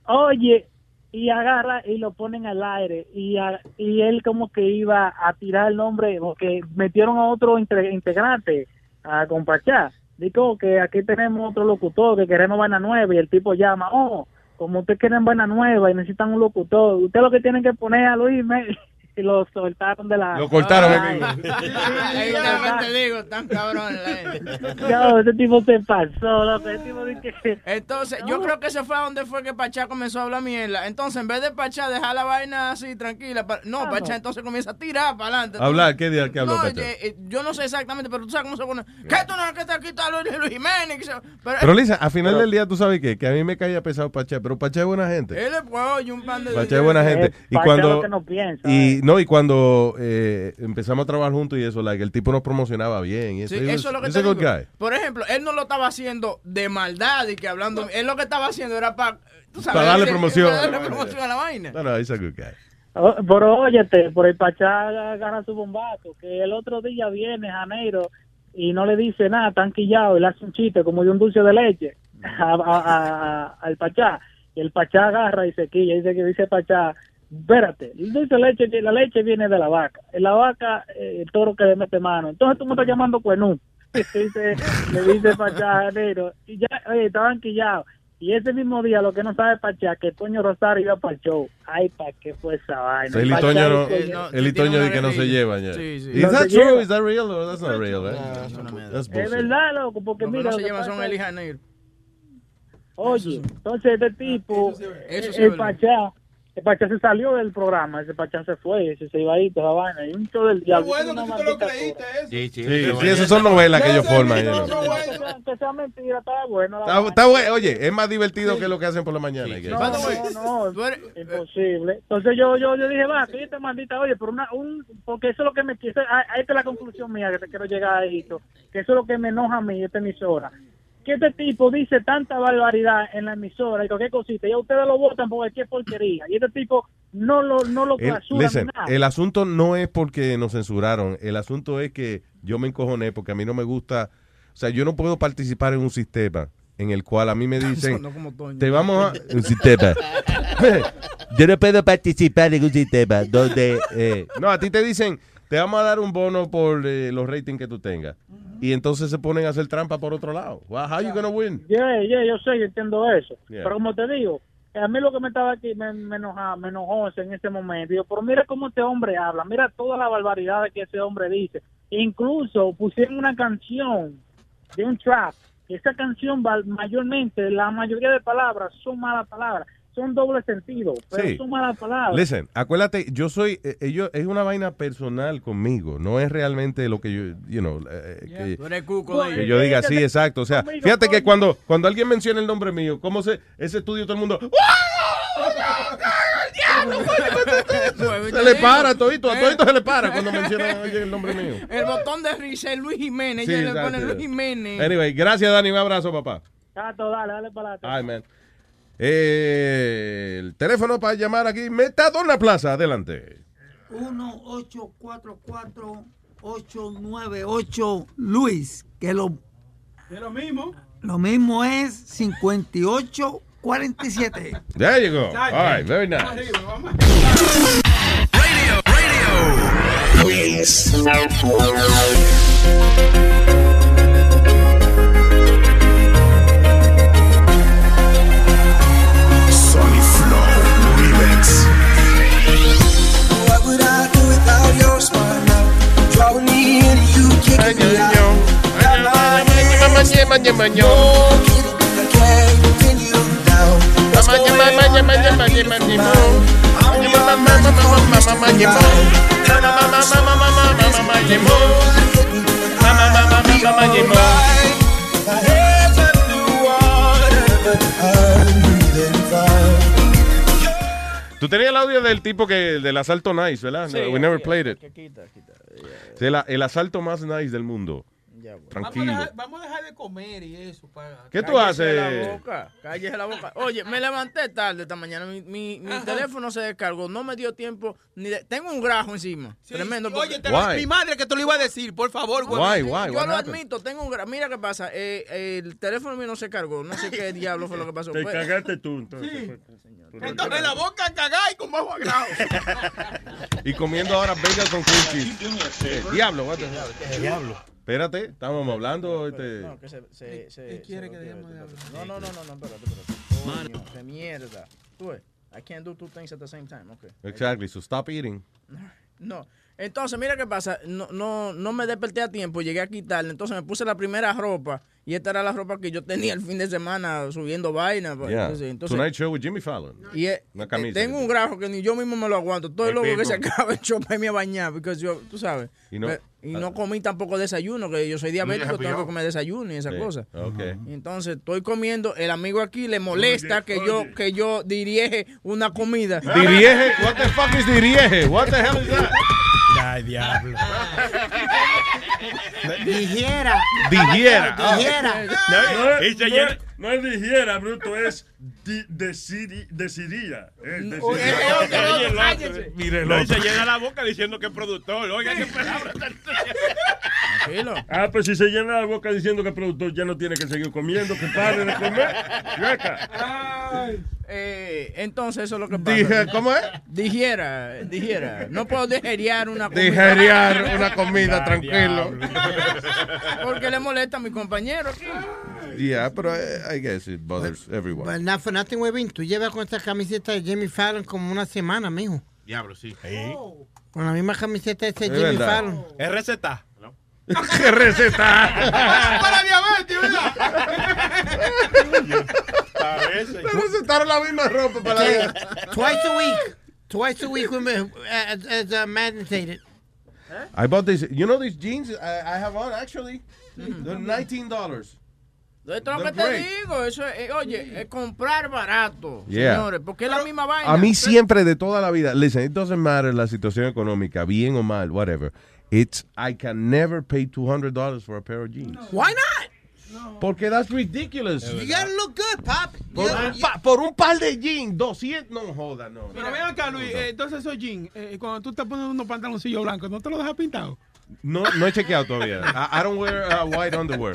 Oye, y agarra y lo ponen al aire. Y, a- y él como que iba a tirar el nombre, porque metieron a otro inte- integrante, a Compachá. Digo que aquí tenemos otro locutor que queremos vaina nueva y el tipo llama, oh, como ustedes quieren vaina nueva y necesitan un locutor, usted lo que tienen que poner a Luis Me- y lo soltaron de la... Lo cortaron, está, te digo, tan cabrón. No, ese tipo se pasó, ese tipo dice que... Entonces, yo creo que se fue a donde fue que Pachá comenzó a hablar mierda. Entonces, en vez de Pachá dejar la vaina así tranquila, pa- no, Pachá entonces comienza a tirar para adelante. Hablar, ¿qué día que habló No, Pachá? eh, eh, yo no sé exactamente, pero tú sabes cómo se pone. ¿Qué tú no que te quita Luis, Luis Jiménez? Se- Pero, Pero Lisa, al final del día, tú sabes qué? que a mí me caía pesado Pachá, pero Pachá es buena gente. él es pues, un pan de. Pachá es buena gente. Y Pachá cuando lo que no piensa, y no y cuando eh, empezamos a trabajar juntos y eso, like, el tipo nos promocionaba bien. Y eso, Sí, He eso es lo que te digo. Por ejemplo, él no lo estaba haciendo de maldad y que hablando. Él lo que estaba haciendo era para tú sabes, Para darle promoción. Para darle promoción a la vaina. No, no, he's a good guy. Oh, Pero óyete, por el Pachá agarra su bombazo, que el otro día viene Janeiro y no le dice nada, tan quillado, y le hace un chiste como de un dulce de leche a- a- a- al Pachá. Y el Pachá agarra y se quilla, dice que dice Pachá, espérate, el de leche, la leche viene de la vaca, en la vaca eh, el toro que le mete mano, entonces tú me estás llamando cuenú. Dice- le dice Janeiro, y ya, oye, estaban quillados. Y ese mismo día, lo que no sabe Pachá, que Toño Rosario iba para el show. Ay, ¿para qué fue esa vaina? El itoño no, dice- el itoño de que no se llevan ya. Sí, sí. Is No that se true? Is that real or that's not real? eh? Es verdad, loco, porque Lo que mira. no se llevan son es- Janeiro. Oye, entonces este tipo, Eso el, sí es el. Pachá, el Pachá se salió del programa, ese Pachá se fue, ese se iba ahí, toda vaina, y un show del diablo. bueno que tú te lo creíste eso. Sí, sí, esas son novelas que ellos forman. No, no, no, que sea- mentira, estaba bueno. Está, está bueno. Oye, es más divertido que lo que hacen por la mañana. No, no, no, imposible. Entonces yo, yo, yo dije, va, que esta maldita, oye, pero una, un, porque eso es lo que me quiso, a- a esta es la conclusión mía que te quiero llegar a esto, que eso es lo que me enoja a mí, esta emisora. Que este tipo dice tanta barbaridad en la emisora y cualquier cosita, y a ustedes lo votan porque qué porquería. Y este tipo no lo, no lo El, clausura listen, nada. el asunto no es porque nos censuraron, el asunto es que yo me encojoné porque a mí no me gusta, o sea, yo no puedo participar en un sistema en el cual a mí me dicen, te vamos a... Un sistema. yo no puedo participar en un sistema donde... eh, no, a ti te dicen, te vamos a dar un bono por eh, los ratings que tú tengas. Y entonces se ponen a hacer trampa por otro lado. Well, how you gonna win? Yeah, yeah, yo sé, yo entiendo eso. Yeah. Pero como te digo, a mí lo que me estaba aquí me, me, enoja, me enojó en ese momento. Digo, pero mira cómo este hombre habla, mira todas las barbaridades que ese hombre dice. Incluso pusieron una canción de un trap. Esa canción mayormente, la mayoría de palabras son malas palabras, son doble sentido, pero Sí. son malas palabras. Listen, acuérdate, yo soy, eh, eh, yo- es una vaina personal conmigo, no es realmente lo que yo, you know, eh, que, Tú eres cuco de que yo diga sí, exacto. O sea, Conmigo, fíjate que cuando, cuando alguien menciona el nombre mío, ¿cómo se, ese estudio todo el mundo, se le para a todito, a todito se le para cuando menciona el nombre mío. El botón de risa es Luis Jiménez. Sí, Ella le pone. Luis Jiménez. Anyway, gracias Dani, un abrazo papá. Tato, dale, dale para adelante. Ay, man. Eh, el teléfono para llamar aquí, Metadona Plaza, adelante. 1-844-898 Luis, que lo, Es lo mismo. lo mismo es 5847. There you go. All right, very nice. Sonny Tú tenías el audio del tipo que del asalto nice, ¿verdad? Sí, We never yeah, played it. quita, quita. Sí, el, asalto más nice del mundo. Vamos a, Tranquilo. dejar, vamos a dejar de comer y eso. Para... ¿Qué tú Cállese haces? la boca, cállese la boca. Oye, me levanté tarde esta mañana. Mi, mi, teléfono se descargó. No me dio tiempo ni de... Tengo un grajo encima. Tremendo. Oye, te lo- mi madre que te lo iba a decir, por favor, güey. Why, why, Yo lo happened? admito, tengo un grajo. Mira qué pasa. eh, el teléfono mío no se cargó. No sé qué diablo fue lo que pasó. Te Fue- cagaste tú, entonces. Entonces la boca cagada y con bajo agrado. Y comiendo ahora bagels con cheese. Eh, diablo? Diablo. Espérate, estábamos hablando. Este... No, que se, se, se, ¿Qué quiere se que dejemos de. No, no, no, no, no, espérate, espérate. Coño, qué mierda. Tú ves, I can't do two things at the same time, okay. Exactly, so stop eating. No. Entonces, mira qué pasa. No, no, no me desperté a tiempo, llegué a quitarle. Entonces me puse la primera ropa. Y esta era la ropa que yo tenía el fin de semana subiendo vaina. pues. Yeah. Entonces, entonces- Tonight Show with Jimmy Fallon. y eh, Una eh, camisa. tengo un grajo que ni yo mismo me lo aguanto. Todo el loco que se acaba el show para irme a bañar. Porque yo, tú sabes. Y no- Pe- y no comí tampoco desayuno, que yo soy diabético, tengo que comer desayuno y esa Sí, cosa. ok. Y Entonces estoy comiendo, el amigo aquí le molesta Oye, que yo que yo dirige una comida. Dirige, what the fuck is dirige? What the hell is that? Ay, diablo. Dijera. Dijera. Dijera. No, es- es- es dijera, bruto, es di- decidi-. Es el otro. cállese. Mire No, se llena la boca diciendo que es productor. Oiga, qué palabra. Tranquilo. Ah, pues si se llena la boca diciendo que el productor ya no tiene que seguir comiendo, que pare de comer. Chueca. Eh, entonces eso es lo que pasa. Dije, ¿Cómo es? Dijera, dijera. No puedo digeriar una comida. Digeriar una comida, tranquilo. Porque le molesta a mi compañero aquí. Yeah, pero eh, I guess it bothers everyone. But not for nothing, Webin. Tú llevas con esta camiseta de Jimmy Fallon como una semana, mijo. Diablo, sí. Con la misma camiseta de ese Es Jimmy verdad. Fallon. Es receta. ¿Qué receta? Para diabetes, Parece. Se recetaron la misma ropa para Okay. la Twice a week. Twice a week when, uh, as, as uh, mandated. I bought this. You know these jeans I, I have on actually? They're $19. Esto es lo que te digo. Eso es, eh, oye, es comprar barato, Yeah. señores. Porque es la misma vaina. A mí siempre de toda la vida, listen, it doesn't matter la situación económica, bien o mal, whatever. It's I can never pay $200 for a pair of jeans. Why not? Porque that's ridiculous. You gotta look good, pop. Por, un pa- por un par de jeans, 200, no joda, no. Pero ven acá, Luis, eh, entonces esos jeans, eh, cuando tú te pones unos pantaloncillos blancos, ¿no te los dejas pintados? No, no he chequeado todavía. I, I don't wear uh, white underwear.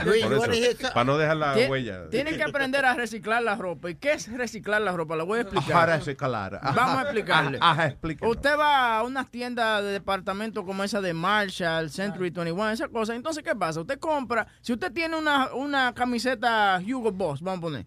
Para no dejar la Tie- huella. Tienen que aprender a reciclar la ropa. ¿Y qué es reciclar la ropa? La voy a explicar. Para reciclar. Vamos a explicarle. Ajá, explíquenos. Usted va a unas tiendas de departamento como esa de Marshall, Century 21, esa cosa. Entonces, ¿qué pasa? Usted compra, si usted tiene una, una camiseta Hugo Boss, vamos a poner,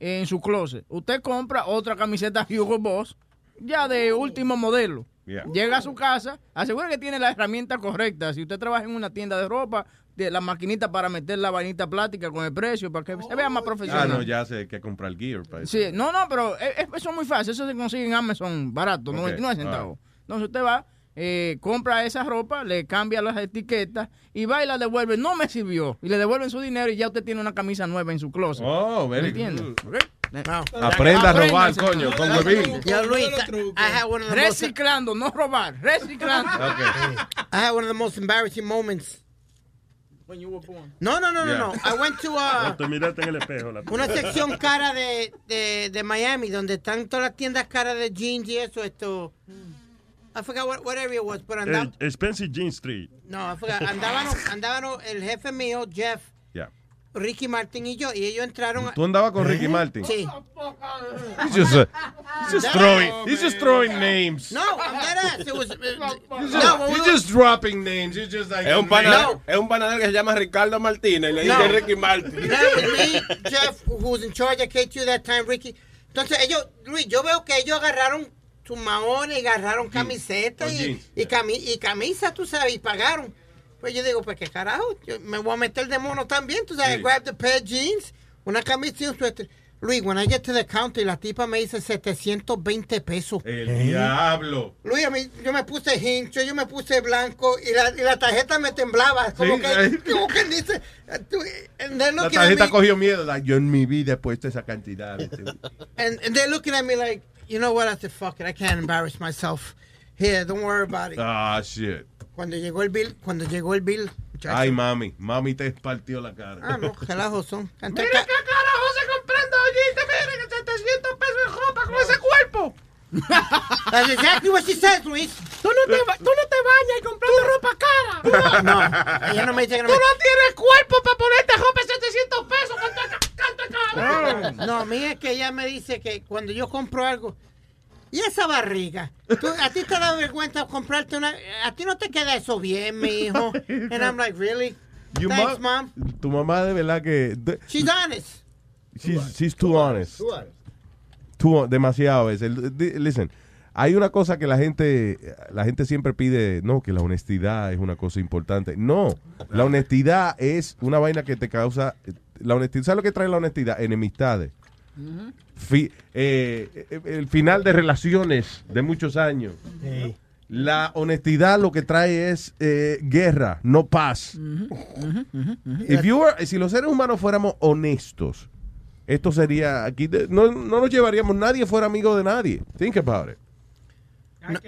en su closet, usted compra otra camiseta Hugo Boss, ya de último modelo. Yeah. Llega a su casa, asegura que tiene la herramienta correcta. Si usted trabaja en una tienda de ropa, de la maquinita para meter la vainita plástica con el precio, para que se vea más Ah, profesional. no, ya sé que comprar gear. para eso. Sí, no, no, pero es- es- eso es muy fácil. Eso se consigue en Amazon barato, Ok, 99 centavos. Entonces usted va, eh, compra esa ropa, le cambia las etiquetas y va y la devuelve. No me sirvió. Y le devuelven su dinero y ya usted tiene una camisa nueva en su closet. Oh, very ¿Me entiende? good. Ok. Aprenda a robar, coño, con huevín. Yo, Luis, I had one of the most, Reciclando, no robar, reciclando. I had one of the most embarrassing moments. When you were born. No, no, no, no, Yeah. no. I went to uh, en el espejo. La una sección cara de, de, de Miami donde están todas las tiendas caras de jeans y eso, esto. I forgot what, what area it was, but andaba, Eh, Spencer Jean Street. no, I forgot, andaban, andaban el jefe mío, Jeff. Ricky Martin y yo, y ellos entraron. a- Tú andabas con Ricky Martin. Sí. He's just, uh, he's just throwing, he's just throwing names. No, I'm dead ass. It was, uh, He's no, just, we he's were- just dropping names. He's just like Es un, panadero, name. es un panadero que se llama Ricardo Martínez y le No. dice Ricky Martin. That was me, Jeff, who was in charge of K2 that time, Ricky. Entonces ellos, Luis, yo veo que ellos agarraron sus maones y agarraron camisetas y, y, cami- y camisas, tú sabes, y pagaron. Pues yo digo, pues qué carajo, yo me voy a meter de mono también, tú sabes, Sí. grab the pair of jeans, una camisa y un suéter. Luis, when I get to the counter y la tipa me dice 720 pesos. El diablo. Luis, a mí, yo me puse hincho, yo me puse blanco y la, y la tarjeta me temblaba. Como Sí, que, como que dice, tú- and they're La looking at tarjeta me- cogió miedo. Like, yo en mi vida he puesto esa cantidad. And, and they're looking at me like, you know what? I said, fuck it, I can't embarrass myself. Here, don't worry about it. Ah, shit. Cuando llegó el bill, cuando llegó el bill, muchacho. Ay, mami. Mami te partió la cara. Ah, no, relajos son. Canta- Mira qué carajo se comprando allí. Mira que 700 pesos de ropa con ese cuerpo. That's exactly what she says, Luis. Tú no te, tú no te bañas y comprando ropa cara. No, ella no me dice que no Tú me... no tienes cuerpo para ponerte ropa de 700 pesos. Canta, canta, canta. No, a mí es que ella me dice que cuando yo compro algo, y esa barriga, tú- a ti te da vergüenza comprarte una, a ti no te queda eso bien, mi hijo. And I'm like, really? You Thanks, ma- mom. Tu mamá de verdad que... de- She's honest. She's, she's too honest. Too- demasiado es. El- di- Listen, hay una cosa que la gente, la gente siempre pide, no, que la honestidad es una cosa importante. No, la honestidad es una vaina que te causa, la honestidad, ¿sabes lo que trae la honestidad? Enemistades. Fi- eh, eh, el final de relaciones de muchos años. La honestidad lo que trae es eh, guerra, no paz. If you were- si los seres humanos fuéramos honestos, esto sería aquí de- no, no nos llevaríamos nadie fuera amigo de nadie. Think about it.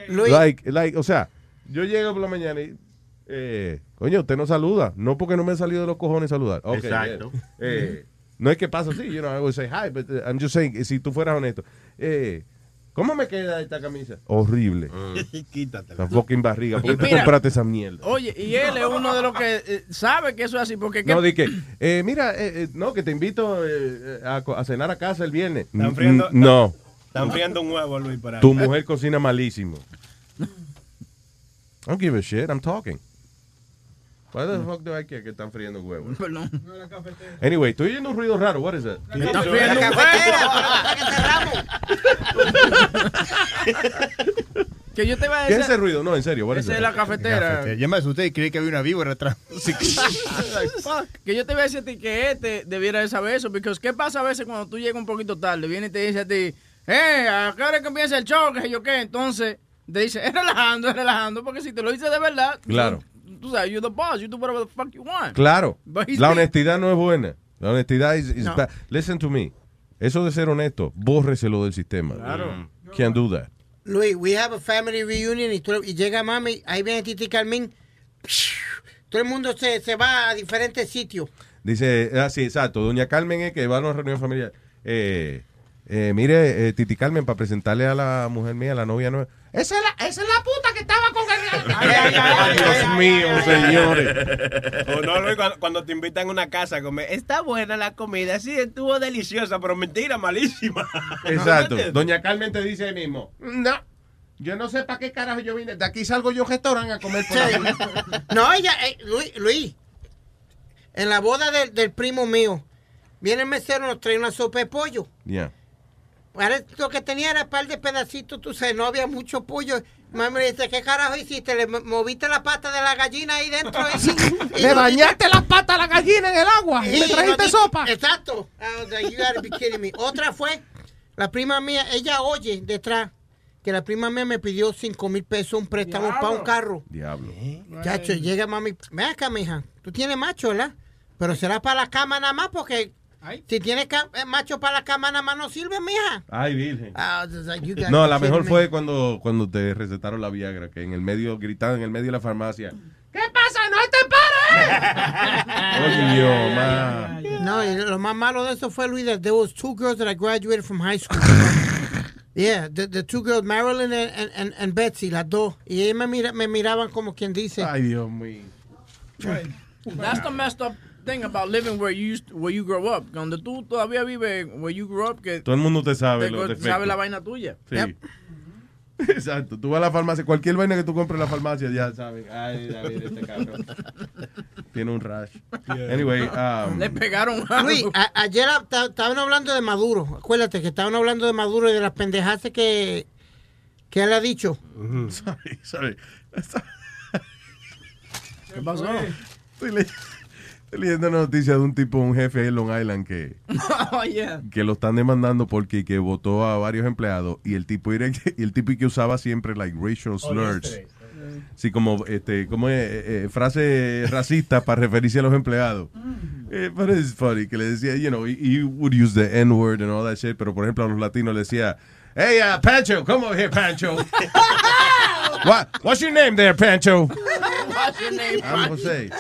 Luis, Like, like, o sea, yo llego por la mañana y Eh, coño, usted no saluda. No porque no me ha salido de los cojones saludar. Exacto. eh, eh, no es que pasa así, you know, I would say hi, but uh, I'm just saying, si tú fueras honesto. Eh, ¿Cómo me queda esta camisa? Horrible. Quítatela. La fucking barriga. ¿Por qué tú compraste esa mierda? Oye, y él es uno de los que eh, sabe que eso es así, porque No, ¿qué- di que, eh, mira, eh, eh, no, que te invito eh, a, cenar a casa el viernes. Están Mm, friendo- mm, no. Están friendo un huevo, Luis, por ahí. Tu mujer cocina malísimo. I don't give a shit, I'm talking. Why the fuck do I care que están friendo huevos? Perdón. Anyway, estoy oyendo un ruido raro. What is that? Están friendo un Que yo te iba a ¿Qué decir. es ese ruido? No, en serio. what is Esa that? es la cafetera. Ya me asusté y creí que había una víbora atrás. Que yo te voy a decir a ti que este debiera de saber eso, porque ¿qué pasa a veces cuando tú llegas un poquito tarde? Viene y te dice a ti, eh, ¿a qué hora es que empieza el show? Que sé yo qué, entonces te dice, es relajando, es relajando, porque si te lo dice de verdad, Claro. tú, tú sabes, you're the boss, you do whatever the fuck you want. Claro. La honestidad no es buena. La honestidad is, is No. bad. Listen to me. Eso de ser honesto, bórreselo del sistema. Claro. Can't do that. Luis, we have a family reunion y, tú- y llega mami, ahí viene Titi Carmen. Todo el mundo se, se va a diferentes sitios. Dice, ah, sí, exacto. Doña Carmen es que va a una reunión familiar. Eh, eh, mire, eh, Titi Carmen, para presentarle a la mujer mía, la novia nueva. Esa es la, esa es la puta que estaba con Ay, Dios mío, señores. O no, Luis, cuando, cuando te invitan a una casa a comer, está buena la comida, sí, estuvo deliciosa, pero mentira, malísima. Exacto. Doña Carmen te dice ahí mismo. No. Yo no sé para qué carajo yo vine. De aquí salgo yo a un restaurante a comer por. No, ella, eh, Luis, Luis, en la boda del, del primo mío, viene el mesero, nos trae una sopa de pollo. Yeah. Ahora lo que tenía era un par de pedacitos, tú sabes, no había mucho pollo. Mami me dice, ¿qué carajo hiciste? ¿Le mo- moviste la pata de la gallina ahí dentro? Y- y Le bañaste la pata a la gallina en el agua. Sí, Le trajiste sopa. Exacto. Like, you gotta be kidding me. Otra fue, la prima mía, ella oye detrás que la prima mía me pidió cinco mil pesos un préstamo para un carro. Diablo. Chacho, llega mami, ven acá, mija, tú tienes macho, ¿verdad? Pero será para la cama nada más porque si tienes eh, macho para la cama nada más no sirve, mija. Ay, virgen. Like, gotta No, la mejor me. fue cuando, cuando te recetaron la Viagra, que en el medio, gritaban en el medio de la farmacia. ¿Qué pasa? ¡No te pares! Oye, ma. No, y lo más malo de eso fue, Luis, that there was two girls that I graduated from high school. yeah, the, the two girls, Marilyn and, and, and, and Betsy, las dos. Y ellas me, mira, me miraban como quien dice. Ay, Dios mío. That's the messed up thing about living where you used, where you grow up. Donde tú todavía vives where you grew up, que Todo el mundo te sabe te- los sabe la vaina tuya. Sí. Exacto. Tú vas a la farmacia, cualquier vaina que tú compres en la farmacia, ya saben. Ay, David, este cabrón. Tiene un rash. Anyway, um, Le pegaron Luis, a- ayer estaban hablando de Maduro. Acuérdate que estaban hablando de Maduro y de las pendejadas que, que él ha dicho. sorry, sorry. ¿Qué pasó? Estoy, le- estoy leyendo una noticia de un tipo, un jefe en Long Island que, oh, yeah. que lo están demandando porque que votó a varios empleados y el tipo era- y el tipo que usaba siempre like racial slurs. Sí, como este, como eh, eh, frase racista para referirse a los empleados. Eh, but it's funny que le decía, you know, he, he would use the N word and all that shit, pero por ejemplo a los latinos le decía, hey, uh, Pancho, come over here, Pancho. What, what's your name there, Pancho? What's your name? I'm Jose.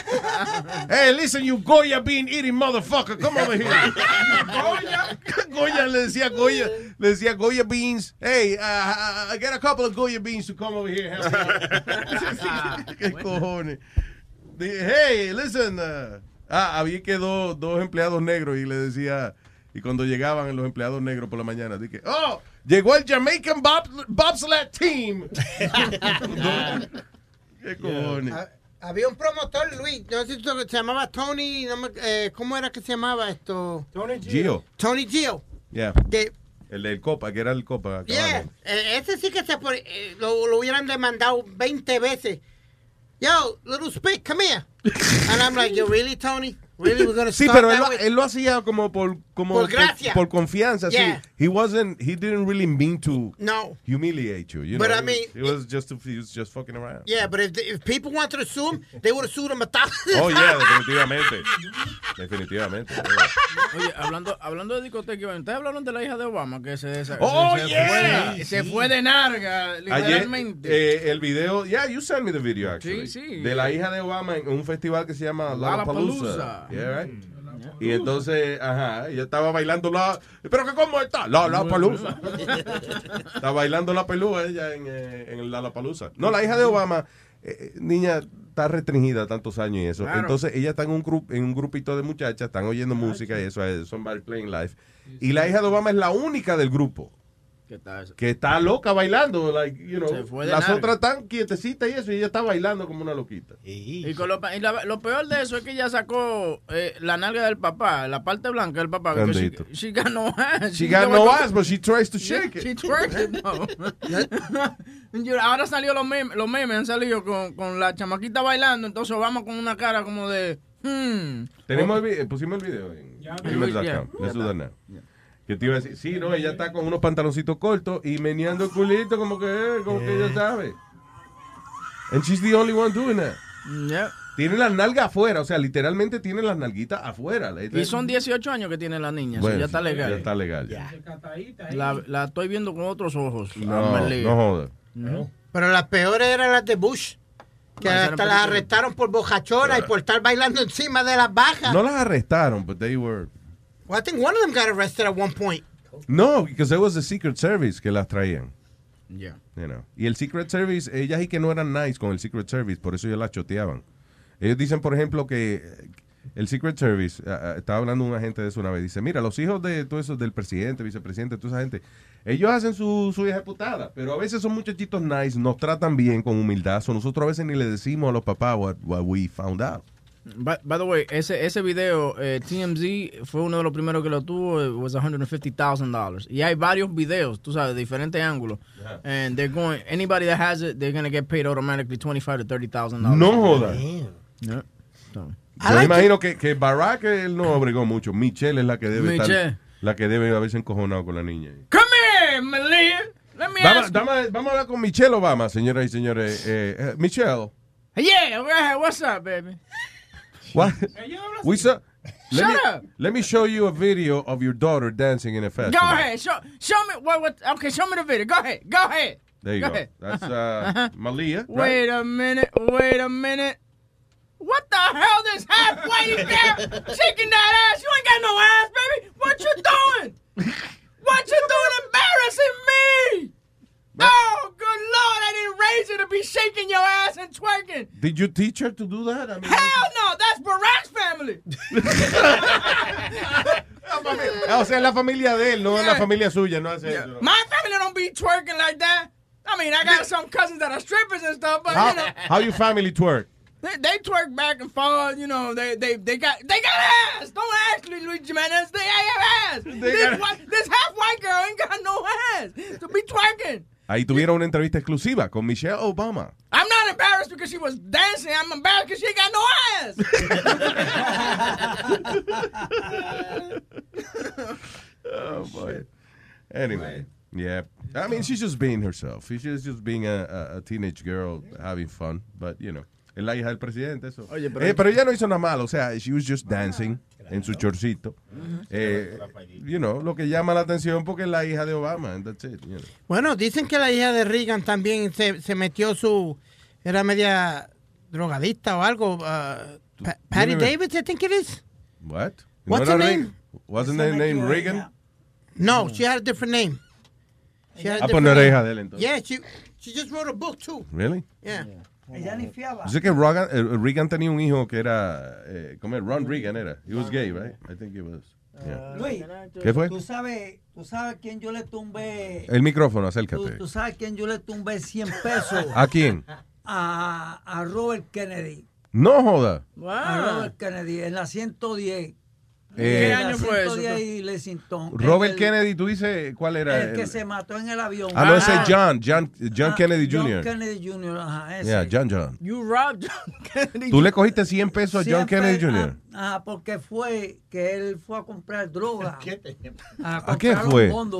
Hey, listen, you Goya bean eating motherfucker, come over here. Goya, Goya le decía Goya, le decía Goya beans. Hey, uh, uh, get a couple of Goya beans to come over here. help me out." ¿Qué cojones? Dije, hey, listen. uh, ah, había que dos, dos empleados negros y le decía, y cuando llegaban los empleados negros por la mañana, dije, oh, llegó el Jamaican Bob, Bobsled Team. ¿Qué cojones? Ha- Había un promotor, Luis, no sé si se llamaba Tony, no me- eh, ¿cómo era que se llamaba esto? Tony Gio. Tony Gio. Yeah. Que, El del Copa, que era el Copa. yeah, eh, ese sí que se por- eh, lo, lo hubieran demandado 20 veces. Yo, little spit, come here. And I'm like, you really, Tony? Really, we're gonna Sí, pero él, él lo hacía como por como Por gracia. por confianza. Yeah. Sí. He wasn't. He didn't really mean to No. humiliate you. you But know? I mean, it was just he was just fucking around. Yeah, but if, if people wanted to sue him, they would have sued him a thousand Oh yeah, definitivamente, definitivamente. Oye, hablando, hablando de discoteca, ustedes hablaron de la hija de Obama que se, se, Oh, se, yeah. fue, de- se fue de narga, Ayer, literalmente. eh, el video, yeah, you sent me the video actually. Sí, sí. De la hija de Obama en un festival que se llama Lollapalooza. Lollapalooza. Yeah, right? Y entonces, ajá, ella estaba bailando la. ¿Pero que cómo está? La Lollapalooza. está bailando la pelúa ella en, eh, en el Lollapalooza. No, la hija de Obama, eh, niña, está restringida tantos años y eso. Claro. Entonces, ella está en un, grup, en un grupito de muchachas, están oyendo música y eso, eh, somebody playing live. Y la hija de Obama es la única del grupo ¿Qué tal eso? que está loca bailando, like, you know, Se fue de las otras están quietecitas y eso, y ella está bailando como una loquita. Y, con lo, y la- lo peor de eso es que ella sacó eh, la nalga del papá, la parte blanca del papá. que she, she got no ass. She got no ass, but she tries to shake it. She twerked it, Ahora salió los memes, los memes han salido con, con la chamaquita bailando, entonces Obama con una cara como de... Hmm. Tenemos el vi- pusimos el video en Ya, gmail.com. ya, Let's do that now. Que te iba a decir, sí, no, ella está con unos pantaloncitos cortos y meneando el culito como que, eh, como que ella sabe. And she's the only one doing that. Yeah. Tiene las nalgas afuera, o sea, literalmente tiene las nalguitas afuera. Y son 18 años que tiene la niña, Bueno, ya está legal. Ya está legal. La, la estoy viendo con otros ojos. No, no joda. Pero las peores eran las de Bush. Que No, hasta las arrestaron por bojachona y por estar bailando encima de las bajas. No las arrestaron, but they were... Well, I think one of them got arrested at one point. No, because it was the Secret Service que las traían. Yeah. You know. Y el Secret Service, ellas y que no eran nice con el Secret Service, por eso ellos la choteaban. Ellos dicen, por ejemplo, que eh, el Secret Service, ah, estaba hablando un agente de eso una vez, dice, mira, los hijos de todo eso, del presidente, vicepresidente, toda esa gente, ellos hacen su, su ejecutada, pero a veces son muchachitos nice, nos tratan bien con humildad, so nosotros a veces ni le decimos a los papás what, what we found out. By, by the way, ese, ese video, eh, TMZ fue uno de los primeros que lo tuvo, it was $150,000. Y hay varios videos, tú sabes, de diferentes ángulos. And they're going, anybody that has it, they're going to get paid automatically $25,000 to $30,000. No joda. Yeah. So. Yo me imagino que, que Barack él no obligó mucho, Michelle es la que debe Michelle. estar, la que debe haberse encojonado con la niña. Come here, Malia. Let me Vamos, ask dame- vamos a hablar con Michelle Obama, señoras y señores. Eh, eh, Michelle, Yeah, go ahead. What's up, baby? What? We saw, let Shut me, up. Let me show you a video of your daughter dancing in a festival. Go ahead. Show, show me what, what. Okay, show me the video. Go ahead. Go ahead. There you Go go. ahead. That's uh, Uh-huh. Malia. right? Wait a minute. Wait a minute. What the hell this half whitey there shaking that ass? You ain't got no ass, baby. What you doing? What you doing embarrassing me? Oh, good lord, I didn't raise you to be shaking your ass and twerking. Did you teach her to do that? I mean, Hell no, that's Barack's family. Ah, o sea, es la familia de él, no es la familia suya, no hace eso. My family don't be twerking like that. I mean, I got some cousins that are strippers and stuff, but How, you know, how your family twerk? they, they twerk back and forth. You know, they they they got they got ass. Don't ask me, Luis Jimenez. They have ass. This, got- white, this half white girl ain't got no ass to be twerking. Ahí tuvieron una entrevista exclusiva con Michelle Obama. I'm not embarrassed because she was dancing. I'm embarrassed because she ain't got no ass. Oh boy. Anyway, yeah. I mean, she's just being herself. She's just, just being a, a, a teenage girl having fun. But, you know, es la hija del presidente, eso. Oye, pero- Eh, pero ella no hizo nada malo. O sea, she was just dancing en su chorcito. Eh, you know, lo que llama la atención porque es la hija de Obama. And that's it, you know. Bueno, dicen que la hija de Reagan también se, se metió su. Era media drogadista o algo. uh, Pa- Patty Davis, I think it is. What? What's ¿No her name? Wasn't her name Reagan? No, she had a different name. She had a Ah, pues different no era name. hija de él, entonces. Yeah, she, she just wrote a book too. Really? Yeah. Ella ni fiaba. Yo sé que Reagan, eh, Reagan tenía un hijo que era, eh, ¿cómo es? Ron Reagan era. He was gay, right? I think he was. Yeah. Luis, ¿Qué fue? Tú sabes, tú sabes quién yo le tumbé. El micrófono, Tú, acércate. tú sabes quién yo le tumbé 100 pesos. ¿A quién? A, a Robert Kennedy. No joda. A Robert Kennedy en la 110. Eh, En la 110 y Lexington. Robert El- Kennedy, tú dices, ¿cuál era? El que el- se mató en el avión. Ah, no, ese es John, John, John Ah, Kennedy John Jr. Kennedy Jr., ajá, ese. Yeah, John John. You robbed John Kennedy. Tú le cogiste 100 pesos a John Kennedy Jr. Ah, ah, porque fue que él fue a comprar droga. a, ¿A qué comprar un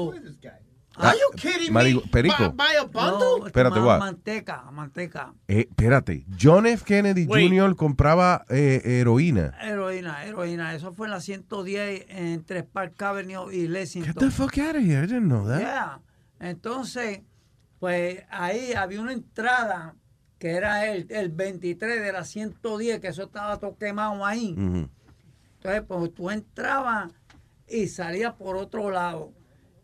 fue? bondo. Ah, marico- Perico. No, Espérate, ma- what? Manteca, manteca. Eh, espérate, John F. Kennedy Wait. Jr. compraba eh, heroína. Heroína, heroína. Eso fue en la 110 entre Park Avenue y Lexington. Get the fuck out of here, I didn't know that. Yeah. Entonces, pues ahí había una entrada que era el, el 23 de la 110, que eso estaba todo quemado ahí. Entonces, pues tú entrabas y salías por otro lado.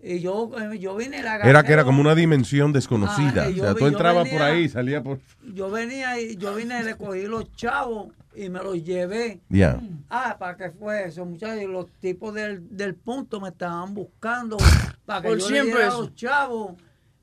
Y yo, eh, yo vine la Era que era como una dimensión desconocida. Ah, y o sea, tú entrabas venía- por ahí y salías por... Yo venía y yo vine, le cogí los chavos y me los llevé. Ya. Ah, ¿para qué fue eso, muchachos? Y Los tipos del, del punto me estaban buscando para que Por yo 100 le diera a pesos. los chavos.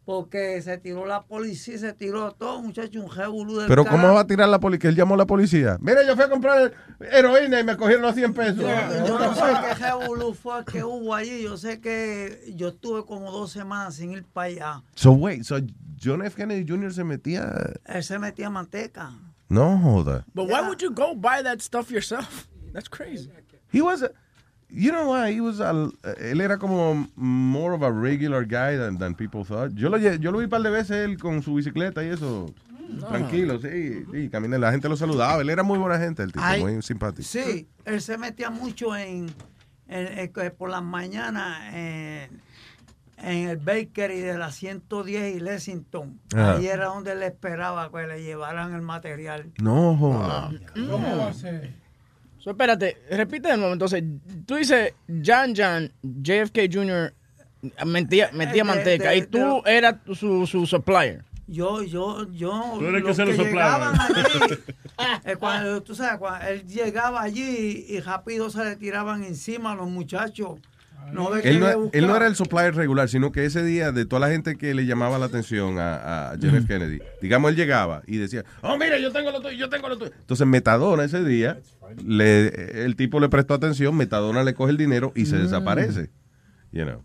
Porque se tiró la policía, se tiró todo, muchachos, un revolú del Pero ¿cómo va a tirar la policía? Él llamó a la policía. Mira, yo fui a comprar heroína y me cogieron los 100 pesos. Yo no sé qué revolú fue que hubo allí. Yo sé que yo estuve como dos semanas sin ir para allá. So, wait, so John F. Kennedy Jr. se metía... Él se metía manteca. No joda. But why would you go buy that stuff yourself? That's crazy. He was, a- you know why, he was, a- él era como more of a regular guy than, than people thought. Yo lo, yo lo vi un par de veces él con su bicicleta y eso, tranquilo, sí, sí, camina, la gente lo saludaba, él era muy buena gente, el tipo, Ay, muy simpático. Sí, él se metía mucho en, en- en- que por las mañanas en, en el bakery de la 110 y Lexington. Ajá. Ahí era donde él esperaba que le llevaran el material. No joda. ¿Cómo va a ser? So, espérate, repite de nuevo. Entonces, tú dices John John, JFK Jr. metía, metía Eh, de- manteca de- y tú eras su, su supplier. Yo, yo, yo. Tú eres los que se lo soplaba. llegaban allí, eh, cuando, tú sabes, cuando él llegaba allí y rápido se le tiraban encima a los muchachos. No Él no, le él no buscaban. era el supplier regular, sino que ese día, de toda la gente que le llamaba la atención a, a John F. Kennedy, digamos, él llegaba y decía, oh, mira, yo tengo lo tuyo, yo tengo lo tuyo. Entonces, Metadona ese día, le, el tipo le prestó atención, Metadona le coge el dinero y se Mm. desaparece. You know.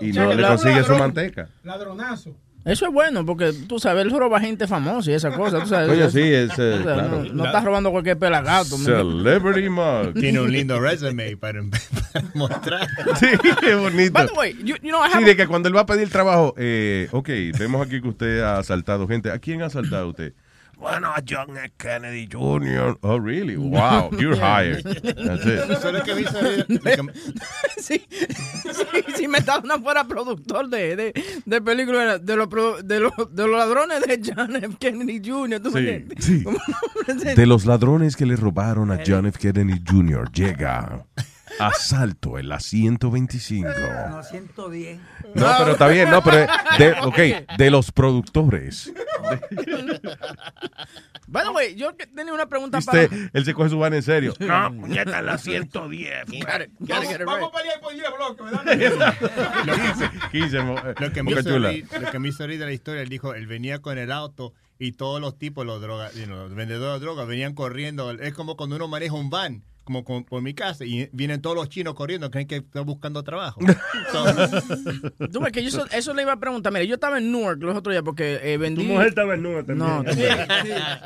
Y O sea, no le consigue su manteca. Ladronazo. Eso es bueno porque tú sabes, él roba gente famosa y esa cosa. Tú sabes, Coño, Eso- sí, es, eh, o sea, claro. No, no estás robando cualquier pelagato. Celebrity Mug. Tiene un lindo resume para, para mostrar. Sí, qué bonito. By the way, you, you know, I Sí, de que cuando él va a pedir trabajo, eh, ok, vemos aquí que usted ha asaltado gente. ¿A quién ha asaltado usted? Bueno, a John F. Kennedy Jr. Oh, really? Wow, you're hired. That's it. Eso es lo que que- sí, sí, si Metadona fuera productor de, de, de películas de los, pro- de, los, de los ladrones de John F. Kennedy Jr., ¿tú Sí, sí. De los ladrones que le robaron a John F. Kennedy Jr. llega asalto en la 125. No, 110. No, pero está bien, no, pero de, ok, de los productores. The way, yo que- tenía una pregunta Usted, para... él se coge su van en serio. No, puñeta, la 110. Gotta- gotta get it Vamos right. a pelear por 10 bloques, ¿verdad? 15, mo- Lo que, me Boca hizo Chula. reír, lo que me hizo reír de la historia, él dijo, él venía con el auto y todos los tipos, los, droga, you know, los vendedores de drogas, venían corriendo. Es como cuando uno maneja un van, como, como por mi casa, y vienen todos los chinos corriendo, creen que está buscando trabajo. Tú ves que yo eso, eso le iba a preguntar. Mire, yo estaba en Newark los otros días porque eh, vendí... Tu mujer estaba en nueva también. No, también.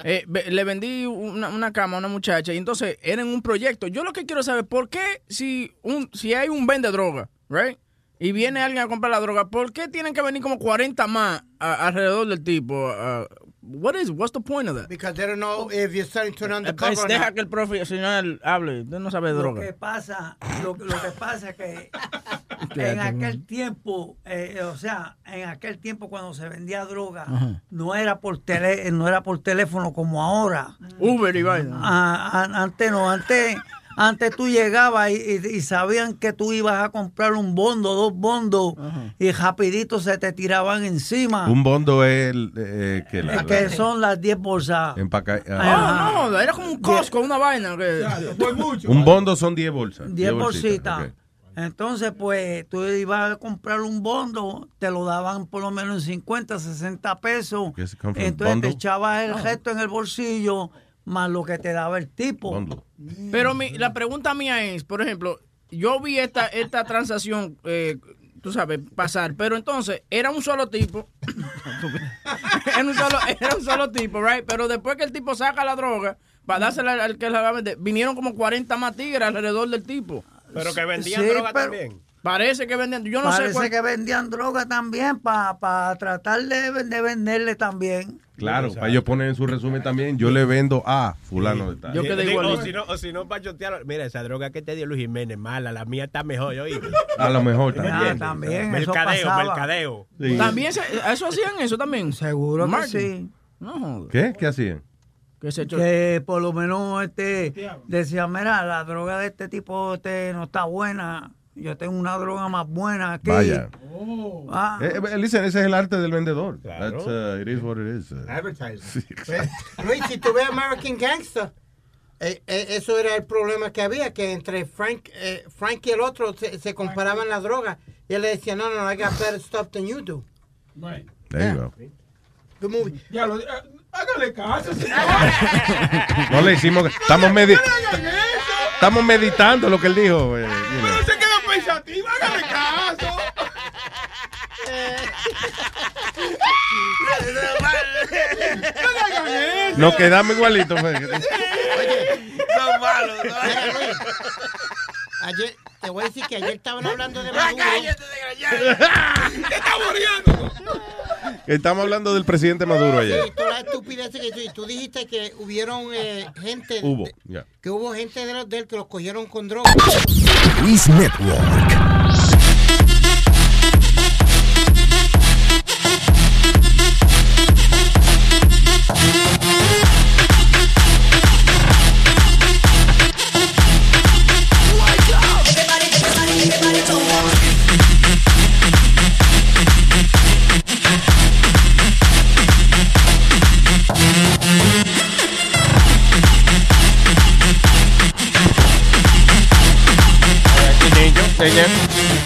Eh, le vendí una, una cama a una muchacha y entonces era en un proyecto. Yo lo que quiero saber, ¿por qué si un si hay un vende droga, right? Y viene alguien a comprar la droga, ¿por qué tienen que venir como 40 más a- alrededor del tipo? Uh, what is, what's the point of that? Because they don't know if you're starting to turn Eh, undercover pues or deja not. que el profesional hable, usted no sabe de Lo droga. que pasa, lo, lo que pasa es que en aquel tiempo, eh, o sea, en aquel tiempo cuando se vendía droga, Ajá. no era por tele, no era por teléfono como ahora. Uber y vaina. Ah, an- antes no, antes, antes tú llegabas y, y- y sabían que tú ibas a comprar un bondo, dos bondos, y rapidito se te tiraban encima. Un bondo es el, eh, que la, que son las 10 bolsas. empaca- Oh, ah. no, era como un Costco, una vaina. Que... Un bondo son 10 bolsas. 10 bolsitas. Entonces, pues, tú ibas a comprar un bondo, te lo daban por lo menos en 50, 60 pesos. Entonces bundle. te echabas Ah. el resto en el bolsillo, más lo que te daba el tipo. Pero mi- la pregunta mía es, por ejemplo, yo vi esta, esta transacción, eh, tú sabes, pasar, pero entonces era un solo tipo. era, un solo, era un solo tipo, right? Pero después que el tipo saca la droga, para dársela al, al que la va a vender, vinieron como 40 más tigres alrededor del tipo. Pero que vendían Sí, droga pero- también. Parece que vendían, yo no Parece sé cuál- que vendían droga también para tratar de, de venderle también. Claro, para ellos poner en su resumen también, yo le vendo a fulano de tal. Digo, O si no, o si no para chotear, mira, esa droga que te dio Luis Jiménez, mala, la mía está mejor, yo A lo mejor también. Ah, también, Mercadeo, mercadeo. Sí. También, se- eso hacían eso también. Seguro que Martin. sí. No. ¿Qué? ¿Qué hacían? Que se Que por lo menos este decía, mira, la droga de este tipo este no está buena. Yo tengo una droga más buena aquí. Vaya. Ah. Eh, eh, listen, ese es el arte del vendedor. That's, uh, it is what it is. uh. Sí, Luis, si tú ves American Gangster, eh, eh, eso era el problema que había, que entre Frank, eh, Frank y el otro se, se comparaban las drogas. Y él le decía, no, no, I got better stuff than you do. There you go. Good movie. Ya lo, hágale caso. No le hicimos. Estamos, medi- estamos meditando lo que él dijo. eh, you know. Pensativo, hágale caso. Nos quedamos igualitos. pues. Son malos. Ayer, te voy a decir que ayer estaban hablando de Maduro. ¿Qué está muriendo? Estamos hablando del presidente Maduro ayer. Sí, toda la estupidez que tú, y tú dijiste que hubieron eh, gente, Hubo, ya. que hubo gente de, los, de él que los cogieron con droga. Luis Network.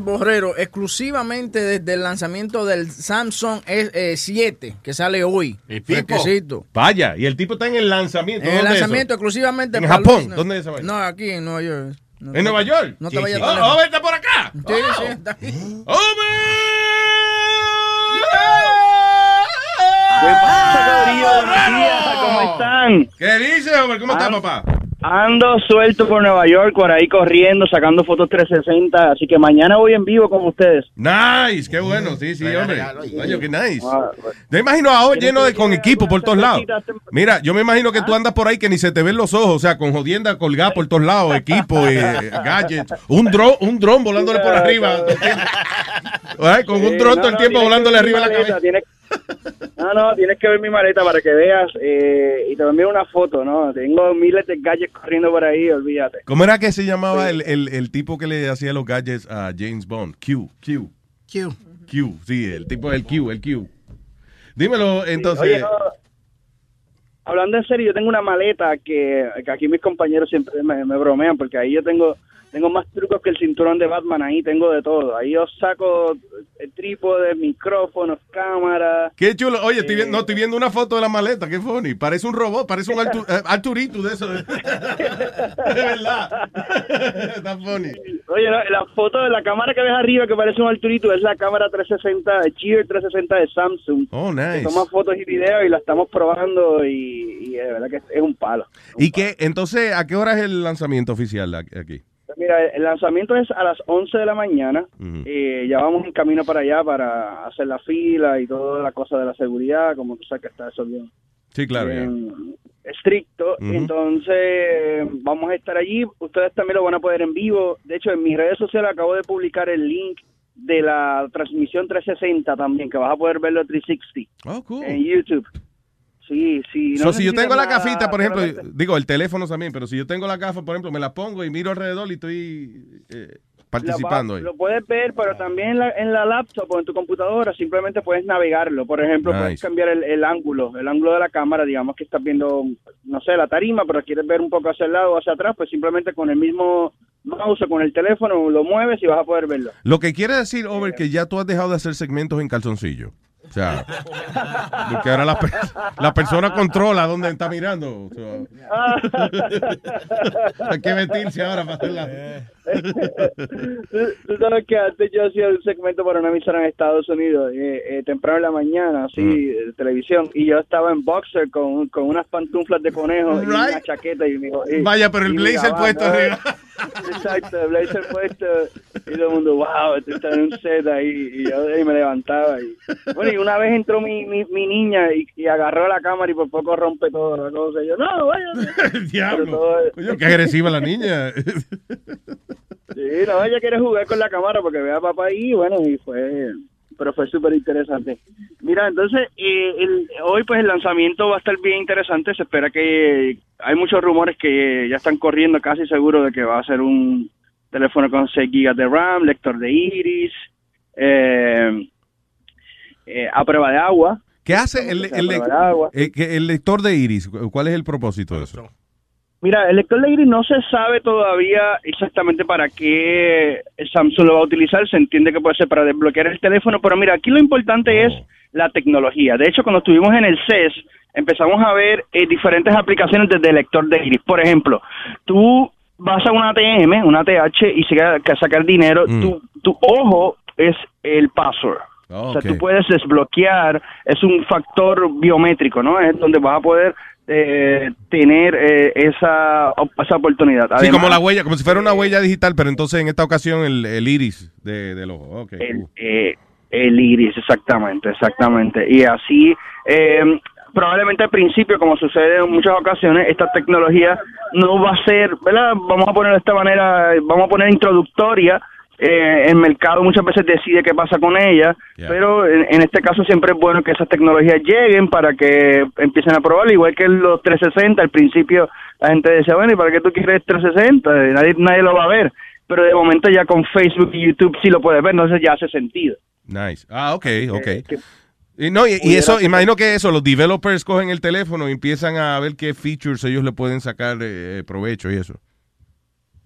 Borrero exclusivamente desde el lanzamiento del Samsung S7 que sale hoy. Fresquecito. Vaya, y el tipo está en el lanzamiento. En el ¿Dónde es lanzamiento exclusivamente ¿En para Japón? Luis- ¿Dónde es esa? No, aquí en Nueva York. No ¿En te- Nueva York? No te Sí, vayas sí. tan Oh. Obed está por acá. Sí, Oh. sí, está aquí. ¿Qué pasa, Corillo? ¿cómo están? ¿Qué dice, hombre? ¿Cómo está, Ah. papá? Ando suelto por Nueva York, por ahí corriendo, sacando fotos 360, así que mañana voy en vivo con ustedes. Nice, qué bueno, sí, sí, hombre. Coño, qué nice. Ah, Yo imagino a hoy Tienes lleno de con equipo por todos lados. Mira, yo me imagino que tú andas por ahí que ni se te ven los ojos, o sea, con jodienda colgada por todos lados, equipo, eh, gadgets, un dron, un dron volándole por arriba. todo el tiempo. Ay, con un dron todo el tiempo volándole arriba la cabeza. No, no, tienes que ver mi maleta para que veas eh, y te envío una foto, ¿no? Tengo miles de gadgets corriendo por ahí, olvídate. ¿Cómo era que se llamaba el, el, el tipo que le hacía los gadgets a James Bond? Q, Q. Q. Q, sí, el tipo del Q, el Q. Dímelo, entonces. Oye, no, hablando en serio, yo tengo una maleta que, que aquí mis compañeros siempre me, me bromean porque ahí yo tengo tengo más trucos que el cinturón de Batman, ahí tengo de todo. Ahí yo saco el trípode, micrófonos, cámaras. Qué chulo. Oye, estoy Eh. viendo, no, estoy viendo una foto de la maleta. Qué funny. Parece un robot, parece un Artu- eh, Arturito de eso. de verdad. Está funny. Oye, la, la foto de la cámara que ves arriba que parece un Arturito es la cámara 360, de Cheer 360 de Samsung. Oh, Que nice. toma fotos y videos y la estamos probando y, y de verdad que es un palo. ¿Y qué? Entonces, ¿a qué hora es el lanzamiento oficial aquí? Mira, el lanzamiento es a las 11 de la mañana. Eh, ya vamos en camino para allá para hacer la fila y toda la cosa de la seguridad, como tú sabes que está eso bien, Sí, claro. bien estricto. Entonces, vamos a estar allí. Ustedes también lo van a poder en vivo. De hecho, en mis redes sociales acabo de publicar el link de la transmisión 360 también, que vas a poder verlo 360 Oh, cool. en YouTube. Sí, sí. So, si yo tengo la necesitas gafita, por ejemplo, digo, el teléfono también, pero si yo tengo la gafa, por ejemplo, me la pongo y miro alrededor y estoy eh, participando Lo, ahí. lo puedes ver, pero también en la, en la laptop o en tu computadora simplemente puedes navegarlo. Por ejemplo, Nice. puedes cambiar el, el ángulo, el ángulo de la cámara, digamos que estás viendo, no sé, la tarima, pero quieres ver un poco hacia el lado o hacia atrás, pues simplemente con el mismo mouse o con el teléfono lo mueves y vas a poder verlo. Lo que quiere decir, Over, que ya tú has dejado de hacer segmentos en calzoncillo. O sea, porque ahora la, la persona controla dónde está mirando. O sea, hay que vestirse ahora para hacerla. Tú tú sabes que antes yo hacía un segmento para una emisora en Estados Unidos, eh, eh, temprano en la mañana, así, de televisión, y yo estaba en boxer con, con unas pantuflas de conejo y una chaqueta. Y, mi- y- Vaya, pero el blazer gabán, puesto ¿no? arriba. Exacto, el blazer puesto, y todo el mundo, wow, este está en un set ahí, y yo ahí me levantaba. Y, bueno, y una vez entró mi, mi, mi niña y, y agarró la cámara y por poco rompe toda la cosa. Y yo, no, vaya. Diablo. Coño, qué agresiva la niña. Sí, no, ella quiere jugar con la cámara porque ve a papá ahí, y bueno, y fue, pero fue súper interesante. Mira, entonces, eh, el- hoy pues el lanzamiento va a estar bien interesante, se espera que, hay muchos rumores que ya están corriendo casi seguro de que va a ser un teléfono con 6 gigas de RAM, lector de iris, eh, eh, a prueba de agua. ¿Qué hace el, el, agua. eh, que el lector de iris? ¿Cuál es el propósito de eso? Mira, el lector de iris no se sabe todavía exactamente para qué Samsung lo va a utilizar. Se entiende que puede ser para desbloquear el teléfono, pero mira, aquí lo importante es la tecnología. De hecho, cuando estuvimos en el CES, empezamos a ver eh, diferentes aplicaciones desde el lector de iris. Por ejemplo, tú vas a una ATM, una ATH, y se que sacar dinero, tu, tu ojo es el password. O sea, tú puedes desbloquear, es un factor biométrico, ¿no? Es donde vas a poder eh, tener eh, esa, esa oportunidad. Sí, Además, como la huella, como si fuera una huella digital, pero entonces en esta ocasión el, el iris de, del ojo. Ok. el, eh, el iris, exactamente, exactamente. Y así, eh, probablemente al principio, como sucede en muchas ocasiones, esta tecnología no va a ser, ¿verdad? Vamos a ponerlo de esta manera, vamos a poner introductoria. Eh, el mercado muchas veces decide qué pasa con ella, pero en, en este caso siempre es bueno que esas tecnologías lleguen para que empiecen a probar, igual que los 360, al principio la gente decía, bueno, ¿y para qué tú quieres 360? Nadie, nadie lo va a ver, pero de momento ya con Facebook y YouTube sí lo puedes ver, entonces ya hace sentido. Nice. Ah, ok, ok. que- Y, no, y, eso, imagino que eso, los developers cogen el teléfono y empiezan a ver qué features ellos le pueden sacar eh, provecho y eso.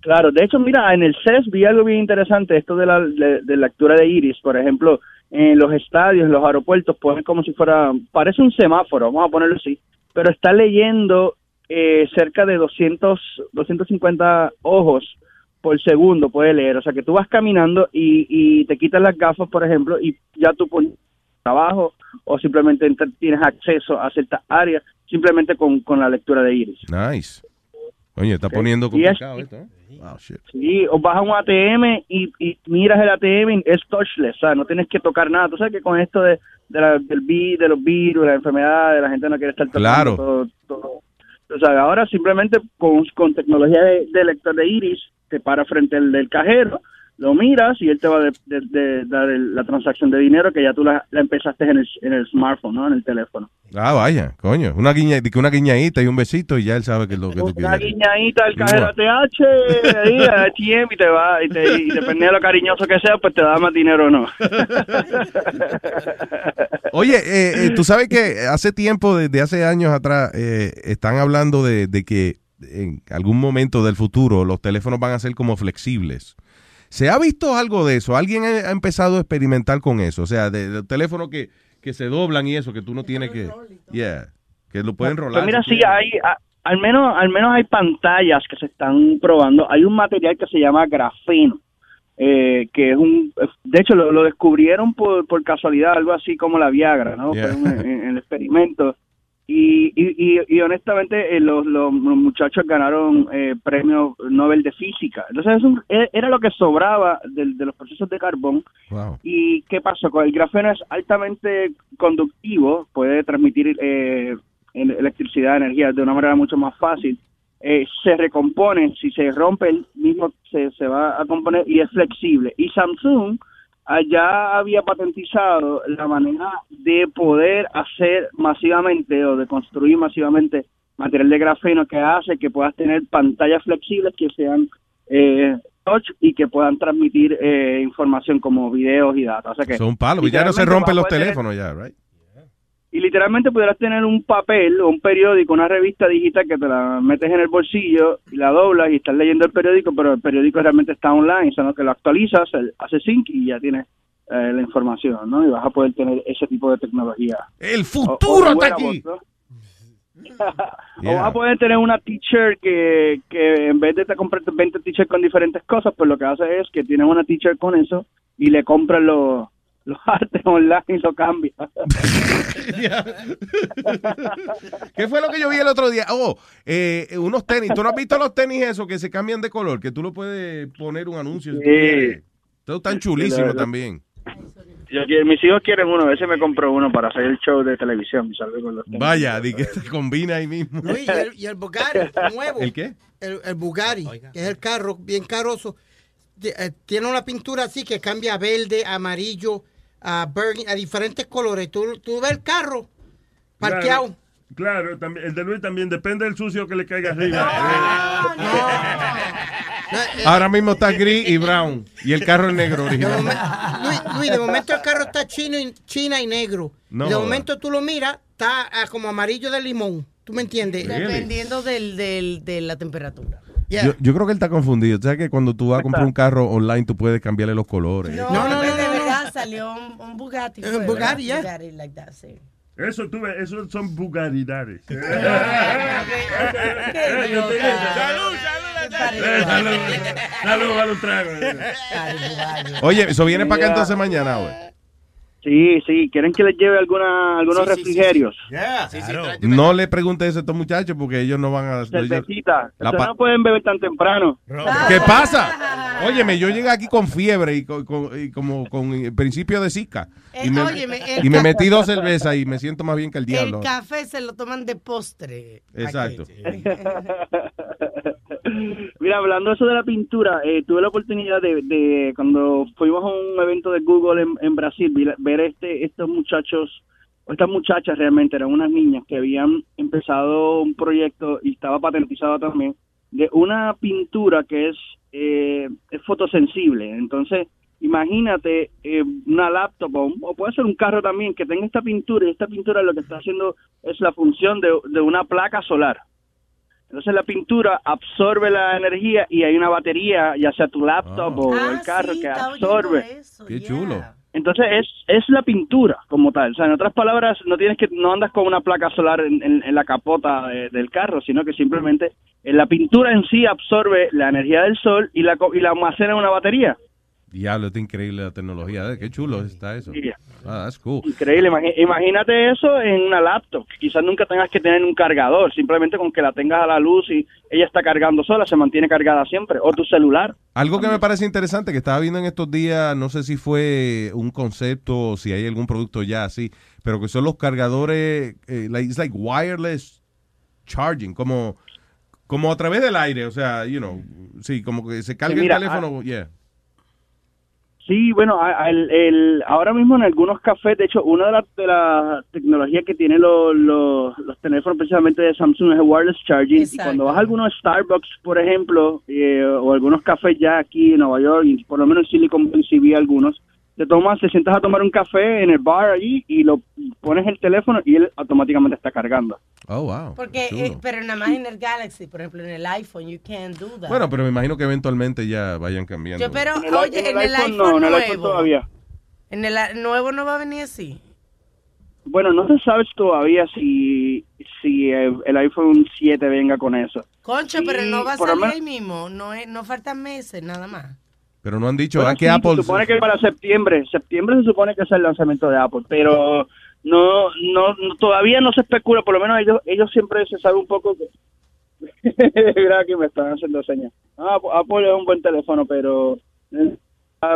Claro, de hecho, mira, en el CES vi algo bien interesante, esto de la de, de lectura de iris, por ejemplo, en los estadios, en los aeropuertos, ponen como si fuera, parece un semáforo, vamos a ponerlo así, pero está leyendo eh, cerca de 200, 250 ojos por segundo, puede leer, o sea que tú vas caminando y, y te quitas las gafas, por ejemplo, y ya tú pones trabajo o simplemente ent- tienes acceso a ciertas áreas simplemente con, con la lectura de iris. Nice. Oye, está poniendo Y es- complicado esto, ¿eh? Wow, shit. Sí, o vas a un ATM y, y miras el ATM y es touchless, o sea, no tienes que tocar nada. Tú sabes que con esto de, de, la- del vi- de los virus, la enfermedad, la gente no quiere estar tocando Claro. todo, todo. O sea, ahora simplemente con, con tecnología de, de lector de iris, te para frente al del cajero, lo miras y él te va a de- de- de dar el- la transacción de dinero que ya tú la, la empezaste en el, en el smartphone, ¿no? En el teléfono. Ah, vaya, coño. Una, guiña, una guiñadita y un besito y ya él sabe que es lo que tú Una quieres. guiñadita del cajero ATH, ahí, ATM, y te va, y, te, y depende de lo cariñoso que sea, pues te da más dinero o no. Oye, eh, eh, tú sabes que hace tiempo, desde hace años atrás, eh, están hablando de, de que en algún momento del futuro los teléfonos van a ser como flexibles. ¿Se ha visto algo de eso? ¿Alguien ha empezado a experimentar con eso? O sea, de, de teléfonos que, que se doblan y eso, que tú no tienes que... Yeah, que lo pueden rolar. Pues mira, si sí, hay, a- al menos, al menos hay pantallas que se están probando. Hay un material que se llama grafeno, eh, que es un, de hecho lo, lo descubrieron por, por casualidad, algo así como la Viagra, ¿no? Yeah. En, en el experimento. Y, y, y, y honestamente eh, los, los muchachos ganaron eh, premio Nobel de física. Entonces es un- e- era lo que sobraba del- de, los procesos de carbón Wow. ¿Y qué pasó? Con el grafeno es altamente conductivo, puede transmitir eh, el- electricidad, energía de una manera mucho más fácil. Eh, se recompone, si se rompe el mismo se, se va a componer y es flexible. Y Samsung allá había patentizado la manera de poder hacer masivamente o de construir masivamente material de grafeno que hace que puedas tener pantallas flexibles que sean eh, touch y que puedan transmitir eh, información como videos y datos. O sea que Son palos, ya no se rompen los tener- teléfonos ya, right? Y literalmente pudieras tener un papel o un periódico, una revista digital que te la metes en el bolsillo y la doblas y estás leyendo el periódico, pero el periódico realmente está online, sino que lo actualizas, el- hace sync y ya tienes eh, la información, ¿no? Y vas a poder tener ese tipo de tecnología. El futuro está aquí. O vas a poder tener una teacher que, que en vez de te comprar 20 t-shirts con diferentes cosas, pues lo que hace es que tienes una teacher con eso y le compras los, los artes online lo cambia. ¿Qué fue lo que yo vi el otro día? Oh, eh, unos tenis. ¿Tú no has visto los tenis esos que se cambian de color? Que tú lo puedes poner un anuncio. si Sí. Todos están chulísimos Sí, también. Yo quiero- mis hijos quieren uno, a veces me compro uno para hacer el show de televisión con los tenis. Vaya, di que se combina ahí mismo. Y, el, y el Bugatti nuevo. ¿El qué? El, el Bugatti, que es el carro bien caroso. eh, Tiene una pintura así que cambia a verde, amarillo, a diferentes colores. Tú, tú ves el carro parqueado. Claro, claro, también, el de Luis también depende del sucio que le caiga arriba. Ahora mismo está gris y brown. Y el carro es negro De original. Luis, Luis, de momento el carro está chino y, china y negro. No de momento tú lo miras, está ah, como amarillo de limón. ¿Tú me entiendes? Dependiendo del, del, de la temperatura. Yo, yo creo que él está confundido. ¿Sabes que cuando tú vas a comprar un carro online tú puedes cambiarle los colores? No, no, no, salió un, un Bugatti. fue, Bugatti, ya. Bugatti like that, sí. Eso, tú ves, eso son bugaridades. Qué Salud, salud, salud, a los tragos. Oye, eso viene para acá entonces mañana, güey. Sí, sí, ¿quieren que les lleve alguna, algunos refrigerios? No le preguntes eso a estos muchachos porque ellos no van a... ellos- Cervecita. La no pueden beber tan temprano. ¿Qué pasa? Óyeme, yo llegué aquí con fiebre y, con- con- y como con el principio de Zika. Y Eh, me, óyeme, el y me metí dos cervezas y me siento más bien que el diablo. El café se lo toman de postre. Exacto. Mira, hablando eso de la pintura, eh, tuve la oportunidad de, de cuando fuimos a un evento de Google en, Brasil, ver este estos muchachos, o estas muchachas realmente eran unas niñas que habían empezado un proyecto y estaba patentizado también de una pintura que es, eh, es fotosensible. Entonces, imagínate eh, una laptop o, puede ser un carro también que tenga esta pintura y esta pintura lo que está haciendo es la función de una placa solar. Entonces la pintura absorbe la energía y hay una batería, ya sea tu laptop o Ah, el carro sí, que absorbe. eso, Qué chulo. Entonces es, es la pintura como tal. O sea, en otras palabras, no tienes que no andas con una placa solar en, en- en la capota de- del carro, sino que simplemente eh, la pintura en sí absorbe la energía del sol y la co- y la almacena en una batería. Diablo, está increíble la tecnología. eh, Qué chulo está eso. Ah, that's cool. Increíble. Imagínate eso en una laptop. Quizás nunca tengas que tener un cargador, simplemente con que la tengas a la luz y ella está cargando sola, se mantiene cargada siempre. O tu celular. Algo que me parece interesante que estaba viendo en estos días, no sé si fue un concepto o si hay algún producto ya así, pero que son los cargadores, eh, like, it's like wireless charging, como, como a través del aire, o sea, you know, sí, como que se carga Sí, mira, el teléfono, yeah. Sí, bueno, a- a- el, el- ahora mismo en algunos cafés, de hecho, una de las de la tecnologías que tienen los, los, los teléfonos precisamente de Samsung es el wireless charging. Y cuando vas a algunos Starbucks, por ejemplo, eh, o algunos cafés ya aquí en Nueva York, y por lo menos en Silicon Valley sí vi algunos, te tomas, te sientas a tomar un café en el bar allí y lo pones el teléfono y él automáticamente está cargando. Oh, wow. Porque, eh, pero nada más en el Galaxy, por ejemplo, en el iPhone, you can't do that. Bueno, pero me imagino que eventualmente ya vayan cambiando. Yo, pero, En el- oye, en en el el, iPhone iPhone, no, en el nuevo. iPhone todavía. En el nuevo no va a venir así. Bueno, no se sabe todavía si, si el iPhone 7 venga con eso. Concho, pero no va a salir menos- ahí mismo. No, es- no faltan meses, nada más. Pero no han dicho, Bueno, ¿a qué sí, Apple? Se supone que para septiembre, septiembre se supone que es el lanzamiento de Apple, pero no, no, no- todavía no se especula, por lo menos ellos, ellos siempre se sabe un poco que... Mira que me están haciendo señas. Ah, Apple es un buen teléfono, pero eh,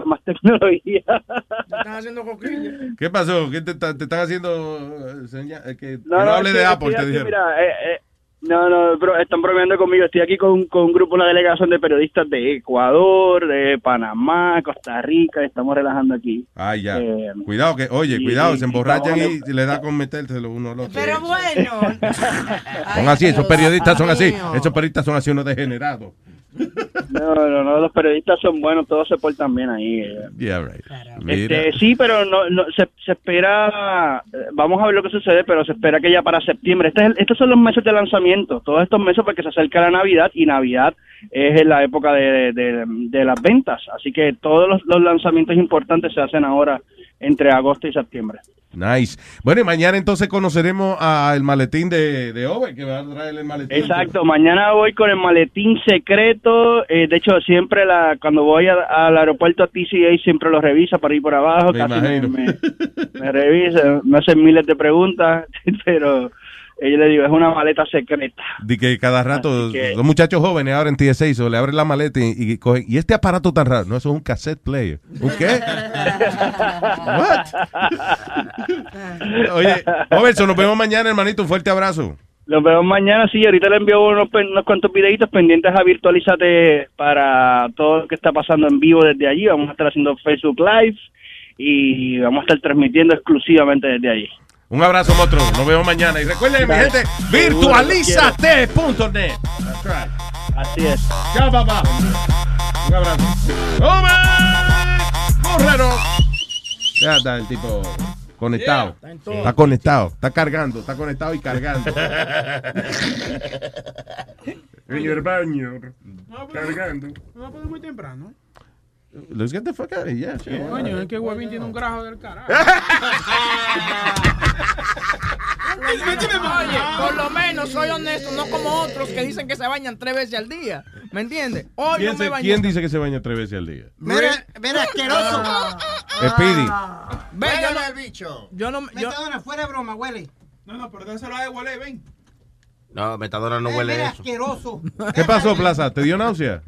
más tecnología. Están haciendo coquillas. ¿Qué pasó? ¿Qué te, te están haciendo eh, seña- eh, que, que no, No, no, hable de que Apple, te dijeron? mira, eh, eh, no, no, bro, están bromeando conmigo. Estoy aquí con, con un grupo, una delegación de periodistas de Ecuador, de Panamá, Costa Rica. Estamos relajando aquí. Ah, ya. Eh, cuidado, que, oye, sí, cuidado, se emborrachan y le da con metérselo uno al otro. Pero bueno. Son así, esos periodistas son así. Esos periodistas son así unos degenerados. No, no, no, los periodistas son buenos, todos se portan bien ahí. eh. Yeah, right. Este, sí, pero no, no se, se espera, eh, vamos a ver lo que sucede, pero se espera que ya para septiembre, este es el- estos son los meses de lanzamiento, todos estos meses porque se acerca la Navidad y Navidad es en la época de, de- de las ventas, así que todos los, los lanzamientos importantes se hacen ahora entre agosto y septiembre. Nice. Bueno, y mañana entonces conoceremos al maletín de, de Ove, que va a traer el maletín. Exacto, mañana voy con el maletín secreto. eh, de hecho, siempre la cuando voy a- al aeropuerto a TCA siempre lo revisa para ir por abajo. Me casi me, me, me revisa, me hacen miles de preguntas, pero yo le digo, es una maleta secreta. De que cada rato, que- los muchachos jóvenes ahora en TSA, so, le abren la maleta y, y cogen, ¿y este aparato tan raro? No, eso es un cassette player. ¿Un qué? Oye, Robertson, nos vemos mañana, hermanito. Un fuerte abrazo. Los vemos mañana, sí, ahorita le envío unos, pe- unos cuantos videitos pendientes a Virtualízate para todo lo que está pasando en vivo desde allí. Vamos a estar haciendo Facebook Live y vamos a estar transmitiendo exclusivamente desde allí. Un abrazo, monstruo. Nos vemos mañana. Y recuerden, mi gente, Seguro, virtualízate.net. That's right. Así es. Chao, papá. Un abrazo. ¡Ove! ¡Borrero! Ya está el tipo conectado. está en todo. Está conectado. Está cargando. Está conectado y cargando. En el baño, cargando. No, pues muy temprano. Let's get the fuck out of here. Yeah, sure. Coño, es que Huevín tiene un grajo del carajo. Oye, por lo menos soy honesto, no como otros que dicen que se bañan tres veces al día. ¿Me entiendes? Hoy ¿Quién, no me se- quién dice que se baña tres veces al día? Mira, mira, asqueroso. Speedy. Ve, yo no, el bicho. yo no, yo, Metadona, fuera de broma, huele. No, no, pero dáselo a huele, ven. No, Metadona no Eh, huele mira, eso. asqueroso. ¿Qué pasó, Plaza? ¿Te dio náusea?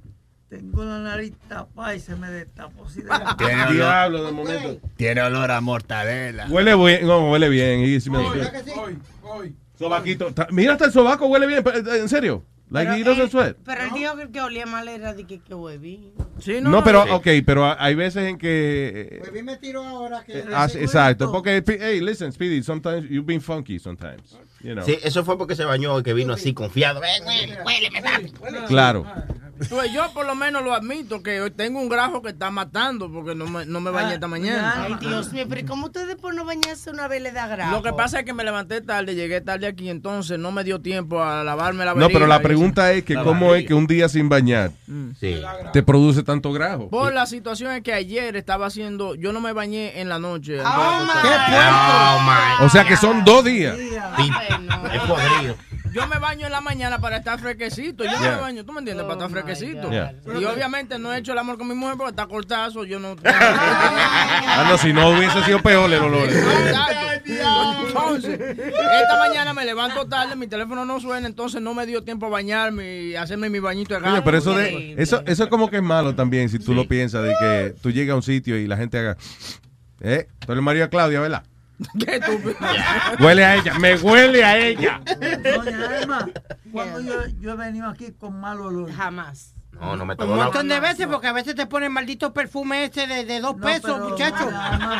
Tengo la nariz tapada y se me destapó. así de- Tiene olor, Diablo, de momento. tiene olor a mortadela. Huele bien. No, huele bien. He smells Hoy, good. hoy, hoy. Sobaquito. Mira, hasta el sobaco huele bien. pero, eh, ¿En serio? Like he doesn't sweat. Pero el dijo que el que olía mal era de que, que huevín. Sí, No, pero, ok, pero hay veces en que... eh, Huevín me tiró ahora que... ah, exacto, porque, hey, listen, Speedy, sometimes you've been funky sometimes, you know. Sí, eso fue porque se bañó y que vino así confiado. Eh, huele, huele, me da. Claro. Pues yo por lo menos lo admito que hoy tengo un grajo que está matando porque no me, no me bañé esta mañana. Ay, Dios mío, pero ¿y ¿cómo ustedes por no bañarse una vez le da grajo? Lo que pasa es que me levanté tarde, llegué tarde aquí, entonces no me dio tiempo a lavarme la No, pero la pregunta es que cómo es que un día sin bañar Sí. te produce tanto grajo. Por la situación es que ayer estaba haciendo, yo no me bañé en la noche. Oh, my O sea que son dos días. Es podrido. Yo me baño en la mañana para estar fresquecito. Yo no Yeah. me baño, ¿tú me entiendes? para estar fresquecito. Yeah. Y obviamente no he hecho el amor con mi mujer porque está cortazo. Yo no. Ah, no, si no hubiese sido peor el olor. Exacto. Entonces, esta mañana me levanto tarde, mi teléfono no suena, entonces no me dio tiempo a bañarme y hacerme mi bañito de gato. pero eso de eso eso es como que es malo también si tú lo piensas de que tú llegas a un sitio y la gente haga eh, tú eres María Claudia, ¿verdad? Qué. Huele a ella, me huele a ella. Doña Emma, cuando yo, yo he venido aquí con mal olor. Jamás. No, no, Un Metadona. montón de veces, porque a veces te ponen maldito perfume ese de, de dos pesos, pero- muchacho.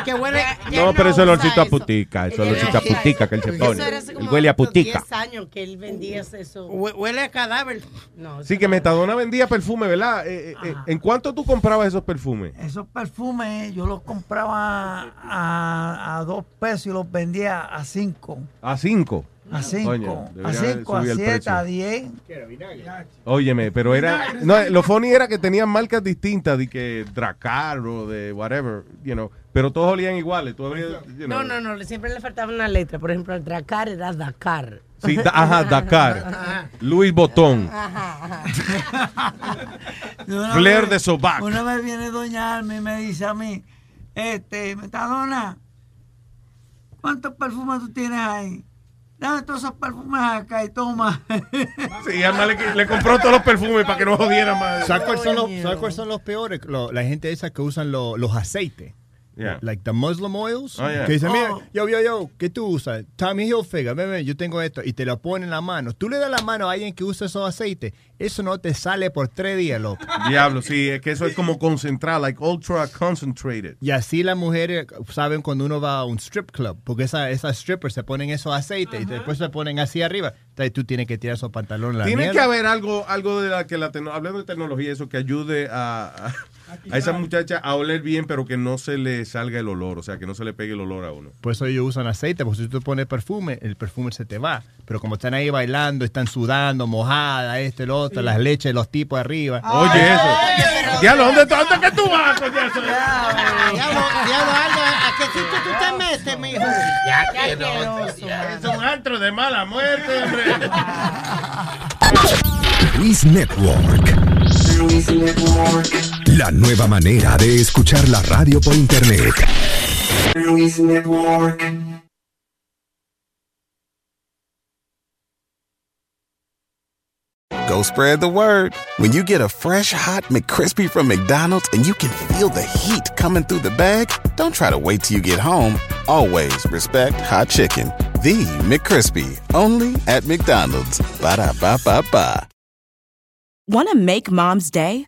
Que huele. No, pero eso es el olorcito a putica, eso es olorcito a putica que él se Eso pone. Él huele a putica. 10 años que él vendía eso. Hue- Huele a cadáver. No, Sí, que Metadona vendía perfume, ¿verdad? Eh, eh, eh, ¿En cuánto tú comprabas esos perfumes? Esos perfumes yo los compraba a, a dos pesos y los vendía a cinco. A cinco. A cinco. Coño, a debería cinco, a subir el siete, precio. a diez. Óyeme, pero era. No, lo funny era que tenían marcas distintas, de que Dracar o de whatever, you know, pero todos olían iguales. Tú abrías, you know. No, no, no, siempre le faltaba una letra. Por ejemplo, el Dracar era Dakar. Sí, da- ajá, Dakar. Luis Botón. Y una Flair vez- de sobaco. Una vez viene Doña Alma y me dice a mí, este, Metadona, ¿cuántos perfumes tú tienes ahí? Dame todos esos perfumes acá y toma. Sí, Alma le, le compró todos los perfumes para que no jodiera más. ¿Sabes cuáles son los, ¿sabes cuáles son los peores? Lo- la gente esa que usan lo- los aceites. Yeah. like the Muslim oils. Oh, yeah. Que dicen, mira, Oh. yo, yo, yo, ¿qué tú usas? Tommy Hilfiger, ven, ven, yo tengo esto. Y te lo ponen en la mano. Tú le das la mano a alguien que usa esos aceites. Eso no te sale por tres días, loco. Diablo, sí, es que eso es como concentrado, like ultra concentrated. Y así las mujeres saben cuando uno va a un strip club, porque esa- esas strippers se ponen esos aceites y después se ponen así arriba. Entonces tú tienes que tirar esos pantalones Tiene que haber algo, algo de la que la hablando de tecnología, eso que ayude a, a, a esa muchacha a oler bien, pero que no se le salga el olor, o sea, que no se le pegue el olor a uno. Por eso ellos usan aceite, porque si tú te pones perfume, el perfume se te va. Pero como están ahí bailando, están sudando, mojada, este, el otro, las leches, los tipos arriba. Oye, eso. Diablo, ¿dónde, ¿dónde que tú vas, coño? Diablo, ¿a qué sitio tú te metes, mijo? Ya que no. Es un antro de mala muerte, hombre. Luis Network. La nueva manera de escuchar la radio por internet. Luis Network. Go spread the word. When you get a fresh hot McCrispy from McDonald's and you can feel the heat coming through the bag, don't try to wait till you get home. Always respect hot chicken. The McCrispy, only at McDonald's. Ba da ba ba ba. Want to make mom's day?